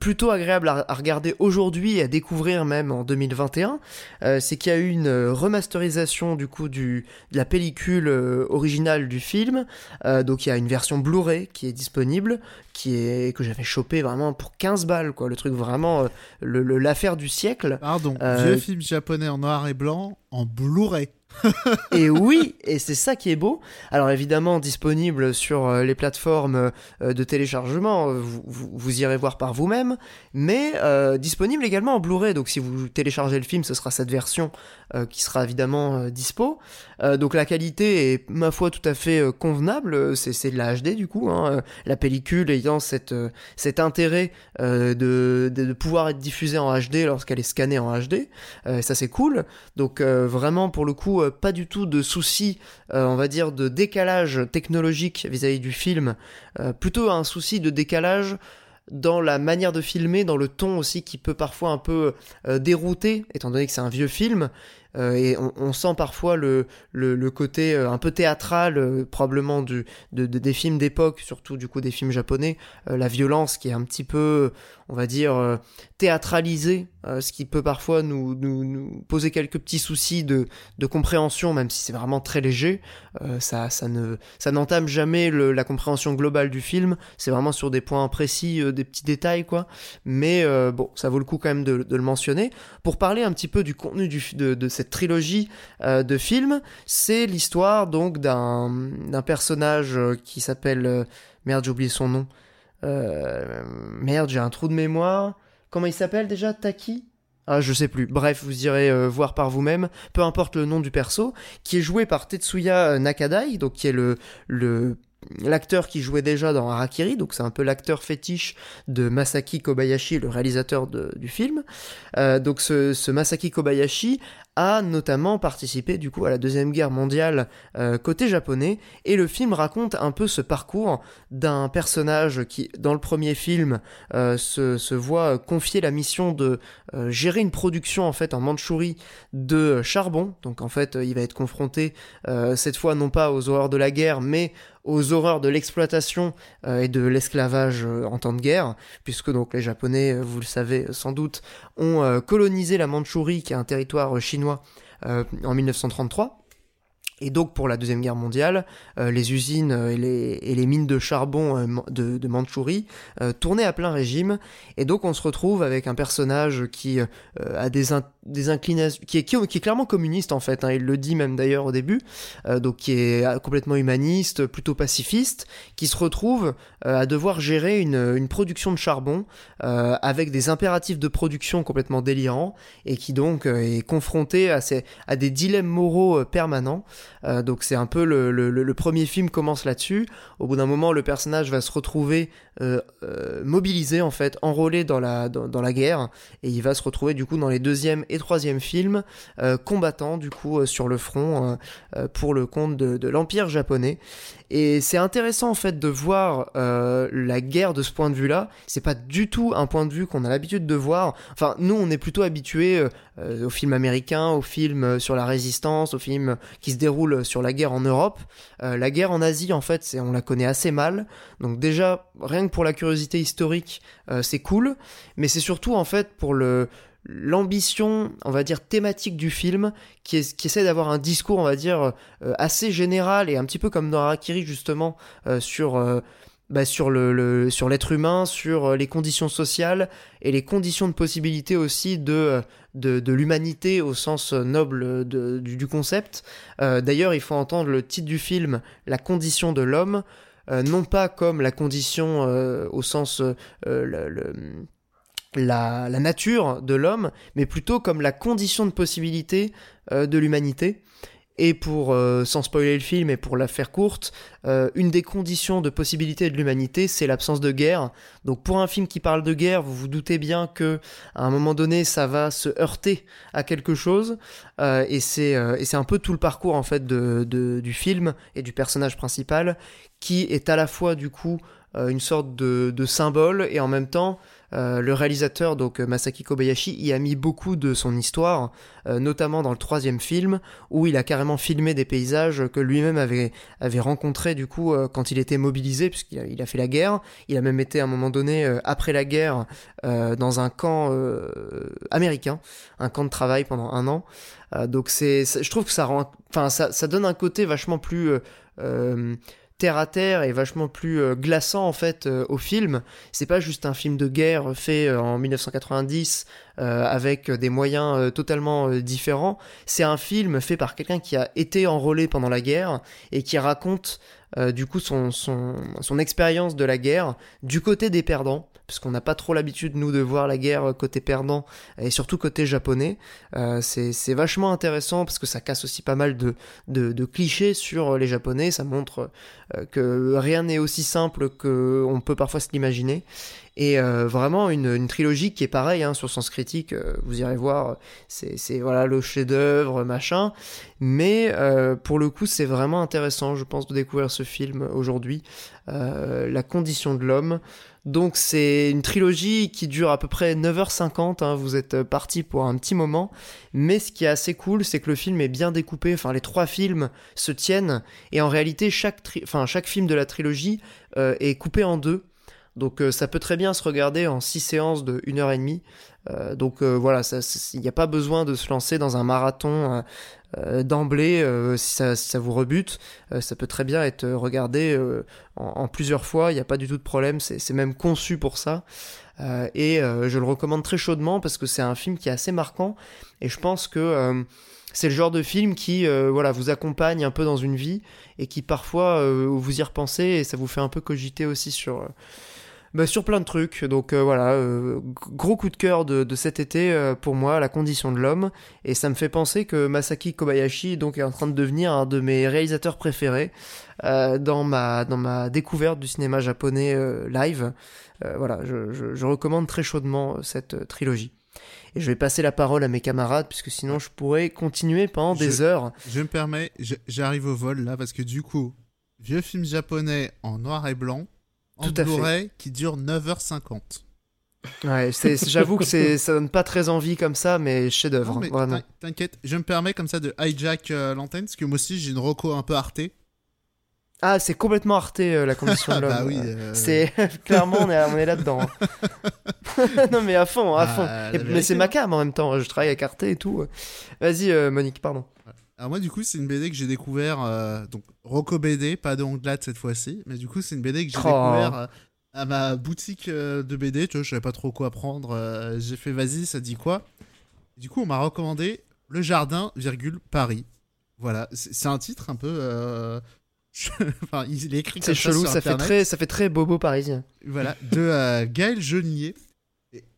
plutôt agréable à, regarder aujourd'hui et à découvrir même en 2021. Euh, c'est qu'il y a eu une remasterisation du coup du, de la pellicule euh, originale du film. donc il y a une version Blu-ray qui est disponible, qui est que j'avais chopé vraiment pour 15 balles quoi. Le truc vraiment l'affaire du siècle. Pardon. Vieux film japonais en noir et blanc en Blu-ray et oui, et c'est ça qui est beau. Alors évidemment disponible sur euh, les plateformes euh, de téléchargement, euh, vous, irez voir par vous-même, mais disponible également en Blu-ray. Donc si vous téléchargez le film, ce sera cette version qui sera évidemment dispo. Donc la qualité est ma foi tout à fait convenable. C'est de la HD du coup. Hein. La pellicule ayant cet intérêt de, pouvoir être diffusée en HD lorsqu'elle est scannée en HD. ça c'est cool. Donc vraiment pour le coup euh, pas du tout de souci, euh, on va dire, de décalage technologique vis-à-vis du film, euh, plutôt un souci de décalage dans la manière de filmer, dans le ton aussi qui peut parfois un peu dérouter, étant donné que c'est un vieux film, et on, sent parfois le, le, côté un peu théâtral, probablement du, de, des films d'époque, surtout du coup des films japonais, la violence qui est un petit peu, on va dire, théâtralisée euh, ce qui peut parfois nous, poser quelques petits soucis de, compréhension, même si c'est vraiment très léger. Euh, ça, ça, ne, ça n'entame jamais la compréhension globale du film. C'est vraiment sur des points précis, euh, des petits détails, quoi. Mais bon, ça vaut le coup quand même de, le mentionner. Pour parler un petit peu du contenu de cette trilogie de films, c'est l'histoire donc d'un, d'un personnage qui s'appelle... merde, j'ai oublié son nom. Merde, j'ai un trou de mémoire. Comment il s'appelle déjà Taki? Ah, je sais plus. Bref, vous irez euh, voir par vous-même. Peu importe le nom du perso, qui est joué par Tetsuya euh, Nakadai, donc qui est le l'acteur qui jouait déjà dans Harakiri, donc c'est un peu l'acteur fétiche de Masaki Kobayashi, le réalisateur du film. Euh, donc ce, Masaki Kobayashi a notamment participé du coup à la deuxième guerre mondiale euh, côté japonais. Et le film raconte un peu ce parcours d'un personnage qui dans le premier film euh, se, voit confier la mission de euh, gérer une production en fait en Mandchourie de charbon. Donc en fait il va être confronté cette fois non pas aux horreurs de la guerre mais aux horreurs de l'exploitation et de l'esclavage en temps de guerre, puisque donc les Japonais, vous le savez sans doute, ont colonisé la Mandchourie, qui est un territoire chinois euh, en 1933. Et donc pour la Deuxième Guerre mondiale, euh, les usines euh, et les, et les, mines de charbon euh, de, de, Mandchourie tournaient à plein régime. Et donc on se retrouve avec un personnage qui a des, des inclinations, qui est, qui, est, clairement communiste en fait, hein, il le dit même d'ailleurs au début, donc qui est complètement humaniste, plutôt pacifiste, qui se retrouve à devoir gérer une, une production de charbon avec des impératifs de production complètement délirants et qui donc est confronté à, à des dilemmes moraux permanents. Euh, donc c'est un peu le, le, premier film commence là-dessus. Au bout d'un moment, le personnage va se retrouver euh, euh, mobilisé en fait, enrôlé dans la dans, la guerre, et il va se retrouver du coup dans les deuxième et troisième films combattant du coup sur le front pour le compte de, l'empire japonais. Et c'est intéressant en fait de voir la guerre de ce point de vue-là. C'est pas du tout un point de vue qu'on a l'habitude de voir. Enfin, nous, on est plutôt habitués aux films américains, aux films sur la résistance, aux films qui se déroulent sur la guerre en Europe. Euh, la guerre en Asie, en fait, on la connaît assez mal. Donc déjà, rien que pour la curiosité historique, c'est cool. Mais c'est surtout en fait pour le l'ambition, on va dire, thématique du film, qui, qui essaie d'avoir un discours, on va dire, euh, assez général et un petit peu comme dans Harakiri, justement, euh, sur euh, bah, sur l'être humain, sur euh, les conditions sociales et les conditions de possibilité aussi de euh, l'humanité au sens euh, noble du, concept. D'ailleurs, il faut entendre le titre du film, La condition de l'homme, non pas comme la condition au sens la, nature de l'homme, mais plutôt comme la condition de possibilité de l'humanité. Et pour, euh, sans spoiler le film et pour la faire courte, euh, une des conditions de possibilité de l'humanité, c'est l'absence de guerre. Donc pour un film qui parle de guerre, vous vous doutez bien que à un moment donné, ça va se heurter à quelque chose. Euh, et c'est un peu tout le parcours en fait de, du film et du personnage principal qui est à la fois du coup une sorte de symbole et en même temps euh, le réalisateur, donc euh, Masaki Kobayashi, y a mis beaucoup de son histoire, euh, notamment dans le troisième film, où il a carrément filmé des paysages que lui-même avait, avait rencontrés du coup euh, quand il était mobilisé, puisqu'il a, il a fait la guerre. Il a même été à un moment donné, euh, après la guerre, dans un camp américain, un camp de travail pendant un an. Donc c'est, je trouve que ça rend, enfin ça, ça donne un côté vachement plus euh, terre à terre et vachement plus euh, glaçant en fait euh, au film. C'est pas juste un film de guerre fait euh, en 1990 euh, avec des moyens totalement différents. C'est un film fait par quelqu'un qui a été enrôlé pendant la guerre et qui raconte du coup son, son expérience de la guerre du côté des perdants, puisqu'on n'a pas trop l'habitude nous de voir la guerre côté perdant et surtout côté japonais. Euh, c'est vachement intéressant parce que ça casse aussi pas mal de, de, clichés sur les japonais, ça montre euh, que rien n'est aussi simple qu'on peut parfois se l'imaginer. Et euh, vraiment une, une trilogie qui est pareille hein, sur Sens Critique, euh, vous irez voir, c'est voilà le chef-d'œuvre, machin. Mais euh, pour le coup, c'est vraiment intéressant, je pense, de découvrir ce film aujourd'hui, euh, La condition de l'homme. Donc c'est une trilogie qui dure à peu près 9h50, hein, vous êtes parti pour un petit moment, mais ce qui est assez cool, c'est que le film est bien découpé, enfin les trois films se tiennent, et en réalité chaque, film de la trilogie euh, est coupé en deux, donc euh, ça peut très bien se regarder en six séances de 1h30, euh, donc euh, voilà, il n'y a pas besoin de se lancer dans un marathon euh, d'emblée euh, si, ça, ça vous rebute, Euh, ça peut très bien être regardé en, en plusieurs fois, il n'y a pas du tout de problème, c'est même conçu pour ça. Et je le recommande très chaudement parce que c'est un film qui est assez marquant. Et je pense que c'est le genre de film qui voilà vous accompagne un peu dans une vie et qui parfois vous y repensez et ça vous fait un peu cogiter aussi sur bah, sur plein de trucs. Donc euh, voilà, euh, gros coup de cœur de, de cet été euh, pour moi, la condition de l'homme. Et ça me fait penser que Masaki Kobayashi donc est en train de devenir un de mes réalisateurs préférés dans ma dans ma découverte du cinéma japonais live. Voilà, je, je- je recommande très chaudement cette trilogie. Et je vais passer la parole à mes camarades puisque sinon je pourrais continuer pendant des Je- heures. Je me permets, j'arrive au vol là parce que du coup, vieux film japonais en noir et blanc, en Tout à fait. Blu-ray qui dure 9h50. Ouais, j'avoue que c'est ça donne pas très envie comme ça, mais chef-d'œuvre, T'inquiète, je me permets comme ça de hijack euh, l'antenne parce que moi aussi j'ai une reco un peu artée. Ah, c'est complètement arté euh, la condition de l'homme. bah oui. Euh, C'est clairement on est, on est là-dedans. hein. non mais à fond, à Bah, fond. Et- mais c'est ma cam en même temps. Je travaille avec Arte et tout. Vas-y euh, Monique, pardon. Alors moi du coup c'est une BD que j'ai découvert euh, donc Rocco BD, pas de Onglade cette fois-ci, mais du coup c'est une BD que j'ai Oh. découvert euh, à ma boutique euh, de BD, tu vois, je savais pas trop quoi prendre, j'ai fait vas-y, ça dit quoi Du coup on m'a recommandé Le Jardin, virgule, Paris. Voilà, c'est un titre un peu... enfin, il est écrit C'est chelou, sur ça fait très, ça fait très bobo parisien. Voilà, de Gaël Genier.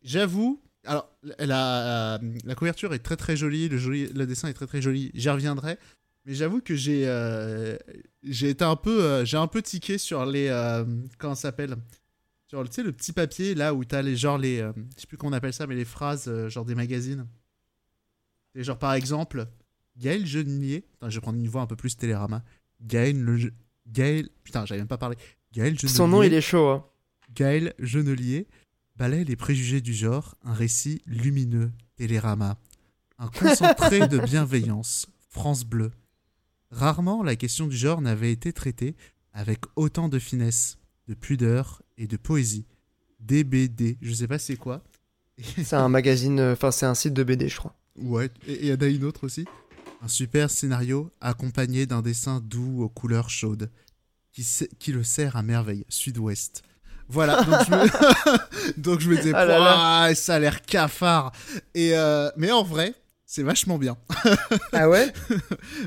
J'avoue, alors la, la couverture est très très jolie, le, joli, le dessin est très très joli, j'y reviendrai. Mais j'avoue que j'ai euh, j'ai été un peu euh, j'ai un peu tiqué sur les euh, comment ça s'appelle? Sur tu sais le petit papier là où t'as les genre les euh, je sais plus comment on appelle ça mais les phrases euh, genre des magazines. Et genre par exemple Gaël Genier, Attends, je vais prendre une voix un peu plus télérama. Gaël le Gaël putain j'avais même pas parlé. Gaël Genelier. Son nom il est chaud. Hein. Gaël Genelier balaie les préjugés du genre, un récit lumineux, Télérama, un concentré de bienveillance, France Bleu. Rarement la question du genre n'avait été traitée avec autant de finesse, de pudeur et de poésie. DBD, je sais pas c'est quoi. C'est un magazine, euh, enfin c'est un site de BD je crois. Ouais, et il y en a une autre aussi. Un super scénario accompagné d'un dessin doux aux couleurs chaudes. qui le sert à merveille, sud-ouest. Voilà, donc je me, donc je me disais, Ah là là. Pouah, ça a l'air cafard. Et euh, mais en vrai, c'est vachement bien. Ah ouais?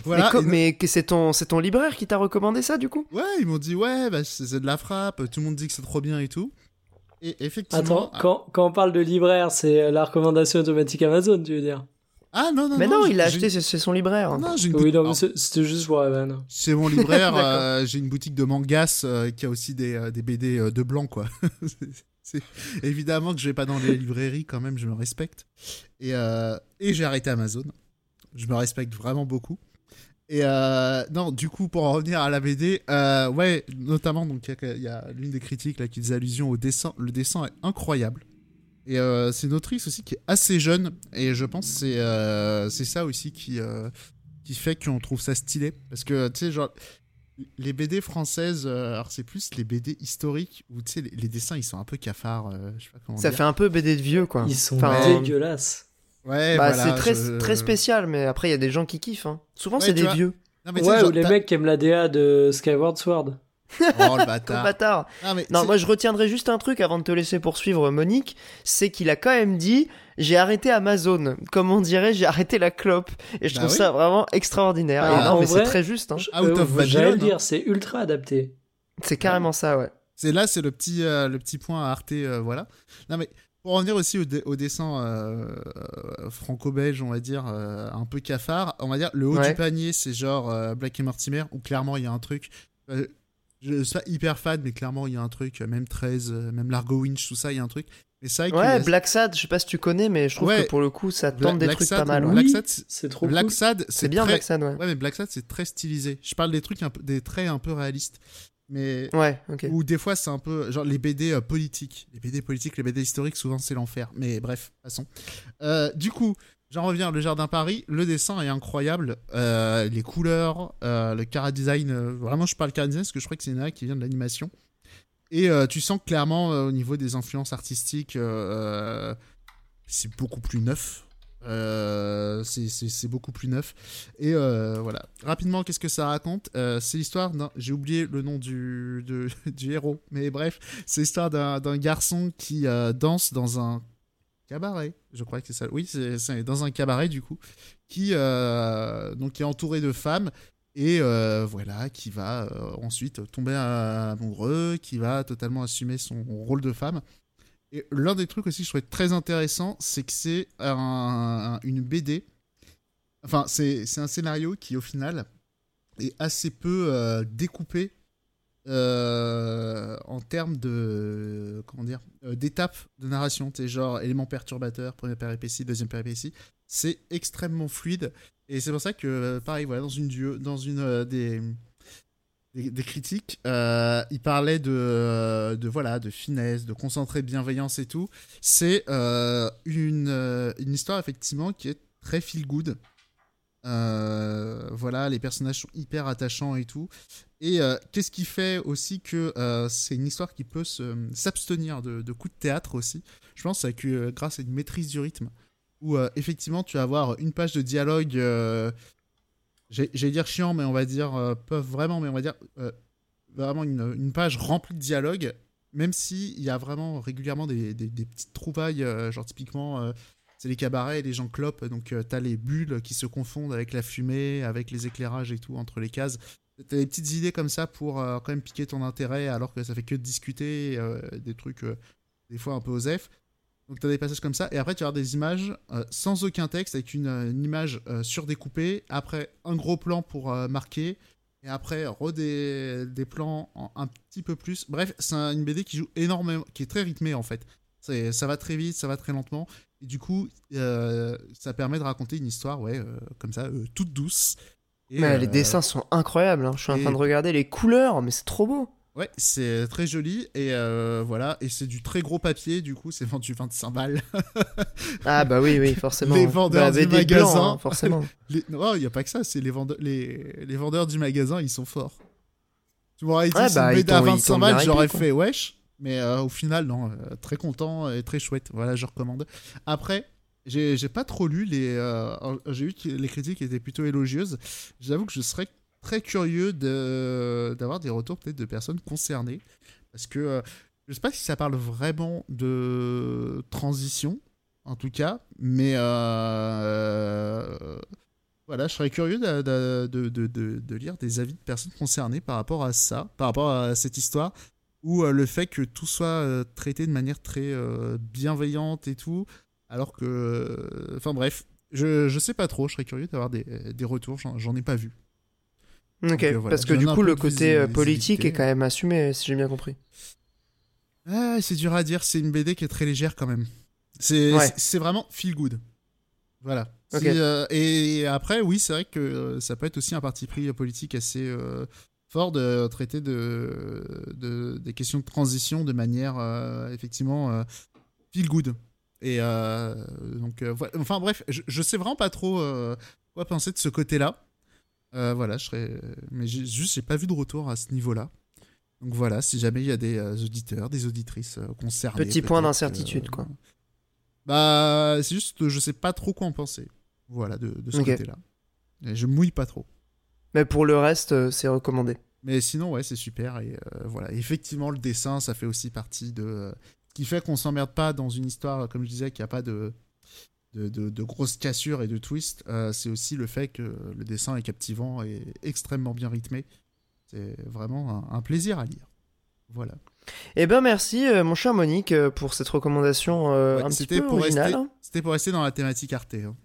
Voilà. Mais, c'est ton, c'est ton libraire qui t'a recommandé ça du coup? Ouais, ils m'ont dit, ouais, bah, c'est c'est de la frappe, tout le monde dit que c'est trop bien et tout. Et effectivement. Attends, quand, quand on parle de libraire, c'est la recommandation automatique Amazon, tu veux dire? Ah non, non, Mais non, j'ai- il l'a acheté, c'est son libraire. Non, j'ai une Oui, boutique- non, c'était juste vanne. C'est mon libraire, euh, j'ai une boutique de mangas euh, qui a aussi des, euh, des BD euh, de blanc, quoi. C'est- Évidemment que je vais pas dans les librairies quand même, je me respecte. Et, euh, et j'ai arrêté Amazon. Je me respecte vraiment beaucoup. Et euh, non, du coup, pour en revenir à la BD, euh, ouais, notamment, donc il y a- il y, a l'une des critiques là qui faisait allusion au dessin. Le dessin est incroyable. Et euh, c'est une autrice aussi qui est assez jeune. Et je pense que c'est euh, c'est ça aussi qui, euh, qui fait qu'on trouve ça stylé. Parce que, tu sais, genre, les BD françaises, euh, alors c'est plus les BD historiques où, tu sais, les, les dessins, ils sont un peu cafards. euh, je sais pas comment Ça dire. fait un peu BD de vieux quoi. Ils sont Enfin, dégueulasses. Ouais, Bah, voilà, c'est très, je- très spécial, mais après il y a des gens qui kiffent. hein. Souvent Ouais, c'est des vois. vieux. Non, mais Ouais, genre, ou les t'as- mecs qui aiment la DA de Skyward Sword. Oh, le bâtard. bâtard. Non, mais Non, moi je retiendrai juste un truc avant de te laisser poursuivre Monique, c'est qu'il a quand même dit j'ai arrêté Amazon, comme on dirait j'ai arrêté la clope, et je Bah trouve oui. ça vraiment extraordinaire. Ah, et non mais c'est très juste, hein. Je- Out of euh, J'allais le Babylon, dire, c'est ultra adapté. c'est carrément ça, ouais. C'est là, c'est le petit, euh, le petit point à Arte, euh, voilà. Non mais pour en revenir aussi au, dé- au dessin euh, euh, franco-belge, on va dire euh, un peu cafard, on va dire le haut Ouais. du panier, c'est genre euh, Black et Mortimer où clairement il y a un truc. Je suis pas hyper fan, mais clairement il y a un truc. euh, Même 13, euh, même Largo Winch, tout ça, il y a un truc. Mais c'est vrai que Ouais, Black Sad, je sais pas si tu connais, mais je trouve Ouais. que pour le coup ça Bla- tente des Black trucs Sad, pas mal. ouais. Black Oui, Sad, c'est- c'est trop Black cool. Sad, C'est bien très- Black Sad, ouais. Ouais, mais Black Sad c'est très stylisé. Je parle des trucs un peu, des traits un peu réalistes. Mais Ouais, ok. Ou des fois, c'est un peu genre les BD euh, politiques. Les BD politiques, les BD historiques, souvent c'est l'enfer. Mais bref, passons. Euh, du coup, j'en reviens. Le Jardin Paris, le dessin est incroyable. Euh, les couleurs, euh, le cara design. euh, vraiment, je parle cara design parce que je crois que c'est une qui vient de l'animation. Et tu sens clairement, au niveau des influences artistiques, c'est beaucoup plus neuf. C'est- beaucoup plus neuf. Et voilà. Rapidement, qu'est-ce que ça raconte? C'est l'histoire d'un. J'ai oublié le nom du, du héros, mais bref, c'est l'histoire d'un garçon qui danse dans un cabaret. Je crois que c'est ça. Oui, c'est dans un cabaret du coup, qui euh, est entouré de femmes et euh, voilà, qui va euh, ensuite tomber amoureux, qui va totalement assumer son rôle de femme. Et l'un des trucs aussi que je trouvais très intéressant, c'est que c'est un- une BD. Enfin, c'est un scénario qui, au final, est assez peu découpé euh, en termes de. Comment dire euh, D'étapes de narration. Sais, genre élément perturbateur, première péripétie, deuxième péripétie. C'est extrêmement fluide. Et c'est pour ça que, euh, pareil, voilà, dans une, dans une des des, critiques, il parlait de, de voilà de finesse, de concentré, de bienveillance et tout. C'est une, une histoire effectivement qui est très feel good. Voilà, les personnages sont hyper attachants et tout. Et euh, qu'est-ce qui fait aussi que euh, c'est une histoire qui peut s'abstenir de, coups de théâtre aussi? Je pense que euh, grâce à une maîtrise du rythme, où effectivement tu vas avoir une page de dialogue j'allais dire chiant, mais on va dire pas vraiment, mais on va dire vraiment une, page remplie de dialogue, même si il y a vraiment régulièrement des, petites trouvailles, genre typiquement c'est les cabarets, les gens clopent, donc euh, t'as les bulles qui se confondent avec la fumée, avec les éclairages et tout entre les cases. T'as des petites idées comme ça pour euh, quand même piquer ton intérêt, alors que ça fait que de discuter, euh, des trucs euh, des fois un peu osef. Donc tu as des passages comme ça, et après tu as des images sans aucun texte, avec une, image surdécoupée, après un gros plan pour marquer, et après re des, plans en un petit peu plus. Bref, c'est un- une BD qui joue énormément, qui est très rythmée en fait. Ça va très vite, ça va très lentement, et du coup, ça permet de raconter une histoire, ouais, comme ça, toute douce. Mais les euh, dessins sont incroyables, hein. je suis en train de regarder les couleurs, mais c'est trop beau. Ouais, c'est très joli, et euh, voilà, et c'est du très gros papier, du coup, c'est vendu 25 balles. Ah bah oui, oui, forcément. Les vendeurs Bah, du blanc, magasin. hein, forcément. Les... Non, il n'y a pas que ça, c'est les vendeurs, les... les vendeurs du magasin, ils sont forts. Tu m'aurais dit, c'est bah, une à t'ont- ils 25 t'ont balles, j'aurais fait wesh. Mais euh, au final, non, euh, très content et très chouette. Voilà, je recommande. Après, j'ai pas trop lu les. euh, j'ai que les critiques étaient plutôt élogieuses. J'avoue que je serais très curieux d'avoir des retours peut-être de personnes concernées parce que euh, je sais pas si ça parle vraiment de transition en tout cas, mais euh, voilà, je serais curieux de, de, de, de, lire des avis de personnes concernées par rapport à ça, par rapport à cette histoire, ou le fait que tout soit traité de manière très bienveillante et tout, alors que, enfin bref, je, je sais pas trop, je serais curieux d'avoir des, des retours, j'en ai pas vu. Ok, euh, parce que du coup, le côté euh, politique est quand même assumé, si j'ai bien compris. Ah, c'est dur à dire, c'est une BD qui est très légère quand même. C'est c'est vraiment feel good. Voilà. Euh, et après, oui, c'est vrai que ça peut être aussi un parti pris politique assez fort de traiter de, de, des questions de transition de manière effectivement feel good. Et donc, enfin bref, je, je sais vraiment pas trop quoi penser de ce côté-là. Euh, voilà, je serais. Mais juste, j'ai pas vu de retour à ce niveau-là. Donc voilà, si jamais il y a des euh, auditeurs, des auditrices euh, concernés. Petit point d'incertitude, quoi. Bah, c'est juste, je sais pas trop quoi en penser. Voilà, de, ce côté-là. Et je mouille pas trop. Mais pour le reste, c'est recommandé. Mais sinon, ouais, c'est super. Et voilà, effectivement, le dessin, ça fait aussi partie de. Ce qui fait qu'on s'emmerde pas dans une histoire, comme je disais, qui a pas de de, grosses cassures et de twists, euh, c'est aussi le fait que le dessin est captivant et extrêmement bien rythmé. C'est vraiment un, plaisir à lire. Voilà. Eh ben merci euh, mon cher Monique euh, pour cette recommandation un petit peu originale. C'était pour rester dans la thématique Arte. Hein.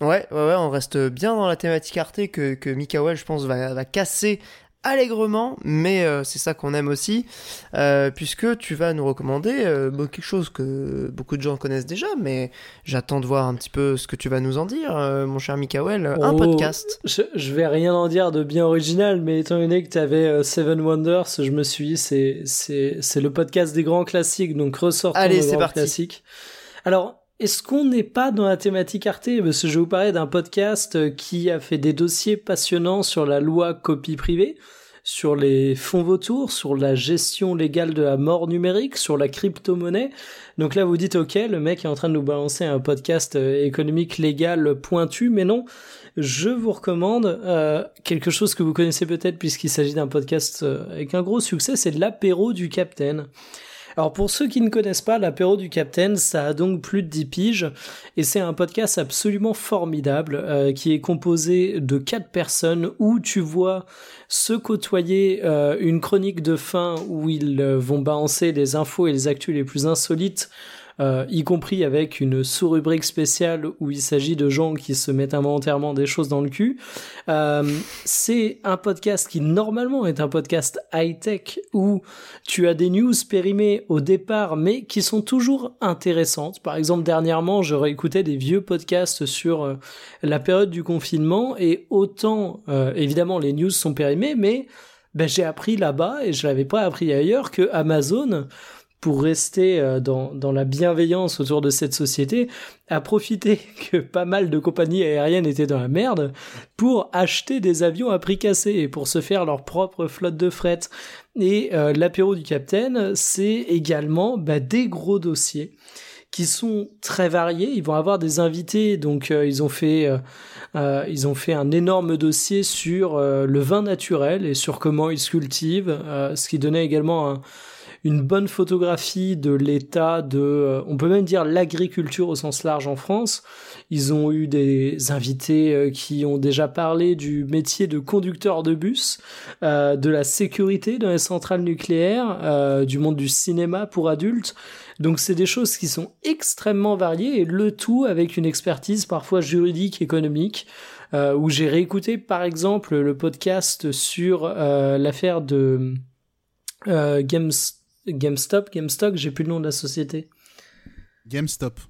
Ouais, ouais, ouais, on reste bien dans la thématique Arte que, que Mikael, je pense, va, va casser allègrement, mais euh, c'est ça qu'on aime aussi, euh, puisque tu vas nous recommander euh, quelque chose que beaucoup de gens connaissent déjà, mais j'attends de voir un petit peu ce que tu vas nous en dire, mon cher Mikael, un oh, podcast. Je, vais rien en dire de bien original, mais étant donné que tu avais Seven Wonders, je me suis dit, c'est, c'est, c'est le podcast des grands classiques, donc ressortons Allez, c'est parti. classiques. Alors, est-ce qu'on n'est pas dans la thématique Arte? Parce que je vais vous parler d'un podcast qui a fait des dossiers passionnants sur la loi copie privée, sur les fonds vautours, sur la gestion légale de la mort numérique, sur la crypto-monnaie. Donc là, vous dites, ok, le mec est en train de nous balancer un podcast euh, économique légal pointu, mais non. Je vous recommande euh, quelque chose que vous connaissez peut-être puisqu'il s'agit d'un podcast euh, avec un gros succès, c'est l'apéro du Capitaine. Alors pour ceux qui ne connaissent pas, l'apéro du Captain, ça a donc plus de 10 piges et c'est un podcast absolument formidable euh, qui est composé de quatre personnes où tu vois se côtoyer euh, une chronique de fin où ils euh, vont balancer les infos et les actus les plus insolites euh, y compris avec une sous-rubrique spéciale où il s'agit de gens qui se mettent involontairement des choses dans le cul. Euh, c'est un podcast qui normalement est un podcast high-tech où tu as des news périmées au départ mais qui sont toujours intéressantes. Par exemple, dernièrement, je réécoutais des vieux podcasts sur euh, la période du confinement et autant, évidemment, les news sont périmées, mais ben, j'ai appris là-bas et je l'avais pas appris ailleurs que Amazon pour rester euh, dans, dans la bienveillance autour de cette société, a profité que pas mal de compagnies aériennes étaient dans la merde pour acheter des avions à prix cassé et pour se faire leur propre flotte de fret. Et euh, l'apéro du capitaine, c'est également bah, des gros dossiers qui sont très variés. Ils vont avoir des invités, donc euh, ils ont fait ils ont fait un énorme dossier sur le vin naturel et sur comment il se cultive, ce qui donnait également un une bonne photographie de l'état de, euh, on peut même dire l'agriculture au sens large en France. Ils ont eu des invités euh, qui ont déjà parlé du métier de conducteur de bus, euh, de la sécurité dans les centrales nucléaires, du monde du cinéma pour adultes. Donc c'est des choses qui sont extrêmement variées et le tout avec une expertise parfois juridique, économique. où j'ai réécouté par exemple le podcast sur l'affaire de Games GameStop, GameStop, j'ai plus le nom de la société. GameStop.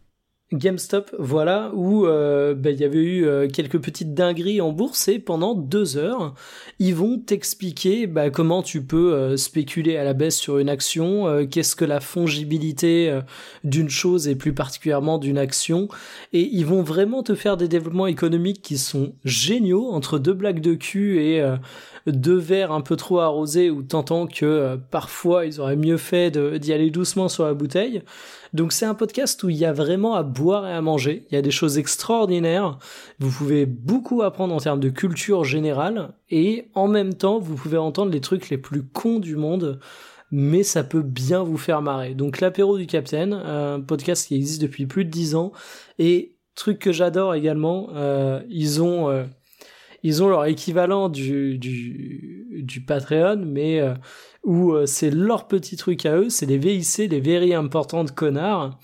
GameStop, voilà, où euh, ben, il y avait eu euh, quelques petites dingueries en bourse et pendant deux heures, ils vont t'expliquer bah, comment tu peux euh, spéculer à la baisse sur une action, qu'est-ce que la fongibilité d'une chose et plus particulièrement d'une action, et ils vont vraiment te faire des développements économiques qui sont géniaux entre deux blagues de cul et deux verres un peu trop arrosés où t'entends que parfois ils auraient mieux fait d'y aller doucement sur la bouteille. Donc c'est un podcast où il y a vraiment à boire et à manger. Il y a des choses extraordinaires. Vous pouvez beaucoup apprendre en termes de culture générale et en même temps vous pouvez entendre les trucs les plus cons du monde. Mais ça peut bien vous faire marrer. Donc l'apéro du Capitaine, un podcast qui existe depuis plus de dix ans. Et truc que j'adore également, euh, ils ont euh, ils ont leur équivalent du, du, du Patreon, mais euh, où euh, c'est leur petit truc à eux, c'est les VIC, les Very Important Connards.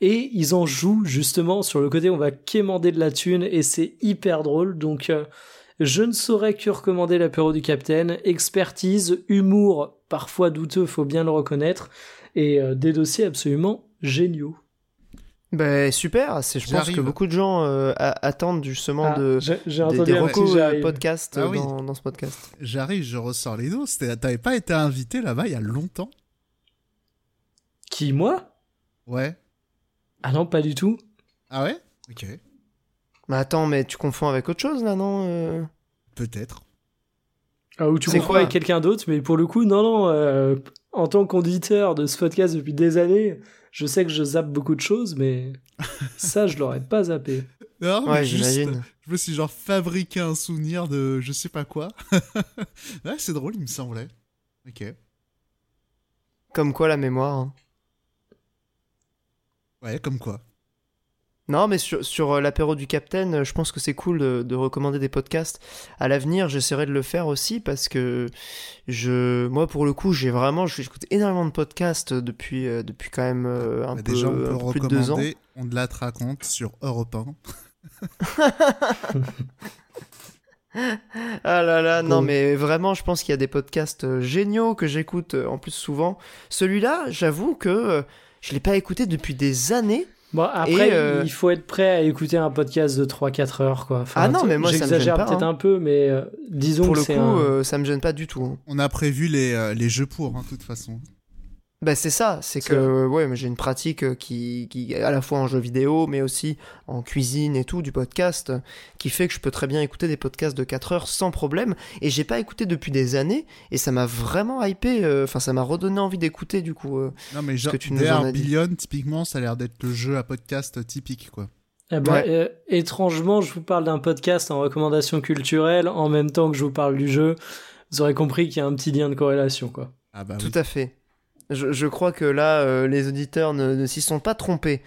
Et ils en jouent justement sur le côté on va quémander de la thune et c'est hyper drôle. Donc euh, je ne saurais que recommander l'apéro du Capitaine. Expertise, humour, parfois douteux, faut bien le reconnaître, et des dossiers absolument géniaux. Ben super, c'est je pense que beaucoup de gens euh, attendent justement Ah, de j'ai- j'ai des, des recos euh, podcast Ah oui. dans, dans ce podcast. J'arrive, je ressors les dos. T'avais pas été invité là-bas il y a longtemps? Qui, moi? Ouais. Ah non, pas du tout. Ah ouais? Ok. Mais attends, mais tu confonds avec autre chose là, non euh? Peut-être. Ah, ou tu C'est confonds quoi avec quelqu'un d'autre, mais pour le coup, non, non. euh, en tant qu'auditeur de ce podcast depuis des années, je sais que je zappe beaucoup de choses, mais ça, je l'aurais pas zappé. Non, mais Ouais, juste, j'imagine. Je me suis genre fabriqué un souvenir de je sais pas quoi. ouais, c'est drôle, il me semblait. Ok. Comme quoi la mémoire. hein. Ouais, comme quoi. Non, mais sur, sur euh, l'apéro du Capitaine, euh, je pense que c'est cool de, de recommander des podcasts. À l'avenir, j'essaierai de le faire aussi parce que je, moi, pour le coup, j'ai vraiment, j'écoute énormément de podcasts depuis, euh, depuis quand même un, Bah, peu, déjà, on peut un peu plus de deux ans. On de la te raconte sur Europe 1. Ah là là, non, mais vraiment, je pense qu'il y a des podcasts géniaux que j'écoute en plus souvent. Celui-là, j'avoue que je l'ai pas écouté depuis des années. Bon, après, Et, euh, il faut être prêt à écouter un podcast de 3-4 heures, quoi. Enfin, Ah non, mais moi, J'exagère pas, peut-être hein. un peu, mais euh, disons Pour que le coup, un... euh, ça me gêne pas du tout. hein. On a prévu les, euh, les jeux pour, hein, de toute façon. Bah c'est ça, c'est que ouais, j'ai une pratique euh, qui, qui à la fois en jeu vidéo, mais aussi en cuisine et tout du podcast, qui fait que je peux très bien écouter des podcasts de 4 heures sans problème. Et j'ai pas écouté depuis des années, et ça m'a vraiment hypé. euh, Enfin, ça m'a redonné envie d'écouter du coup. euh. Non, mais genre, que tu nous en. Billion, typiquement, ça a l'air d'être le jeu à podcast typique, quoi. Eh ben, Ouais. euh, étrangement, je vous parle d'un podcast en recommandation culturelle en même temps que je vous parle du jeu. Vous aurez compris qu'il y a un petit lien de corrélation, quoi. Ah bah Tout oui. à fait. Je, crois que là, euh, les auditeurs ne, s'y sont pas trompés.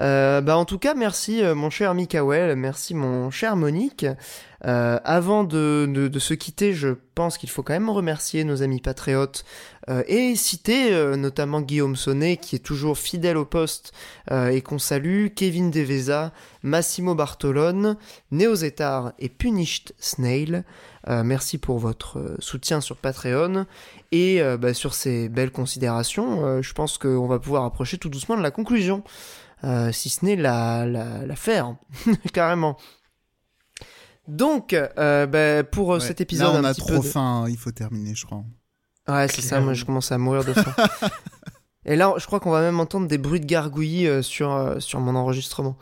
Euh, bah en tout cas, merci euh, mon cher Mikael, merci mon cher Monique. Avant de, se quitter, je pense qu'il faut quand même remercier nos amis patriotes et citer notamment Guillaume Sonnet qui est toujours fidèle au poste et qu'on salue, Kevin Deveza, Massimo Bartolone, Neozetar et Punished Snail. Euh, merci pour votre euh, soutien sur Patreon. Et euh, bah, sur ces belles considérations, je pense qu'on va pouvoir approcher tout doucement de la conclusion. Si ce n'est la, la, la faire, carrément. Donc, euh, bah, pour Ouais. cet épisode Là, on un a petit trop peu de- faim, il faut terminer, je crois. Ouais, c'est ça, moi je commence à mourir de faim. Et là, je crois qu'on va même entendre des bruits de gargouillis euh, sur, euh, sur mon enregistrement.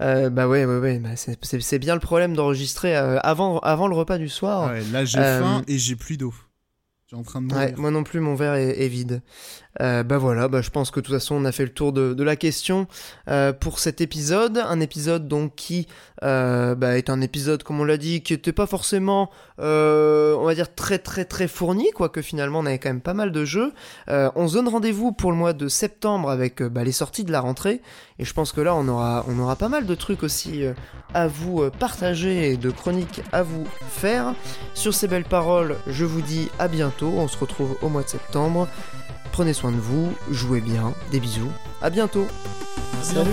Euh, bah ouais, ouais, ouais, bah c'est- bien le problème d'enregistrer euh, avant, avant le repas du soir. Ouais, là, j'ai Euh, faim et j'ai plus d'eau. En train de. Ouais, moi non plus, mon verre est, est vide. Euh, bah voilà, bah je pense que de toute façon, on a fait le tour de, la question euh, pour cet épisode. Un épisode donc qui euh, bah, est un épisode, comme on l'a dit, qui était pas forcément, euh, on va dire, très très très fourni, quoique finalement on avait quand même pas mal de jeux. On se donne rendez-vous pour le mois de septembre avec bah, les sorties de la rentrée. Et je pense que là, on aura, on aura pas mal de trucs aussi à vous partager et de chroniques à vous faire. Sur ces belles paroles, je vous dis à bientôt. On se retrouve au mois de septembre. Prenez soin de vous, jouez bien, des bisous, à bientôt. Salut.